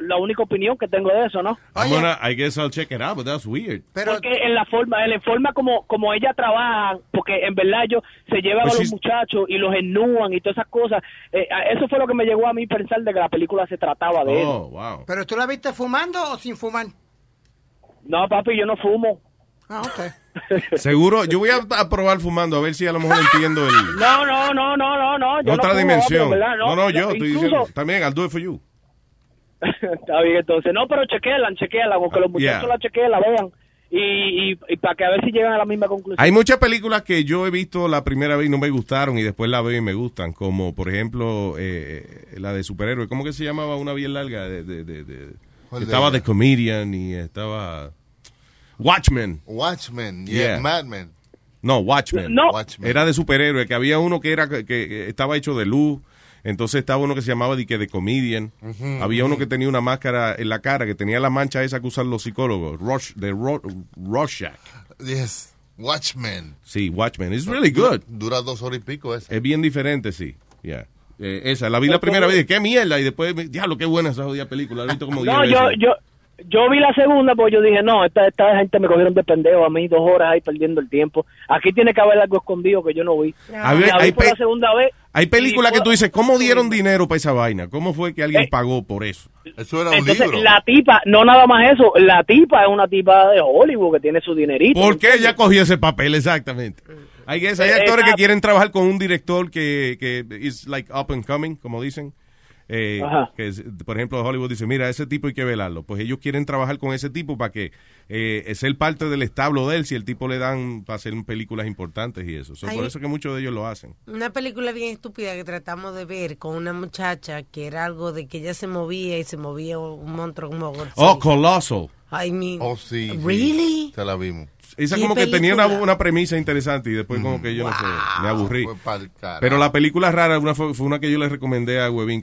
la única opinión que tengo de eso, ¿no? I'm gonna- I guess I'll check it out, but that's weird. porque en la forma, en la forma como, como ella trabaja, porque en verdad ellos se llevan Pues a los muchachos y los ennúan y todas esas cosas. Eh, eso fue lo que me llegó a mí pensar de que la película se trataba de eso. Oh, wow. ¿Pero tú la viste fumando o sin fumar? No, papi, yo no fumo. Ah, ok. Seguro, yo voy a, a probar fumando a ver si a lo mejor entiendo el, No, no, no, no, no, no. Yo otra no fumo, dimensión. no, no, yo estoy Incluso- diciendo, también, I'll do it for you. Está bien, entonces. No, pero chequeala, chequeala, porque los muchachos Yeah. la chequean, la vean. Y, y, y para que a ver si llegan a la misma conclusión. Hay muchas películas que yo he visto la primera vez y no me gustaron y después la veo y me gustan, como por ejemplo eh, la de superhéroes. ¿Cómo que se llamaba una bien larga? De, de- de- de- ¿Cuál de estaba? The Comedian y estaba Watchmen. Watchmen, yeah, Yeah. Mad Men. No, Watchmen. No. Watchmen. Era de superhéroes, que había uno que era que, que estaba hecho de luz. Entonces estaba uno que se llamaba de que de comedian. Había uno que tenía una máscara en la cara, que tenía la mancha esa que usan los psicólogos, Rosh, de Ro- Rorschach. Yes, Watchmen. Sí, Watchmen. It's really good. Dura dos horas y pico ese. Es bien diferente, sí. Yeah. Eh, esa, la vi la primera vez y dije, qué mierda. Y después, diablo, qué buena esa jodida película. La he visto como diez No, yo, veces. yo, yo vi la segunda porque yo dije, no, esta, esta gente me cogieron de pendejo a mí dos horas ahí perdiendo el tiempo. Aquí tiene que haber algo escondido que yo no vi. A ver, la vi por la segunda vez. Hay películas que tú dices, ¿cómo dieron dinero para esa vaina? ¿Cómo fue que alguien Eh, pagó por eso? Eso era Entonces, la tipa, no nada más eso, la tipa es una tipa de Hollywood que tiene su dinerito. ¿Por qué ella cogió ese papel exactamente? Hay, hay Eh, actores que quieren trabajar con un director que, que is like up and coming, como dicen. Eh, que es- por ejemplo, Hollywood dice, mira, ese tipo hay que velarlo. Pues ellos quieren trabajar con ese tipo para que eh, ser parte del establo de él si el tipo le dan para hacer películas importantes y eso. So, por eso que muchos de ellos lo hacen. Una película bien estúpida que tratamos de ver con una muchacha que era algo de que ella se movía y se movía un monstruo como. Oh, Colossal. I mean, Oh, sí. sí. Really? Se la vimos. Esa ¿Qué como que tenía una, una premisa interesante y después como que yo no sé, me aburrí. Pero la película rara una fue, fue una que yo le recomendé a Webin.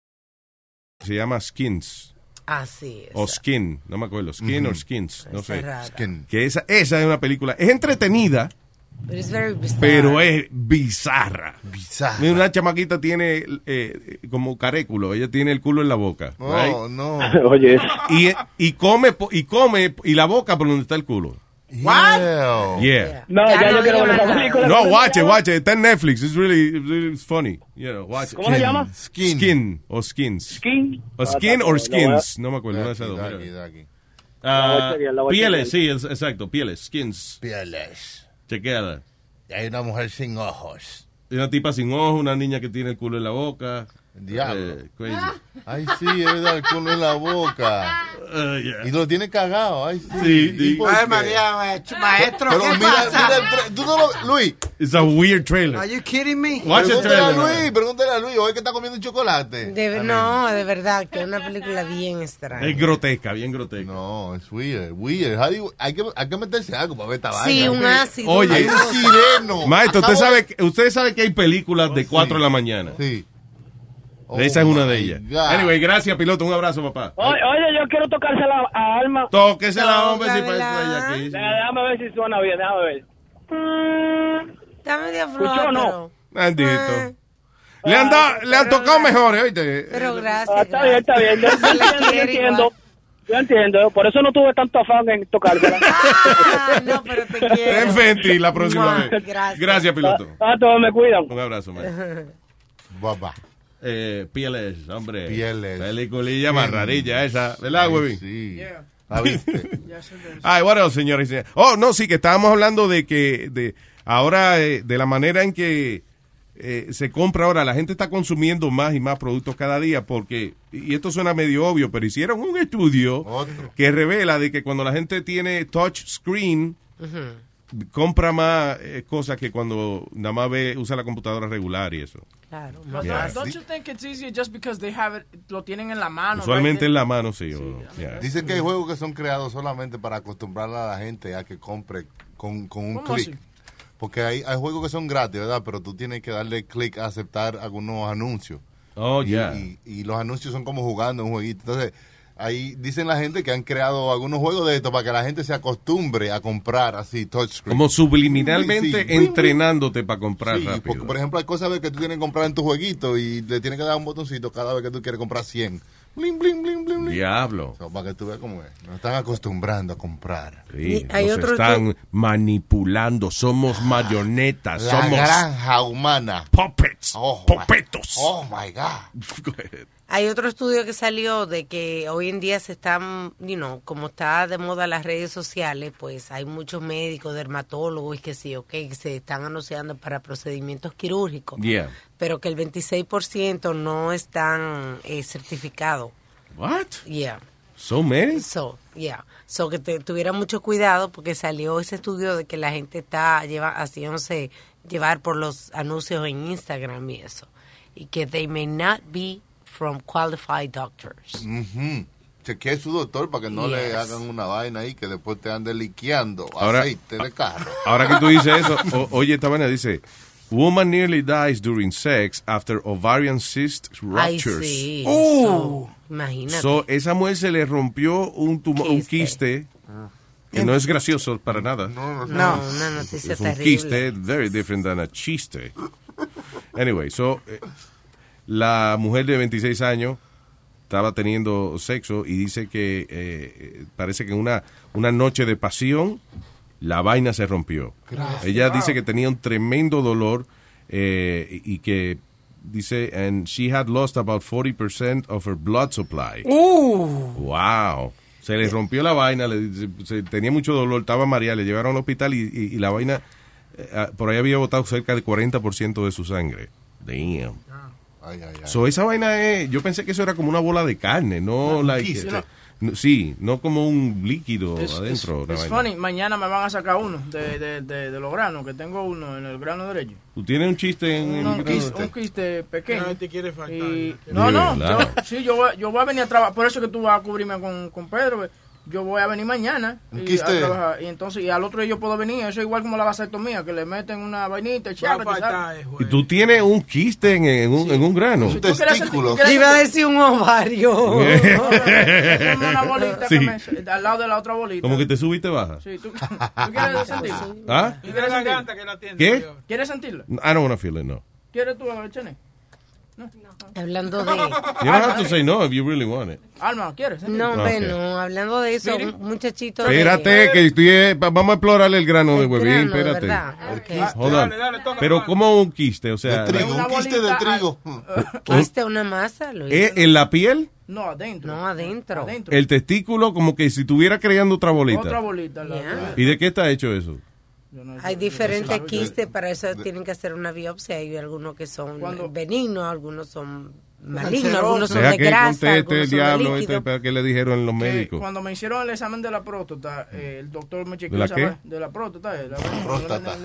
Se llama Skins. Así es. O Skin, no me acuerdo. Skin Ujú. o Skins, no sé. Skin. Que esa, esa es una película. Es entretenida, pero es bizarra. Bizarra. Mira, Una chamaquita tiene eh, como caréculo, ella tiene el culo en la boca. No, right? no. Oye, Y, y come y come y la boca por donde está el culo. Yeah. Yeah. no, Ya ya no quiero ver esa película. No, ¿Cómo watch it, watch it. Está en Netflix. It's really, it's really funny. You know, watch it. ¿Cómo se llama? Skin. Skin o Skins. Skin. O Skin Ah, or Skins. No me acuerdo. una de esas. Ah, pieles, sí, exacto. Pieles, skins. Pieles. Chequeada. Y hay una mujer sin ojos. Y Una tipa sin ojo, una niña que tiene el culo en la boca. Diablo. Eh, crazy. Ay, sí, es verdad, el culo en la boca. Uh, yeah. Y lo tiene cagado. Ay, sí. Sí, ¿Y sí. Ay? María, maestro, Pero ¿qué mira, pasa? mira el tú no lo, Luis, It's a weird trailer. Are you kidding me? Watch the pregúntale a trailer. Luis, pregúntale a Luis, hoy que está comiendo chocolate. De- no, de verdad, que es una película bien extraña. Es grotesca, bien grotesca. No, es weird, weird. How do you- hay, que, hay que meterse algo para ver esta Sí, vaina. un ácido. Oye. Hay un sireno. Maestro, usted sabe, que- usted sabe que hay películas de 4 de la mañana. Sí. Oh Esa es una de ellas. God. Anyway, gracias, piloto. Un abrazo, papá. Oye, oye, yo quiero tocársela a Alma. Tóquese la hombre si parece ella aquí. Déjame ver si suena bien, déjame ver. Está medio floja, ¿Escuchó o no? Bendito. Le han, dado- le han tocado mejores, oíste. Pero gracias. Ah, está bien, está bien. Yo, entiendo, yo entiendo. igual. Yo entiendo. Por eso no tuve tanto afán en tocársela. Ah, no, pero te quiero. Ten la próxima vez. gracias. Gracias, piloto. Ah, todos me cuidan. Un abrazo, man. Papá. Eh, Pieles, hombre. Pieles. Peliculilla más rarilla esa. ¿Verdad, Webby? Sí. Yeah. ¿La viste? Ay, bueno, señores. Oh, no, sí, que estábamos hablando de que de ahora, eh, de la manera en que eh, se compra ahora, la gente está consumiendo más y más productos cada día porque, y esto suena medio obvio, pero hicieron un estudio Otro. que revela de que cuando la gente tiene touch screen, compra más eh, cosas que cuando nada más ve, usa la computadora regular y eso. Claro, But más Yeah. fácil. don't you think it's easier just because they have it, lo tienen en la mano? Usualmente right en la mano, sí. o- yeah. Dicen que hay juegos que son creados solamente para acostumbrar a la gente a que compre con, con un ¿Cómo clic. Porque hay, hay juegos que son gratis, ¿verdad? Pero tú tienes que darle clic a aceptar algunos anuncios. Oh, Y- ya. y, y los anuncios son como jugando un jueguito. Entonces, ahí dicen la gente que han creado algunos juegos de esto para que la gente se acostumbre a comprar así touchscreen. Como subliminalmente Sí, sí. entrenándote para comprar Sí, rápido. porque por ejemplo hay cosas que tú tienes que comprar en tu jueguito y le tienes que dar un botoncito cada vez que tú quieres comprar 100. Bling, bling, bling, bling, bling. Diablo. So, para que tú veas cómo es. Nos están acostumbrando a comprar. Sí, hay nos otro están manipulando, somos marionetas, La somos granja humana. puppets, Oh, my- pupetos. Oh my God. Hay otro estudio que salió de que hoy en día se están, you know, como está de moda las redes sociales, pues hay muchos médicos, dermatólogos y que sí, ok, que se están anunciando para procedimientos quirúrgicos, Yeah. pero que el 26% no están eh, certificados. What? Yeah. So many? So, yeah. So que te, tuviera mucho cuidado porque salió ese estudio de que la gente está lleva, haciéndose llevar por los anuncios en Instagram y eso. Y que they may not be from qualified doctors. Ujú. Chequee su doctor para que no le Yes. hagan una vaina ahí que después te ande liqueando Ahora- aceite de carro. Ahora que tú dices eso, o- oye, esta vaina dice, woman nearly dies during sex after ovarian cyst Ay, ruptures. sí. Oh. So, imagínate. So, esa mujer se le rompió un, tumo- un quiste, que no es gracioso para nada. No, no, una noticia es un terrible. quiste, very different than a chiste. Anyway, so, eh, la mujer de 26 años estaba teniendo sexo y dice que eh, parece que en una, una noche de pasión la vaina se rompió. Gracias. Ella Wow. dice que tenía un tremendo dolor eh, y que dice, and she had lost about 40% of her blood supply. Uh. Wow. Se le rompió la vaina, le, se- se- tenía mucho dolor, estaba María, le llevaron al hospital y, y- y la vaina, eh, ah, por ahí había botado cerca del 40% de su sangre. Damn. Ay, ay, ay. So, esa vaina es, yo pensé que eso era como una bola de carne, no like, quiste. eh, no, sí, no como un líquido Es, adentro. es- funny, mañana me van a sacar uno de, de, de, de los granos, que tengo uno en el grano derecho. Tú tienes un chiste en No, un, quiste, un quiste pequeño. No te quiere faltar. Y- no, no, yo, sí, yo voy, yo voy a venir a trabajar, por eso que tú vas a cubrirme con, con Pedro. Yo voy a venir mañana Un y, a quiste. trabajar. y entonces y al otro día yo puedo venir. Eso es igual como la vasectomía, que le meten una vainita. Y tú tienes un quiste en, en un, en un grano. Si tú quieres sentir- testículo. quieres Yo iba a decir un ovario. Una bolita Sí. que me- al lado de la otra bolita. Como que te subiste y baja. Sí, ¿tú, ¿tú quieres sentirlo? ¿Ah? ¿Tú quieres sentirlo? que la tiene. ¿Qué? ¿Quieres sentirlo? I don't want to feel it, no. ¿Quieres tú, Chene? Hablando de... You don't have to say no if you really want it. Alma, ¿quieres? No, hombre, Ok. no. Hablando de eso, Mire. un muchachito de- Espérate, que estoy, eh, va- vamos a explorar el grano de El huevín, grano, de espérate. verdad. Ok. Hold on. Pero como un quiste, o sea, De trigo, un quiste de trigo. Quiste una masa, Luis. ¿es en la piel, No, adentro. No, adentro. Adentro. el testículo, como que si estuviera creando otra bolita. Otra bolita. la- Ya. ¿Y de qué está hecho eso? Yo no- Hay yo- diferentes quistes, para eso tienen que hacer una biopsia. Hay algunos que son Cuando- benignos, algunos son Cancerosos. algunos son de que grasa, algunos son de líquido. este, para que le dijeron los que médicos. Cuando me hicieron el examen de la próstata, eh, el doctor me chequeó ¿De la qué? de la próstata. eh, la Próstata.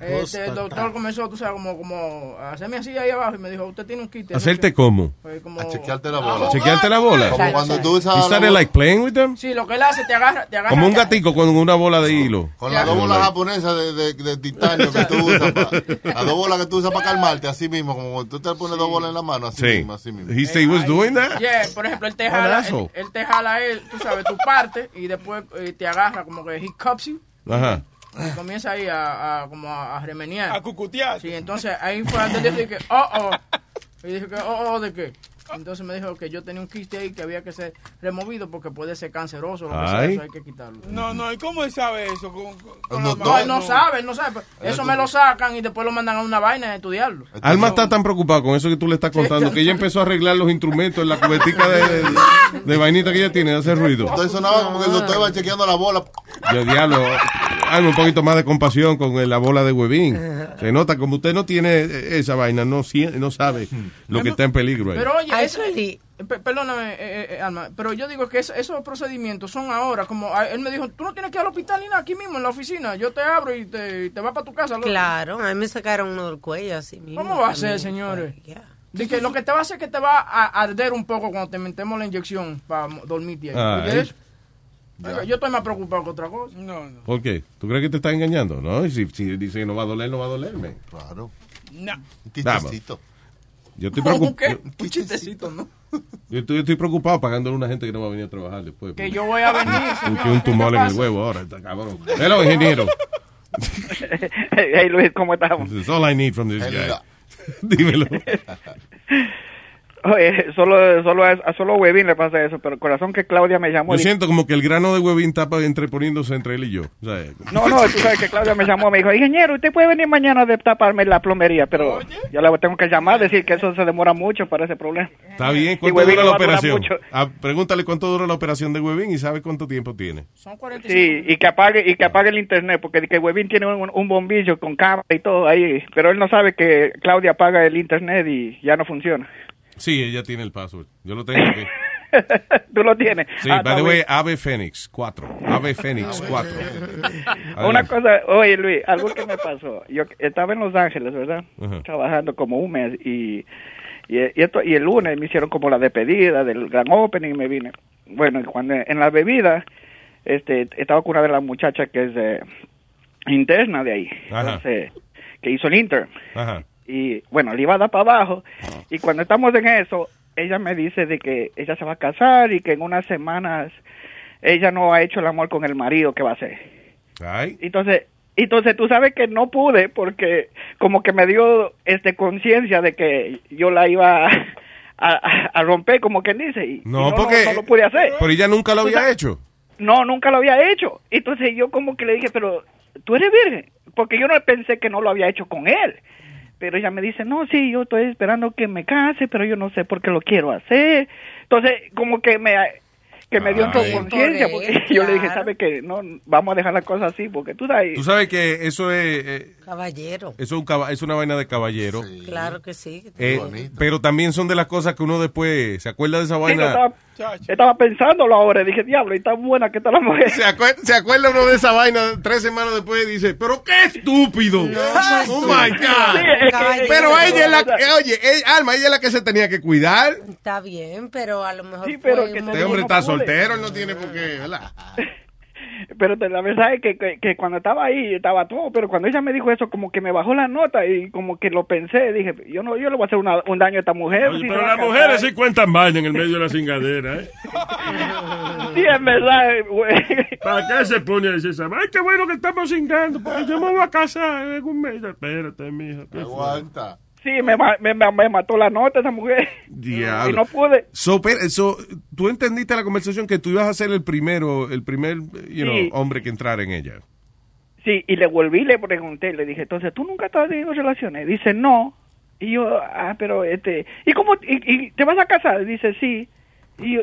Este, el doctor comenzó, tú sabes, como, como a hacerme así ahí abajo y me dijo, usted tiene un kit. ¿Hacerte cómo? Pues como- A chequearte la bola. Ah, ¿Chequearte la bola? Como cuando tú usas You started like playing with them? Sí, lo que él hace, te agarra, te agarra. Como un gatico con una bola de hilo. Con las dos bolas japonesas de, de, de titanio que tú usas, las dos bolas que tú usas para calmarte, así mismo, como cuando tú te pones dos bolas en la mano, así Sí. mismo, así mismo. He said he was doing that? Yeah, por ejemplo, él te jala, él, él te jala él, tú sabes, tu parte y después eh, te agarra como que he cups you Ajá. y comienza ahí a, a como a, a remenear. A cucutear. Sí, entonces ahí fue donde yo dije, oh, oh. Y dije que, oh, oh, ¿de qué? Entonces me dijo que yo tenía un quiste ahí que había que ser removido porque puede ser canceroso, lo que sea, Ay. eso hay que quitarlo. No, no, ¿y cómo él sabe eso? Con, con- No, No, él no sabe, él no sabe. Eso me lo sacan y después lo mandan a una vaina a estudiarlo. Alma está tan preocupada con eso que tú le estás contando que ella empezó a arreglar los instrumentos en la cubetica de, de, de vainita que ella tiene de hacer ruido. Entonces sonaba como que el doctor iba chequeando la bola. Yo, diablo, hazme un poquito más de compasión con la bola de huevín. Se nota, como usted no tiene esa vaina, no, no sabe lo que está en peligro ahí. Pero oye, eso- pe- perdóname, eh, eh, eh, Alma, pero yo digo que es- esos procedimientos son ahora, como ah, él me dijo, tú no tienes que ir al hospital ni nada, aquí mismo en la oficina, yo te abro y te, y te vas para tu casa. loco". Claro, a mí me sacaron uno del cuello así mismo. ¿Cómo va a ser, señores? De que lo que te va a hacer es que te va a arder un poco cuando te metemos la inyección para dormirte ahí. Yo estoy más preocupado que otra cosa. No, no. ¿Por qué? ¿Tú crees que te está engañando? No, y si, si dice que no va a doler, no va a dolerme. Claro. No. Un. Yo estoy, ¿Cómo preocup- qué? Un chistecito, ¿no? yo estoy, yo estoy preocupado pagándole a una gente que no va a venir a trabajar después. Que yo voy a venir, Un, señor. un ¿qué tumor en el huevo ahora, está cabrón. Hello, ingeniero. hey Luis, ¿cómo estamos? This is all I need from this guy. Dímelo. Oye, solo, solo a, a solo Huevín le pasa eso, pero corazón que Claudia me llamó. Yo y- siento como que el grano de huevín está pa- entreponiéndose entre él y yo. O sea, No, no, tú sabes que Claudia me llamó, me dijo, ingeniero, usted puede venir mañana a taparme la plomería, pero yo le tengo que llamar, decir que eso se demora mucho para ese problema. Está bien, ¿cuánto dura la operación? Ah, pregúntale cuánto dura la operación de huevín y sabe cuánto tiempo tiene. Son 45. Sí, y que apague y que apague el internet, porque que Huevín tiene un, un bombillo con cámara y todo ahí, pero él no sabe que Claudia apaga el internet y ya no funciona. Sí, ella tiene el password. Yo lo tengo aquí. Tú lo tienes. Sí, Ah, by the way. Ave Fénix 4. Ave Fénix 4. Una cosa, oye Luis, algo que me pasó. Yo estaba en Los Ángeles, ¿verdad? Trabajando como un mes y, y, y esto, y el lunes me hicieron como la despedida del gran opening y me vine. Bueno, y cuando en la bebida, este, estaba con una de las muchachas que es eh, interna de ahí. Ajá. Entonces, que hizo el intern. Ajá. Y bueno, le iba a dar para abajo. Y cuando estamos en eso, ella me dice de que ella se va a casar y que en unas semanas ella no ha hecho el amor con el marido que va a hacer. Ay. Entonces, entonces tú sabes que no pude porque como que me dio este conciencia de que yo la iba a, a- a romper como quien dice y, y No, porque. no, lo pude hacer. Pero ella nunca lo había sabes- hecho. No, nunca lo había hecho. Entonces yo como que le dije, pero tú eres virgen, porque yo no pensé que no lo había hecho con él. Pero ella me dice, no, sí, yo estoy esperando que me case, pero yo no sé por qué lo quiero hacer. Entonces, como que me que me dio conciencia, porque yo le dije. ¿sabe que No, vamos a dejar las cosas así, porque tú sabes... Tú sabes que eso es, eh, Caballero. eso es, un caba- es una vaina de caballero. Claro que sí. Eh, pero también son de las cosas que uno después se acuerda de esa Sí, estaba, pensándolo ahora, dije, diablo, y tan buena que está la mujer. Se, acuer- se acuerda uno de esa vaina tres semanas después y dice, pero qué estúpido. oh my God. Sí, es que- Caballero. Pero ella es la que, oye, ella- Alma, ella es la que se tenía que cuidar. Está bien, pero a lo mejor. pero fue que Este hombre está soltero, él no tiene por qué, ¿verdad? Pero te- la verdad es que, que, que cuando estaba ahí estaba todo, pero cuando ella me dijo eso, como que me bajó la nota y como que lo pensé, dije, yo no, yo le voy a hacer una- un daño a esta mujer. Oye, si pero las mujeres sí cuentan vaina en el medio de la cingadera, ¿eh? Sí, es verdad, güey. ¿Para qué se pone a decir esa? Ay, qué bueno que estamos cingando, porque yo me voy a casar en un mes. Espérate, mija. ¿qué fue? Sí, me, me, me- mató la nota esa mujer. Diablo. Y no pude. So, so, tú entendiste la conversación que tú ibas a ser el primero, el primer, you know, Sí. hombre que entrara en ella. Sí, y le volví le pregunté, le dije, entonces, ¿tú nunca estás teniendo relaciones? Dice, no. Y yo, ah, pero este, ¿y cómo, y, y te vas a casar? Dice, sí. Y yo,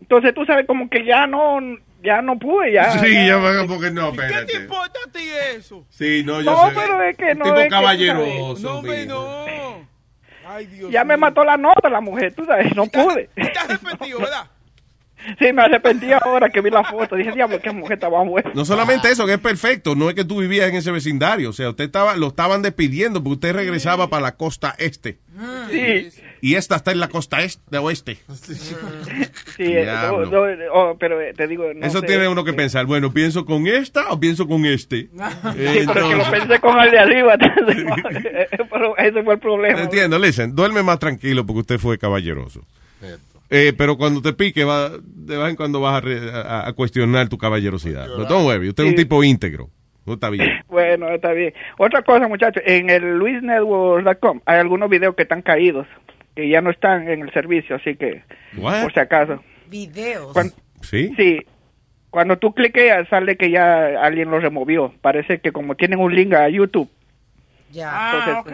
entonces tú sabes como que ya no, ya no pude, ya. sí, ya van porque no, ¿Qué te espérate. importa a ti eso? Sí, no, yo No, sé. pero es que no, Tipo es caballeroso. No, hombre, no. Ay, Dios Ya me mató la nota la mujer, tú sabes, no pude. Estás arrepentido, ¿verdad? Sí, me arrepentí ahora que vi la foto. Dije, diablo, qué mujer estaba buena. No solamente eso, que es perfecto, no es que tú vivías en ese vecindario, o sea, usted estaba, lo estaban despidiendo porque usted regresaba para la costa este. Sí, Y esta está en la costa este, de oeste. sí, eh, no, no, oh, pero eh, te digo, no Eso sé, tiene uno que eh, pensar, bueno, ¿pienso con esta o pienso con este? Sí, pero que lo pensé con el de arriba. eh, pero ese fue el problema. Entiendo, listen, duerme más tranquilo porque usted fue caballeroso. Eh, pero cuando te pique, va, de vez en cuando vas a, re- a- a cuestionar tu caballerosidad. No, don't worry, usted es un tipo íntegro. No está bien. Bueno, está bien. Otra cosa, muchachos, en el luisnetwork.com hay algunos videos que están caídos, que ya no están en el servicio, así que, What? por si acaso. Videos. Cuan- ¿Sí? Sí. Cuando tú cliqueas, sale que ya alguien lo removió. Parece que como tienen un link a YouTube. Ya. Ah, ok.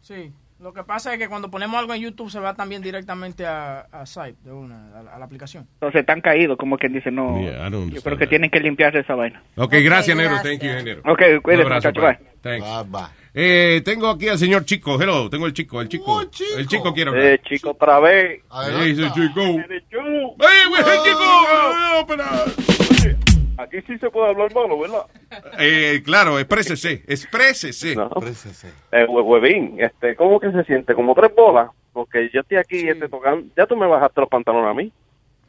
Sí. Lo que pasa es que cuando ponemos algo en YouTube se va también directamente a, a site, de una, a, la- a la aplicación. Entonces están caídos, como quien dice, no. Yeah, yo creo que tienen que limpiarse esa vaina. Ok, gracias, Nero. Thank you, Nero. Ok, Un cuídate, abrazo, muchacho, bye. bye. Eh, tengo aquí al señor Chico. Hello, tengo el chico, el chico. El chico quiere hablar. Eh, chico, otra vez. ¿Qué dice chico? Yo- ¡Ey, güey, el chico! Aquí sí se puede hablar malo, ¿verdad? Eh, claro, exprésese, exprésese. No. Eh, hue- huevín, este, ¿cómo que se siente? Como tres bolas. Porque yo estoy aquí este, tocando. Ya tú me bajaste los pantalones a mí.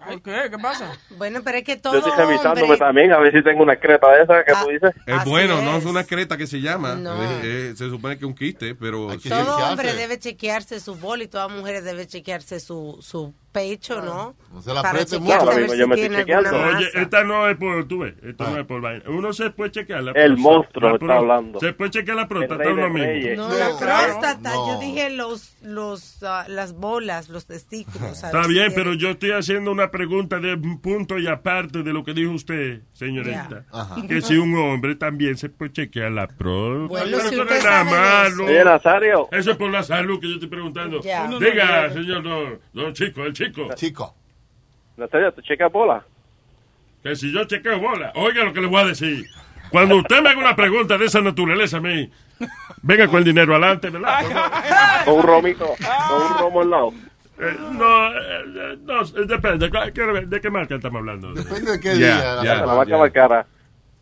¿Por qué? ¿Qué pasa? Bueno, pero es que Yo todo estoy revisándome hombre... también a ver si tengo una creta de esa que tú dices. Es Así bueno, no es. es una creta que se llama. No. Eh, eh, se supone que es un quiste, pero... Todo hombre debe chequearse su bol y toda mujer debe chequearse su, su pecho, ¿no? No se la chequearse mucho. Yo me estoy chequeando. Oye, esta no es por, tú ves, esto no es por vaina. Uno se puede chequear la El monstruo está hablando. Se puede chequear la próstata uno mismo. No, la próstata, No. yo dije los, los, ah, las bolas, los testículos. Está bien, pero yo estoy haciendo una pregunta de un punto y aparte de lo que dijo usted, señorita. Que si un hombre también se puede chequear la próstata. Bueno, Pero si eso no usted es nada sabe eso. Eso es por la salud que yo estoy preguntando. Diga, señor don, don Chico, el chico. Chico. Nazario, ¿tú checas bola? Que si yo chequeo bola, oiga lo que le voy a decir. Cuando usted me haga una pregunta de esa naturaleza a mí, venga con el dinero adelante, ¿verdad? Con un romito, con un romo al lado. Eh, no, eh, eh, no, depende. ¿cuál- qué- ¿De qué marca estamos hablando? Depende de qué Ya, día. ya. La vaca más cara.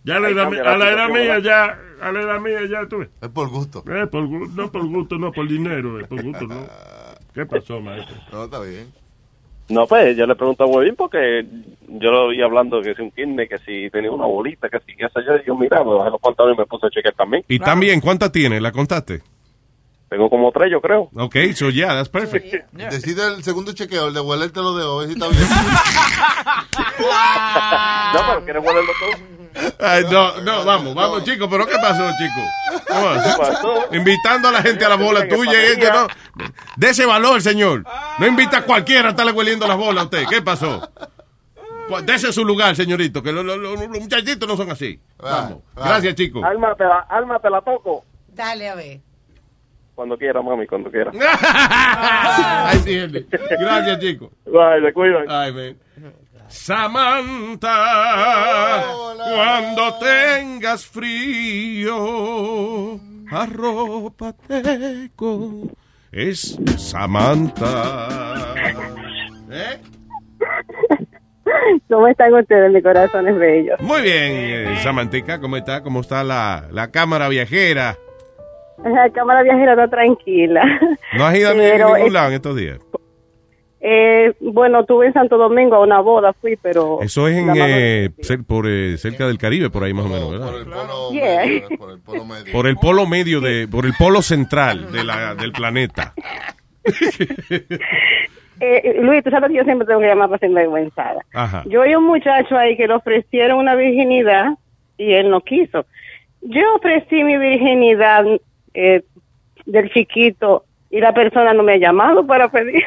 Ya la edad, a la edad mía ya, a la edad mía ya tuve. Es por gusto. Eh, por, no por gusto, no por dinero, es por gusto, ¿no? ¿Qué pasó, maestro? No, está bien. No, pues yo le pregunto a Huevín porque yo lo vi hablando que si un kidney, que si tenía una bolita, que si qué sé yo. Y yo, mira, me bajé los pantalones y me puse a chequear también. Y también, ¿cuántas tiene? ¿La contaste? Tengo como tres, yo creo. Ok, so yeah, that's perfect. Decide el segundo chequeo, el de huelerte los dedos, a ver si está bien. No, pero ¿quieres huelerlo tú? Ay, no, no, vamos, vamos, chicos, pero ¿qué pasó, chicos? ¿Qué pasó? Invitando a la gente a la bola tuya y este, no. De ese valor, señor. No invita a cualquiera a estarle hueliendo las bolas a usted. ¿Qué pasó? Pues Dese su lugar, señorito, que los, los- los- los muchachitos no son así. Vamos. Gracias, chicos. Alma, te la, alma, te la toco. Dale, a ver. Cuando quiera, mami, cuando quiera. Ahí sí, Henry. Gracias, chico. Bye, se cuidan. Ay, ven. Samantha, cuando tengas frío, arrópate con... Es Samantha. ¿Eh? ¿Cómo están ustedes, mis corazones bellos? Muy bien, eh, Samantica, ¿cómo está? ¿Cómo está la, la cámara viajera? La cámara viajera está tranquila. ¿No has ido a ningún lado en estos días? Eh, bueno, estuve en Santo Domingo a una boda, fui, pero... Eso es en, eh, por, eh, cerca del Caribe, por ahí más o menos, ¿verdad? Yeah. Por el polo medio de, por el polo central de la, del planeta. Eh, Luis, tú sabes que yo siempre tengo que llamar para sinvergüenzada. Ajá. Yo oí un muchacho ahí que le ofrecieron una virginidad y él no quiso. Yo ofrecí mi virginidad eh, del chiquito y la persona no me ha llamado para pedir.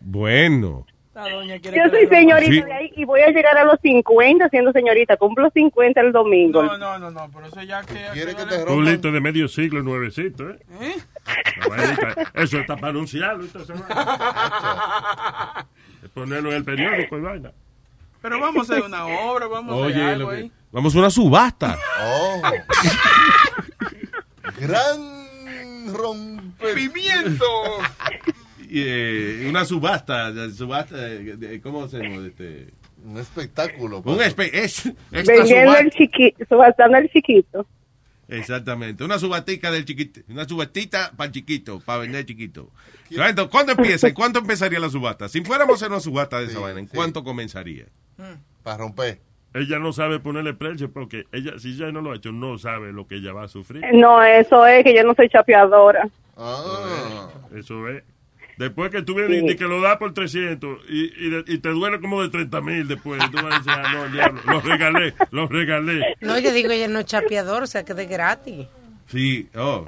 Bueno. Yo soy señorita Sí. de ahí y voy a llegar a los 50 siendo señorita. Cumplo 50 el domingo. No, no, no, no, pero eso ya que... Culito de medio siglo, nuevecito, ¿eh? Vainita, Eso está para anunciarlo. esta semana. Ponerlo en el periódico y vaina. Pero vamos a hacer una obra, vamos a hacer Oye, algo que- ahí. vamos a una subasta. Oh. Gran rompimiento. Y, eh, una subasta, subasta, de- ¿cómo hacemos? Este? Un espectáculo. Un espe es, Vendiendo el chiquito, subastando el chiquito. Exactamente, una subatica del chiquito, una subatita para el chiquito, para vender chiquito. ¿Cuándo, ¿Cuándo empieza? ¿Y cuánto empezaría la subasta? Si fuéramos a una subasta de esa vaina, ¿en cuánto comenzaría? Para romper. Ella no sabe ponerle precio porque ella, si ella no lo ha hecho, no sabe lo que ella va a sufrir. No, eso es que yo no soy chapeadora. Eso es. Después que tú vienes y que lo da por 300 y, y, te duele como de 30 mil después, tú vas a decir, ah, no, diablo, lo regalé, lo regalé. No, yo digo, ella no es chapeador, o sea, que es de gratis. Sí, oh.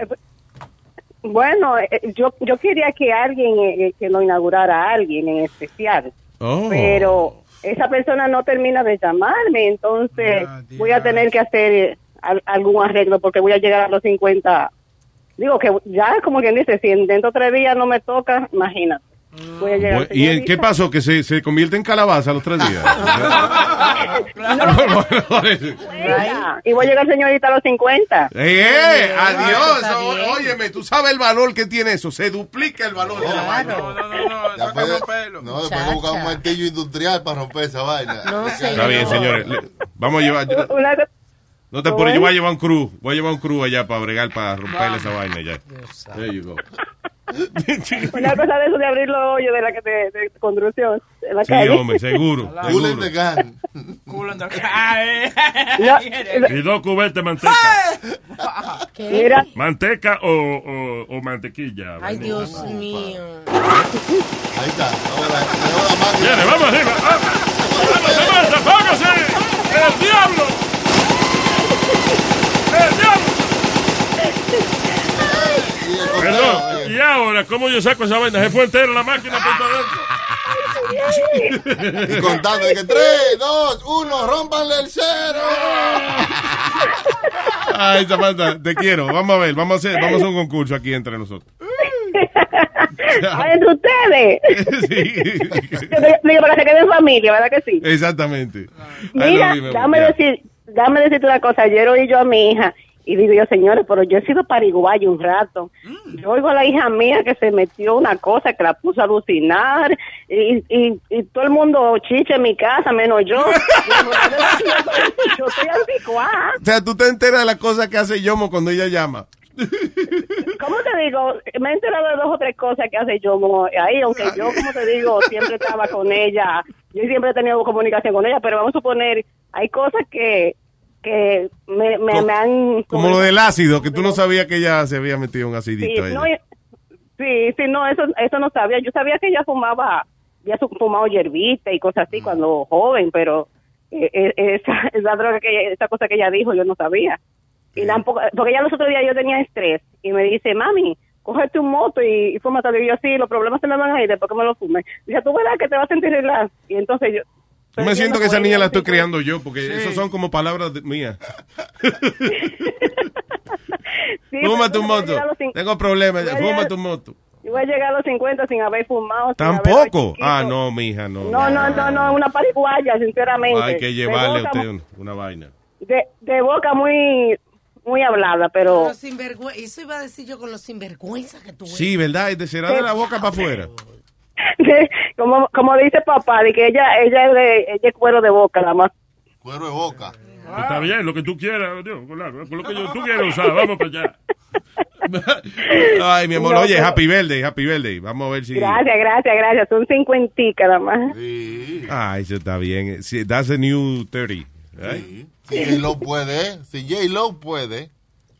Bueno, eh, yo yo quería que alguien, eh, que lo inaugurara a alguien en especial, Oh. pero esa persona no termina de llamarme, entonces voy a tener que hacer eh, al- algún arreglo porque voy a llegar a los 50. Digo que ya, como quien dice, si en- dentro de tres días no me toca, imagínate. Voy a llegar. ¿Y en qué pasó? ¿Que se, se convierte en calabaza los tres días? Y voy a llegar, señorita, a los 50. ¡Eh, eh! ¡Adiós! O-. Óyeme, tú sabes el valor que tiene eso. Se duplica el valor de la vaina. Ya puede- no, después de buscar un martillo industrial para romper esa vaina. Está bien, señores. Le- Vamos a llevar. Una- No te apures, yo voy a llevar un crew. Voy a llevar un crew allá para bregar, para romperle esa vaina ya. There you go. Una cosa de eso de abrir los hoyos de la que de, de construcción en la Sí, calle. hombre, seguro. Cool in the gun. Y dos cubetas de manteca. Mira. ¿Manteca o, o, o mantequilla? Ay, Dios mío. Ahí está. Viene, vamos arriba. ¡Vamos, vamos, Samantha, póngase! ¡El diablo! ¡El diablo! Perdón, y ahora, ¿cómo yo saco esa vaina? Se fue entera la máquina por adentro. Y contando de que 3, 2, 1, rompanle el cero. Ay, Samantha, te quiero. Vamos a ver, vamos a hacer, vamos a hacer un concurso aquí entre nosotros. Entre ustedes. Digo, para que se queden familia, ¿verdad que sí? Exactamente. I Mira, dame decir, dame decirte una cosa. Ayer oí yo a mi hija y digo yo, señores, pero yo he sido pariguayo un rato. Yo oigo a la hija mía que se metió una cosa que la puso a alucinar y, y, y todo el mundo chicha en mi casa, menos yo. yo estoy anticuada. O sea, tú te enteras de las cosas que hace Yomo cuando ella llama. ¿Cómo te digo? Me he enterado de dos o tres cosas que hace yo como ahí, aunque yo, como te digo, siempre estaba con ella. Yo siempre he tenido comunicación con ella, pero vamos a suponer, hay cosas que, que me, me, me han... Como lo del ácido, que tú no sabías que ella se había metido un Sí, acidito no, y- sí, sí, no, eso, eso no sabía. Yo sabía que ella fumaba, había su- fumado hierbita y cosas así cuando joven, pero eh, eh, esa, esa droga que esa cosa que ella dijo yo no sabía. Y tampoco, porque ya los otros días yo tenía estrés y me dice, mami, cógete un moto y, y fúmate. Y yo, sí, los problemas se me van a ir después que me lo fume. Dice, tú verás que te vas a sentir relax. Y entonces yo... Yo me siento que esa niña la estoy sí, criando yo, porque eso son como palabras mías. Sí, Fúmate un moto. Tengo problemas. Fúmate un moto. Yo voy a llegar a los 50 sin haber fumado. sin haber Tampoco. Ah, no, mija, no. No, no, no, no, una pariguaya, sinceramente. Hay que llevarle a usted una vaina. De, de boca muy, muy hablada, pero... Los sinvergüe- Eso iba a decir yo con los sinvergüenza que tú eres. Sí, ¿verdad? Y te será de la boca para afuera. como, como dice papá, de que ella, ella es de, ella es cuero de boca, nada más. Cuero de boca. Está bien, lo que tú quieras, Dios, claro, con lo que yo, tú quieras usar, vamos para allá. Ay, mi amor, No, oye, pero- Happy Birthday, Happy Birthday. Vamos a ver si... Gracias, gracias, gracias. Son 50 nada más. Ah, eso está bien. Sí, that's a new 30. right? Si J-Lo puede, si J-Lo puede,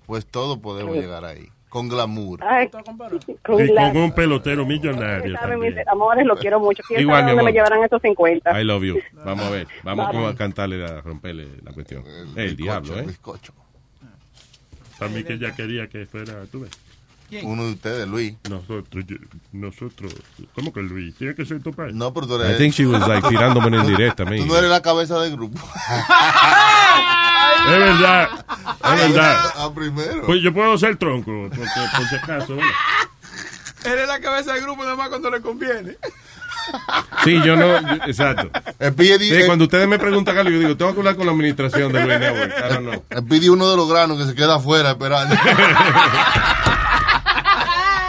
pues todos podemos llegar ahí. Con glamour. Ay, con Y con un pelotero millonario saben, mis amores, los quiero mucho. Quiero Igual, saber dónde me llevarán estos 50. I love you. Vamos a ver. Vamos a cantarle, a romperle la cuestión. El, diablo, ¿eh? Para mí que ella quería que fuera, tú ves. Uno de ustedes, Luis. Nosotros, yo- nosotros, ¿cómo que Luis? Tiene que ser tu padre. No, pero tú I think she was like tirándome en directa. Tú no eres la cabeza del grupo. Es verdad, es verdad. Ah, primero. Pues yo puedo ser tronco, porque por si acaso. ¿verdad? Él es la cabeza del grupo nada más cuando le conviene. Sí, yo no, yo- exacto. Sí, cuando ustedes me preguntan algo, yo digo, tengo que hablar con la administración de Luis Network. I don't know. Él pide uno de los granos que se queda afuera esperando.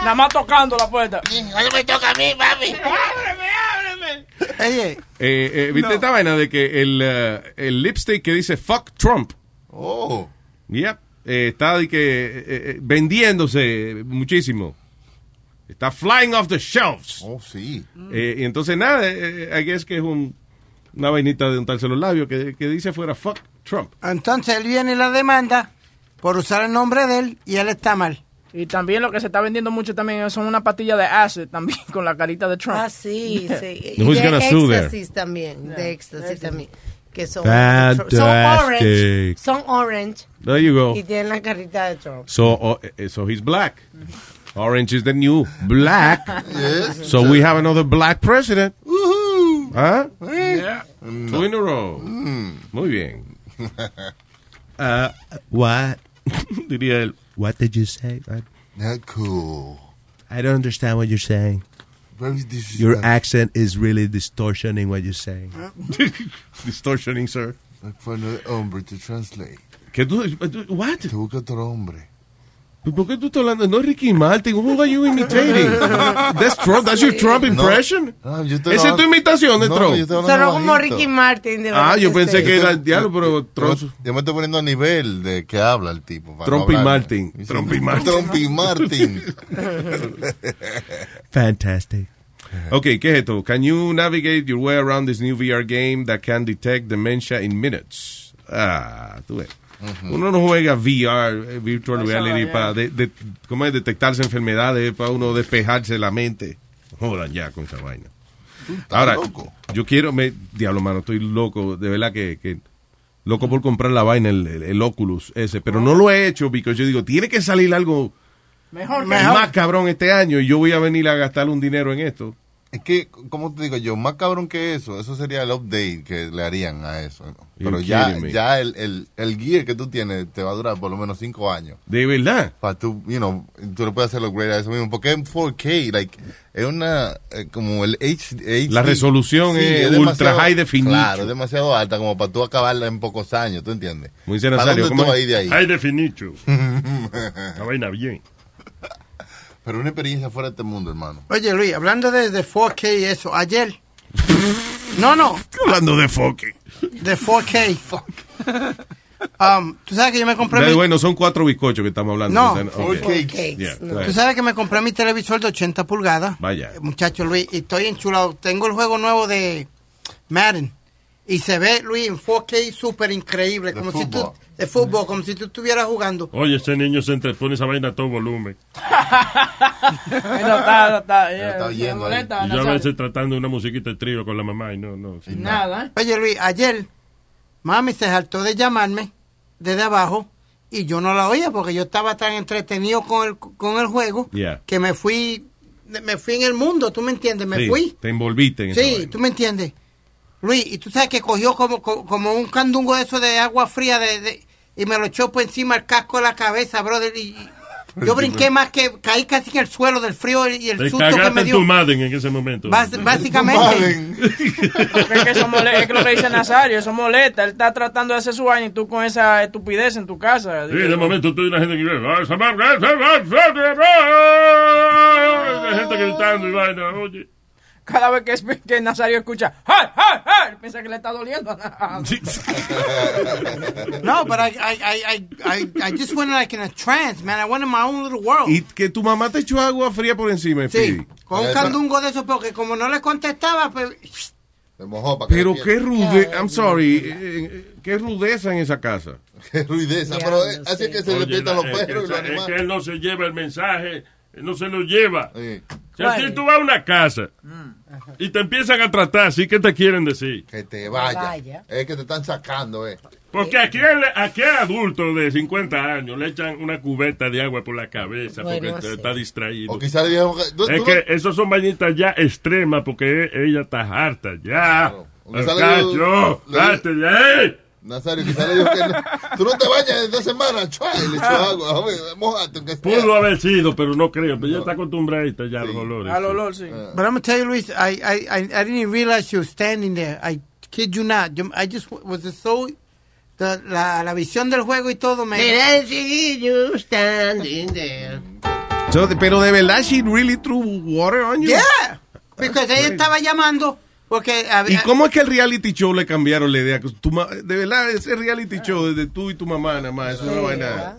Nada más tocando la puerta. Ahora me toca a mí, papi. Oye, Eh, eh, ¿Viste esta vaina de que el, eh, el lipstick que dice fuck Trump? Oh. Yep. eh, está de que, eh, eh, vendiéndose muchísimo. Está flying off the shelves. Oh, sí. Eh, y entonces nada, I guess que es un, una vainita de untarse los labios que, que dice fuera fuck Trump. Entonces él viene y la demanda por usar el nombre de él y él está mal. Y también lo que se está vendiendo mucho también son una pastilla de acid también con la carita de Trump. Ah, sí, sí. Y Who's de gonna sue there? éxtasis también, de éxtasis también. Que son, Fantastic. son orange. Son orange. There you go. Y tienen la carita de Trump. So, oh, eh, so he's black. Orange is the new black. Yes. So we have another black president. Woohoo. ¿Ah? Yeah. Two in a row. Muy bien. Uh, what? Diría él. What did you say? I, Not cool. I don't understand what you're saying. Very Your accent is really distortioning what you're saying. distortioning, sir. Fue el hombre to translate. ¿Qué tú- What? Te busca otro hombre. ¿Por qué tú estás hablando? No es Ricky Martin. Who are you imitating? That's Trump. That's your Trump impression. Ah, ¿Esa es tu imitación de No, Trump? yo estoy hablando Sonó como. Ricky Martin. De Ah, yo pensé que era el diablo, pero Trump. Yo, yo me estoy poniendo a nivel de que habla el tipo. para Trump no y. Martin. Trump y Martin. Trump y Martin. Fantastic. Okay, ¿qué es esto? Can you navigate your way around this new VR game that can detect dementia in minutes? Ah, tú ves. Uno no juega VR, eh, Virtual Eso, Reality, para de, de- ¿cómo es? detectarse enfermedades, para uno despejarse la mente. Jodan ya con esa vaina. Ahora, yo quiero, me, diablo, mano, estoy loco, de verdad que, que loco por comprar la vaina, el, el- el Oculus ese, pero no lo he hecho porque yo digo, tiene que salir algo Mejor que más cabrón este año y yo voy a venir a gastar un dinero en esto. Es que, ¿cómo te digo yo? Más cabrón que eso, eso sería el update que le harían a eso. ¿no? Pero ya, me. ya el, el, el gear que tú tienes te va a durar por lo menos cinco años. De verdad. Para tú, you know, tú no puedes hacer upgrade a eso mismo. Porque en 4K, like, es una, eh, como el HD. La resolución es ultra high definition. Claro, es demasiado alta como para tú acabarla en pocos años, ¿tú entiendes? Muy dice ¿Para dónde ¿cómo tú es? vas a ir de ahí? High definition. La vaina bien. Pero una experiencia fuera de este mundo, hermano. Oye, Luis, hablando de, de 4K y eso, ayer. No, no, Hablando de fucking. de 4K. Um, Tú sabes que yo me compré mi, Bueno, son cuatro bizcochos que estamos hablando. No, O sea, ok. four cakes. Yeah, Tú go ahead. sabes que me compré mi televisor de 80 pulgadas. Vaya. Muchacho Luis, y estoy enchulado. Tengo el juego nuevo de Madden. Y se ve, Luis, en 4K súper increíble. Como si tú, de fútbol, como si tú estuvieras jugando. Oye, ese niño se entrepone esa vaina a todo volumen. No está, no está, yeah, está oyendo ahí. molesta, Y yo a veces tratando una musiquita de trío con la mamá y no, no. sin Nada, ¿eh? Oye, Luis, ayer mami se saltó de llamarme desde abajo y yo no la oía porque yo estaba tan entretenido con el, con el juego Yeah. que me fui me fui en el mundo, ¿tú me entiendes? Me Sí, fui. Te envolviste en Sí, tú me entiendes. Luis, y tú sabes que cogió como, co- como un candungo de eso de agua fría de, de- y me lo echó por encima el casco de la cabeza, brother. Y, Yo brinqué más que caí casi en el suelo del frío y el Te susto que cagaste me en dio. tu Madden en ese momento. Básicamente. Es que eso mole- es lo que dice Nazario, eso molesta. Él está tratando de hacer su año y tú con esa estupidez en tu casa. Sí, de momento tú y una gente que. Hay gente gritando y vaina, oye. Cada vez que, es- que Nazario escucha, ¡ay, ay, ay! Piensa que le está doliendo. No, but I, I, I, I, just went like in a trance, man. I went in my own little world. Y que tu mamá te echó agua fría por encima, Sí, con un candungo de eso, porque como no le contestaba, pues... Se mojó para Pero qué rude, I'm sorry, eh, eh, qué rudeza en esa casa. Qué rudeza, pero eh, así que se Oye, despiertan la- los es que perros y los Es que él no se lleva el mensaje, él no se lo lleva. Si a ti Bueno. tú vas a una casa y te empiezan a tratar así, ¿qué te quieren decir? Que te vaya. Es que te están sacando, eh. Porque aquí el, aquí el adulto de 50 años le echan una cubeta de agua por la cabeza Bueno, porque sí. está distraído. O quizá le dijeron que- tú- es tú que esos son bañitas ya extremas porque ella está harta ya. O quizá le dijo- Muchacho, le- date de ahí. Nazario, quizá le dijo que no. Tú no te bañas en dos semanas, chua, y le echó agua. Hombre, mojate, sea. Pudo haber sido, pero no creo. Pero ella está acostumbrada ya a los olores. Al olor, sí. But I'm gonna tell you, Luis, I, I, I, I didn't even realize you were standing there. I kid you not. I just was so... the- la, la visión del juego y todo me... So, de- pero de verdad, she really threw water on you. Yeah, porque ella estaba llamando porque ¿Y cómo es que el reality show le cambiaron la idea? Tu ma- de verdad, ese reality show de tú y tu mamá nada más, eso no va nada.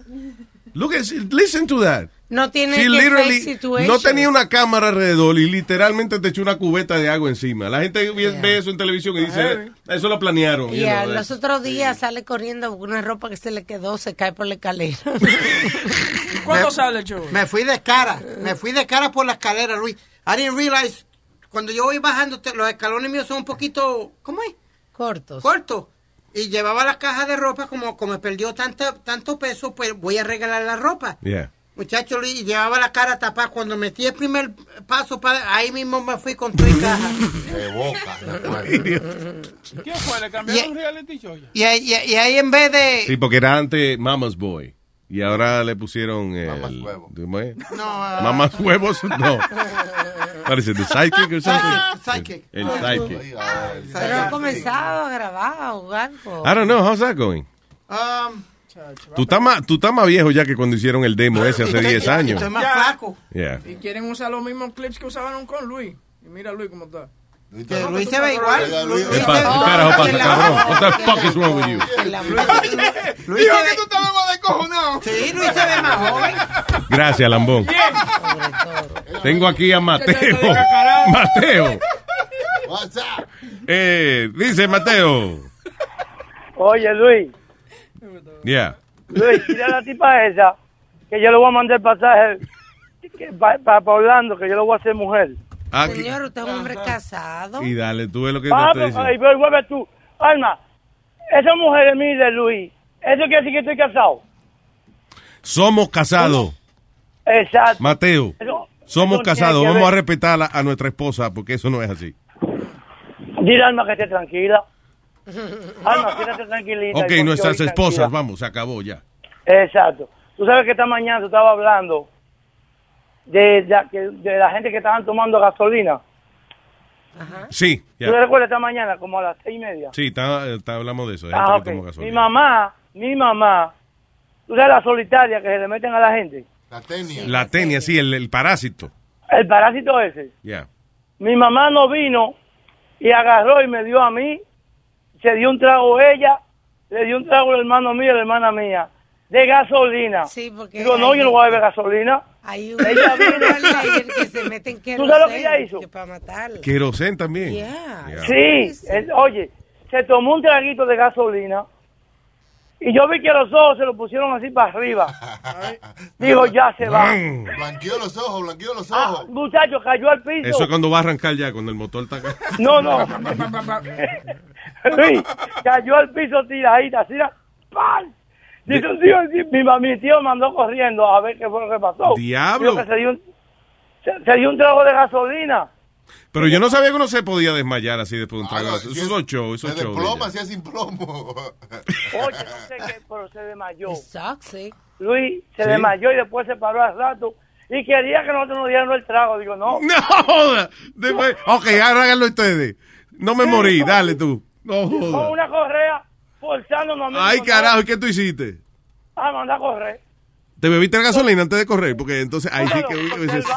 Look at, listen to that. No tiene She que no tenía una cámara alrededor y literalmente te echó una cubeta de agua encima. La gente ve ve eso en televisión y dice, eso lo planearon. Y you know, los otros días sale corriendo una ropa que se le quedó, se cae por la escalera. ¿Cuándo Me- sale el show? Me fui de cara, me fui de cara por la escalera, Luis. I didn't realize, cuando yo voy bajando, te- los escalones míos son un poquito, ¿cómo es? Cortos. Cortos. Y llevaba la caja de ropa, como, como me perdió tanta, tanto peso, pues voy a regalar la ropa. Yeah. Muchacho, y llevaba la cara tapada. Cuando metí el primer paso, para, ahí mismo me fui con tu caja. De boca. ¿Qué fue? ¿Le cambiaron un reality show? Y y ahí- y ahí en vez de... Sí, porque era antes Mama's Boy. Y ahora le pusieron el... ¿cómo es? No, ah. Mamás huevos, no. Parece The Psychic o something. Psychic. El, el Psychic. Pero ha comenzado a grabar o algo. I don't know, how's that going? Um, Tú estás más, tú estás más viejo ya que cuando hicieron el demo ese hace 10 años. Estoy más flaco. Yeah. Y quieren usar los mismos clips que usaban con Luis. Y mira Luis cómo está. Que Luis se ve igual. Luis, ¿Qué pa- carajo pasa, que cabrón? What the fuck is wrong with you? Luis se ve... tú estabas más descojonado. Sí, Luis se ve más joven. Gracias, Lambón. Tengo aquí a Mateo. Mateo. Eh, dice Mateo. Oye, Luis, Yeah. Luis, dile a la tipa esa que yo le voy a mandar el pasaje para Orlando, que yo le voy a hacer mujer. Ah, Señor, usted es un hombre casado. y dale, tú ves lo que te Ah, pero, diciendo. ay, pero vuelve tú. Alma, esa mujer es mía de Luis. ¿Eso quiere decir que estoy casado? Somos casados. Exacto. Mateo, Eso- somos eso casados. Vamos a ver. respetar a, a nuestra esposa porque eso no es así. Dile Alma que esté tranquila. Alma, quédate tranquilita. Ok, nuestras esposas, tranquila. vamos, se acabó ya. Exacto. Tú sabes que esta mañana tú estaba hablando de, de, que- de la gente que estaban tomando gasolina. Sí, ¿Tú ya. te recuerdas esta mañana, como a las seis y media? Sí, está- está- hablamos de eso. de Ah, gente ok. que toma Mi mamá, mi mamá, tú sabes la solitaria que se le meten a la gente. La tenia. La tenia, sí, el, el parásito. El parásito ese. Ya. Mi mamá no vino y agarró y me dio a mí, se dio un trago ella, le dio un trago el hermano mío y la hermana mía, de gasolina. Sí, porque Digo, no, yo no voy a beber gasolina. Hay un Ella vino. layer que se mete en ¿Tú sabes lo que ella hizo? que para. Querosén también. Yeah. Sí, el- oye, se tomó un traguito de gasolina y yo vi que los ojos se lo pusieron así para arriba. Digo, ya se va. Blanqueó los ojos, blanqueó los Ah, ojos. muchacho, cayó al piso. Eso es cuando va a arrancar ya, cuando el motor está acá. No, no. Luis, cayó al piso tiradita, así era, ¡pam! Mi, tío mandó corriendo a ver qué fue lo que pasó. Diablo. Que se dio un, se, se dio un trago de gasolina. Pero yo no sabía que uno se podía desmayar así después de un trago. Ah, Eso es show, eso es si es sin plomo. Oye, no sé qué, pero se desmayó. Toxic. Luis se Sí. desmayó y después se paró al rato y quería que nosotros nos diéramos el trago. Digo, no. No joda. Después, ok, háganlo ustedes. No me morí, dale tú. No Con joda. una correa forzándonos a. Ay, carajo, ¿y qué tú hiciste? Ah, manda a correr. ¿Te bebiste la gasolina antes de correr? Porque entonces ahí sí que... Vaso.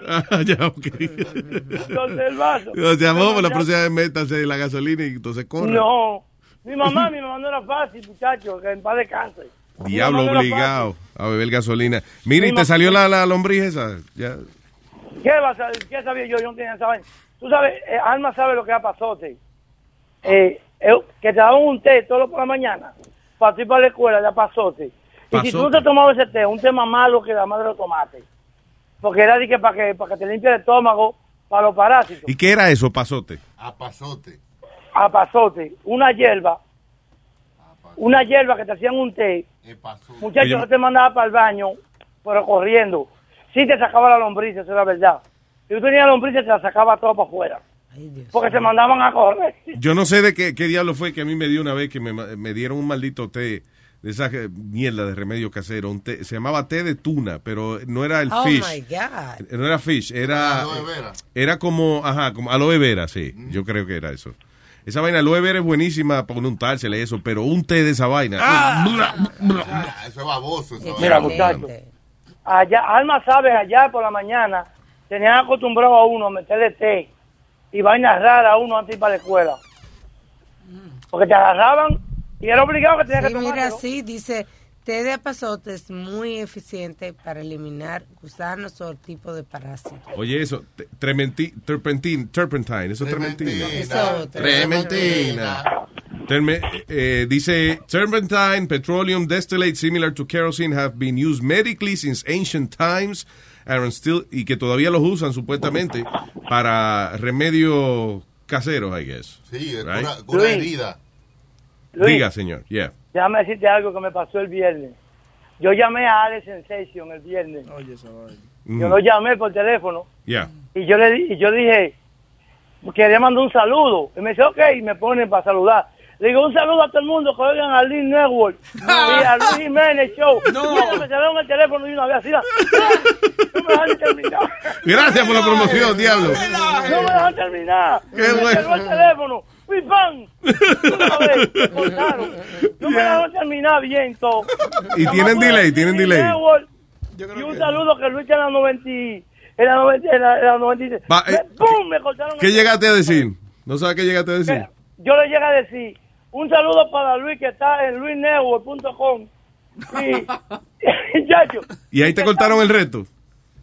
Ah, ya, ok. El vaso. O sea, la próxima vez métase la gasolina y entonces corre. No. Mi mamá, mi mamá no era fácil, muchacho, que en paz descanse. Diablo obligado a beber gasolina. Mira, ¿y te salió la, la lombriz esa? Ya. ¿Qué va a? ¿Qué sabía yo? Yo no tenía esa vaina. Tú sabes, eh, Alma sabe lo que ha pasado, eh, que te daban un té todo por la mañana para ti para la escuela, ya pasó, Y si tú no te tomabas ese té, un té más malo que la madre de los tomates. Porque era de que para que, para que te limpie el estómago, para los parásitos. ¿Y qué era eso, pasote? A pasote. A pasote, una hierba, una hierba que te hacían un té. Muchachos, Oye, no te mandaba para el baño, pero corriendo. Sí te sacaba la lombriz, eso era verdad. Si tú tenías lombriz, te la sacaba todo para afuera. Porque se mandaban a correr. Yo no sé de qué, qué diablo fue que a mí me dio una vez que me, me dieron un maldito té de esa que- mierda de remedio casero. Un té, se llamaba té de tuna, pero no era el Oh fish. my God. No era fish, era... Aloe vera. Era como, ajá, como aloe vera, sí. Yo creo que era eso. Esa vaina aloe vera es buenísima para untársele eso, pero un té de esa vaina. Ah, eso es baboso. Eso Mira, muchachos. Allá, Alma sabe, allá por la mañana, tenían acostumbrado a uno a meterle té y vainas raras a uno antes de ir para la escuela. Porque te agarraban y era obligado que tenías Sí, que mira, tomártelo. sí, dice, té de apazote es muy eficiente para eliminar gusanos o tipo de parásitos. Oye, eso, te- trementi- turpentine, turpentine, eso es trementina. Eso, Trementina. Terme- eh, dice, turpentine, petroleum distillate similar to kerosene have been used medically since ancient times are still, y que todavía los usan supuestamente para remedios caseros, I guess. Sí, es Right? Luis. herida. Luis. Diga, señor, yeah. Déjame decirte algo que me pasó el viernes. Yo llamé a Alex Sensation el viernes. Mm. Yo lo llamé por teléfono Yeah. y yo le di- y yo dije, quería mandar un saludo. Y me dice, ok, y me ponen para saludar. Le digo, un saludo a todo el mundo que oigan a Lin Network y a Luis Jiménez Show. No. Y me cerraron el teléfono y una vez así. No me dejan terminar. Gracias por la promoción, diablo. No me dejan terminar. Qué me bueno. cerró el teléfono. ¡Pi, pam! Una vez, me cortaron. No me dejaron terminar bien todo. Y tienen delay, tienen delay. Network. Y un saludo que Luis en la 90 y- en la 90 en la, en la 96. Va, eh, Me- ¡Pum! Me cortaron ¿Qué llegaste a decir? ¿No sabes qué llegaste a decir? yo le llegué a decir un saludo para Luis que está en luisnetwork.com y chacho, Y ahí te cortaron el reto.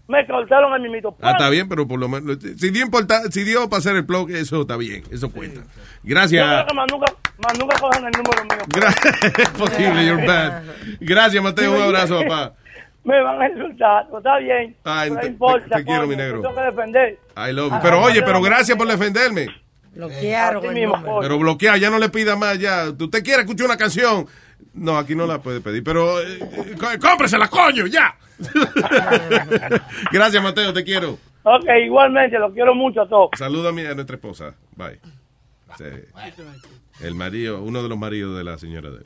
me cortaron el mimito. Ah, está bien, pero por lo menos. Si dio, importa- si dio para hacer el blog, eso está bien, eso cuenta. Yo creo Gracias. que más nunca, más nunca cojan el número mío. Gra- es posible, you're bad. Gracias, Mateo. Un abrazo, papá. Me van a insultar, pero está bien. Ay, no te- importa, te quiero, coño, mi negro. yo Tengo que defender. I love you. Pero oye, pero gracias por defenderme. Bloquearon Así el mismo, número. coño. Pero bloquea, ya no le pida más, ya. ¿Usted quiere escuchar una canción? No, aquí no la puede pedir, pero eh, eh, có- cómpresela, coño, ya. Gracias, Mateo, te quiero. Ok, igualmente, lo quiero mucho a todos. Saluda a, mi- a nuestra esposa. Bye. Sí. El marido, uno de los maridos de la señora de él.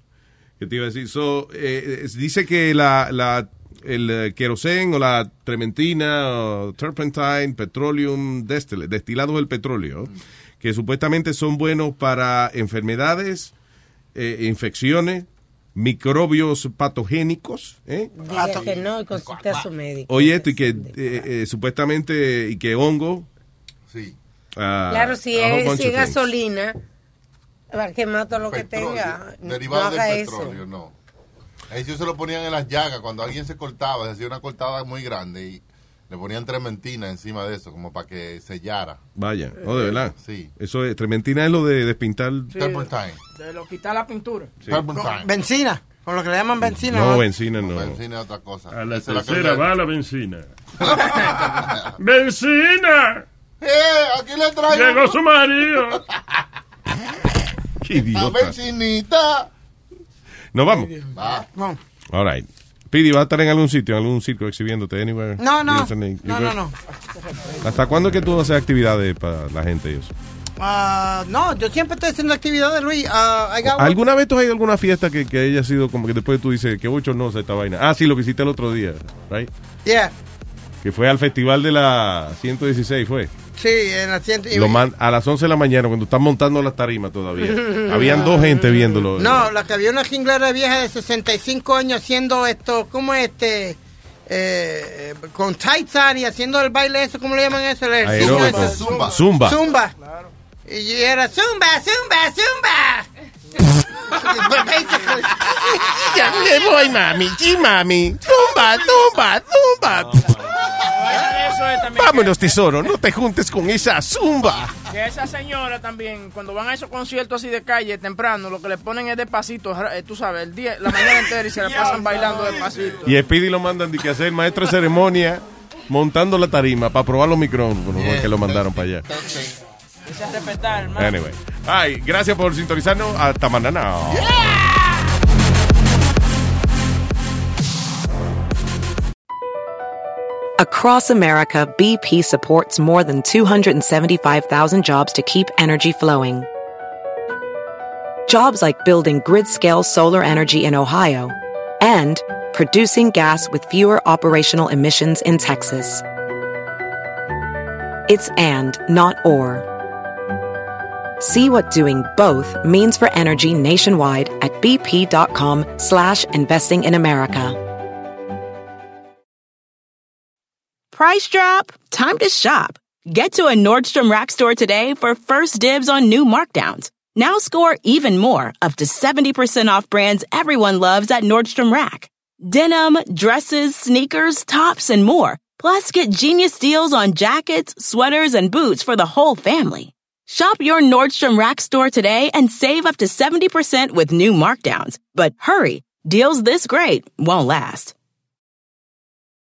¿Qué te iba a decir? So, eh, dice que la, la, el eh, querosén o la trementina o turpentine, petroleum distillate, destilado del petróleo, que supuestamente son buenos para enfermedades, eh, infecciones, microbios patogénicos, ¿eh? Diga que no y consulte a su médico. Oye, esto y que eh, eh, supuestamente y que hongo. Sí. ah, Claro, si es, si gasolina, va a quemar todo lo que tenga. No Derivado haga del eso. petróleo, no. Ellos se lo ponían en las llagas cuando alguien se cortaba, se hacía una cortada muy grande y le ponían trementina encima de eso, como para que sellara. Vaya, oh, de verdad. Sí. Eso es, trementina es lo de despintar. Turpentine. De lo quitar la pintura. Sí. Turpentine. Benzina, con lo que le llaman benzina. No, ¿no? benzina no. Benzina es otra cosa. A la Esa la tercera le- va la benzina. ¡Benzina! ¡Eh! Aquí le traigo Llegó su marido. Qué la idiota. bencinita. Nos vamos. Va. No. All right. Pidi, ¿vas a estar en algún sitio, en algún circo exhibiéndote? Anywhere? No, no. No, no, no. ¿Hasta cuándo es que tú haces actividades para la gente y eso? Ah, no, yo siempre estoy haciendo actividades, Luis. Ah, ¿Alguna vez tú has ido a alguna fiesta que, que haya sido como que después tú dices que mucho no sé esta vaina? Ah, sí, lo que hiciste el otro día, right? Yeah. Que fue al festival de la 116, fue. Sí, en la ciento- Lo man- a las 11 de la mañana, cuando están montando las tarimas todavía. Habían dos gente viéndolo. No, la que había una jinglera vieja de 65 años haciendo esto, ¿cómo es este? Eh, con tights on y haciendo el baile eso, ¿cómo le llaman eso? El ejercicio ese. Zumba. Zumba. Zumba. Y era zumba, zumba, zumba. Ya me voy, mami. Sí, mami. Zumba, zumba, zumba. Eso es también. Vámonos, tesoro. No te juntes con esa zumba. Que esa señora también, cuando van a esos conciertos así de calle temprano, lo que le ponen es despacito, eh, tú sabes, el día, la mañana entera y se la pasan bailando despacito. Y Speedy lo mandan de que hacer maestro de ceremonia montando la tarima para probar los micrófonos que lo mandaron para allá. Ese es respetar, hermano. Anyway. Ay, gracias por sintonizarnos. Hasta mañana. Across America, BP supports more than 275,000 jobs to keep energy flowing. Jobs like building grid scale solar energy in Ohio and producing gas with fewer operational emissions in Texas. It's and, not or. See what doing both means for energy nationwide at bp.com slash investing in America. Price drop? Time to shop. Get to a Nordstrom Rack store today for first dibs on new markdowns. Now score even more, up to 70% off brands everyone loves at Nordstrom Rack. Denim, dresses, sneakers, tops, and more. Plus, get genius deals on jackets, sweaters, and boots for the whole family. Shop your Nordstrom Rack store today and save up to 70% with new markdowns. But hurry, deals this great won't last.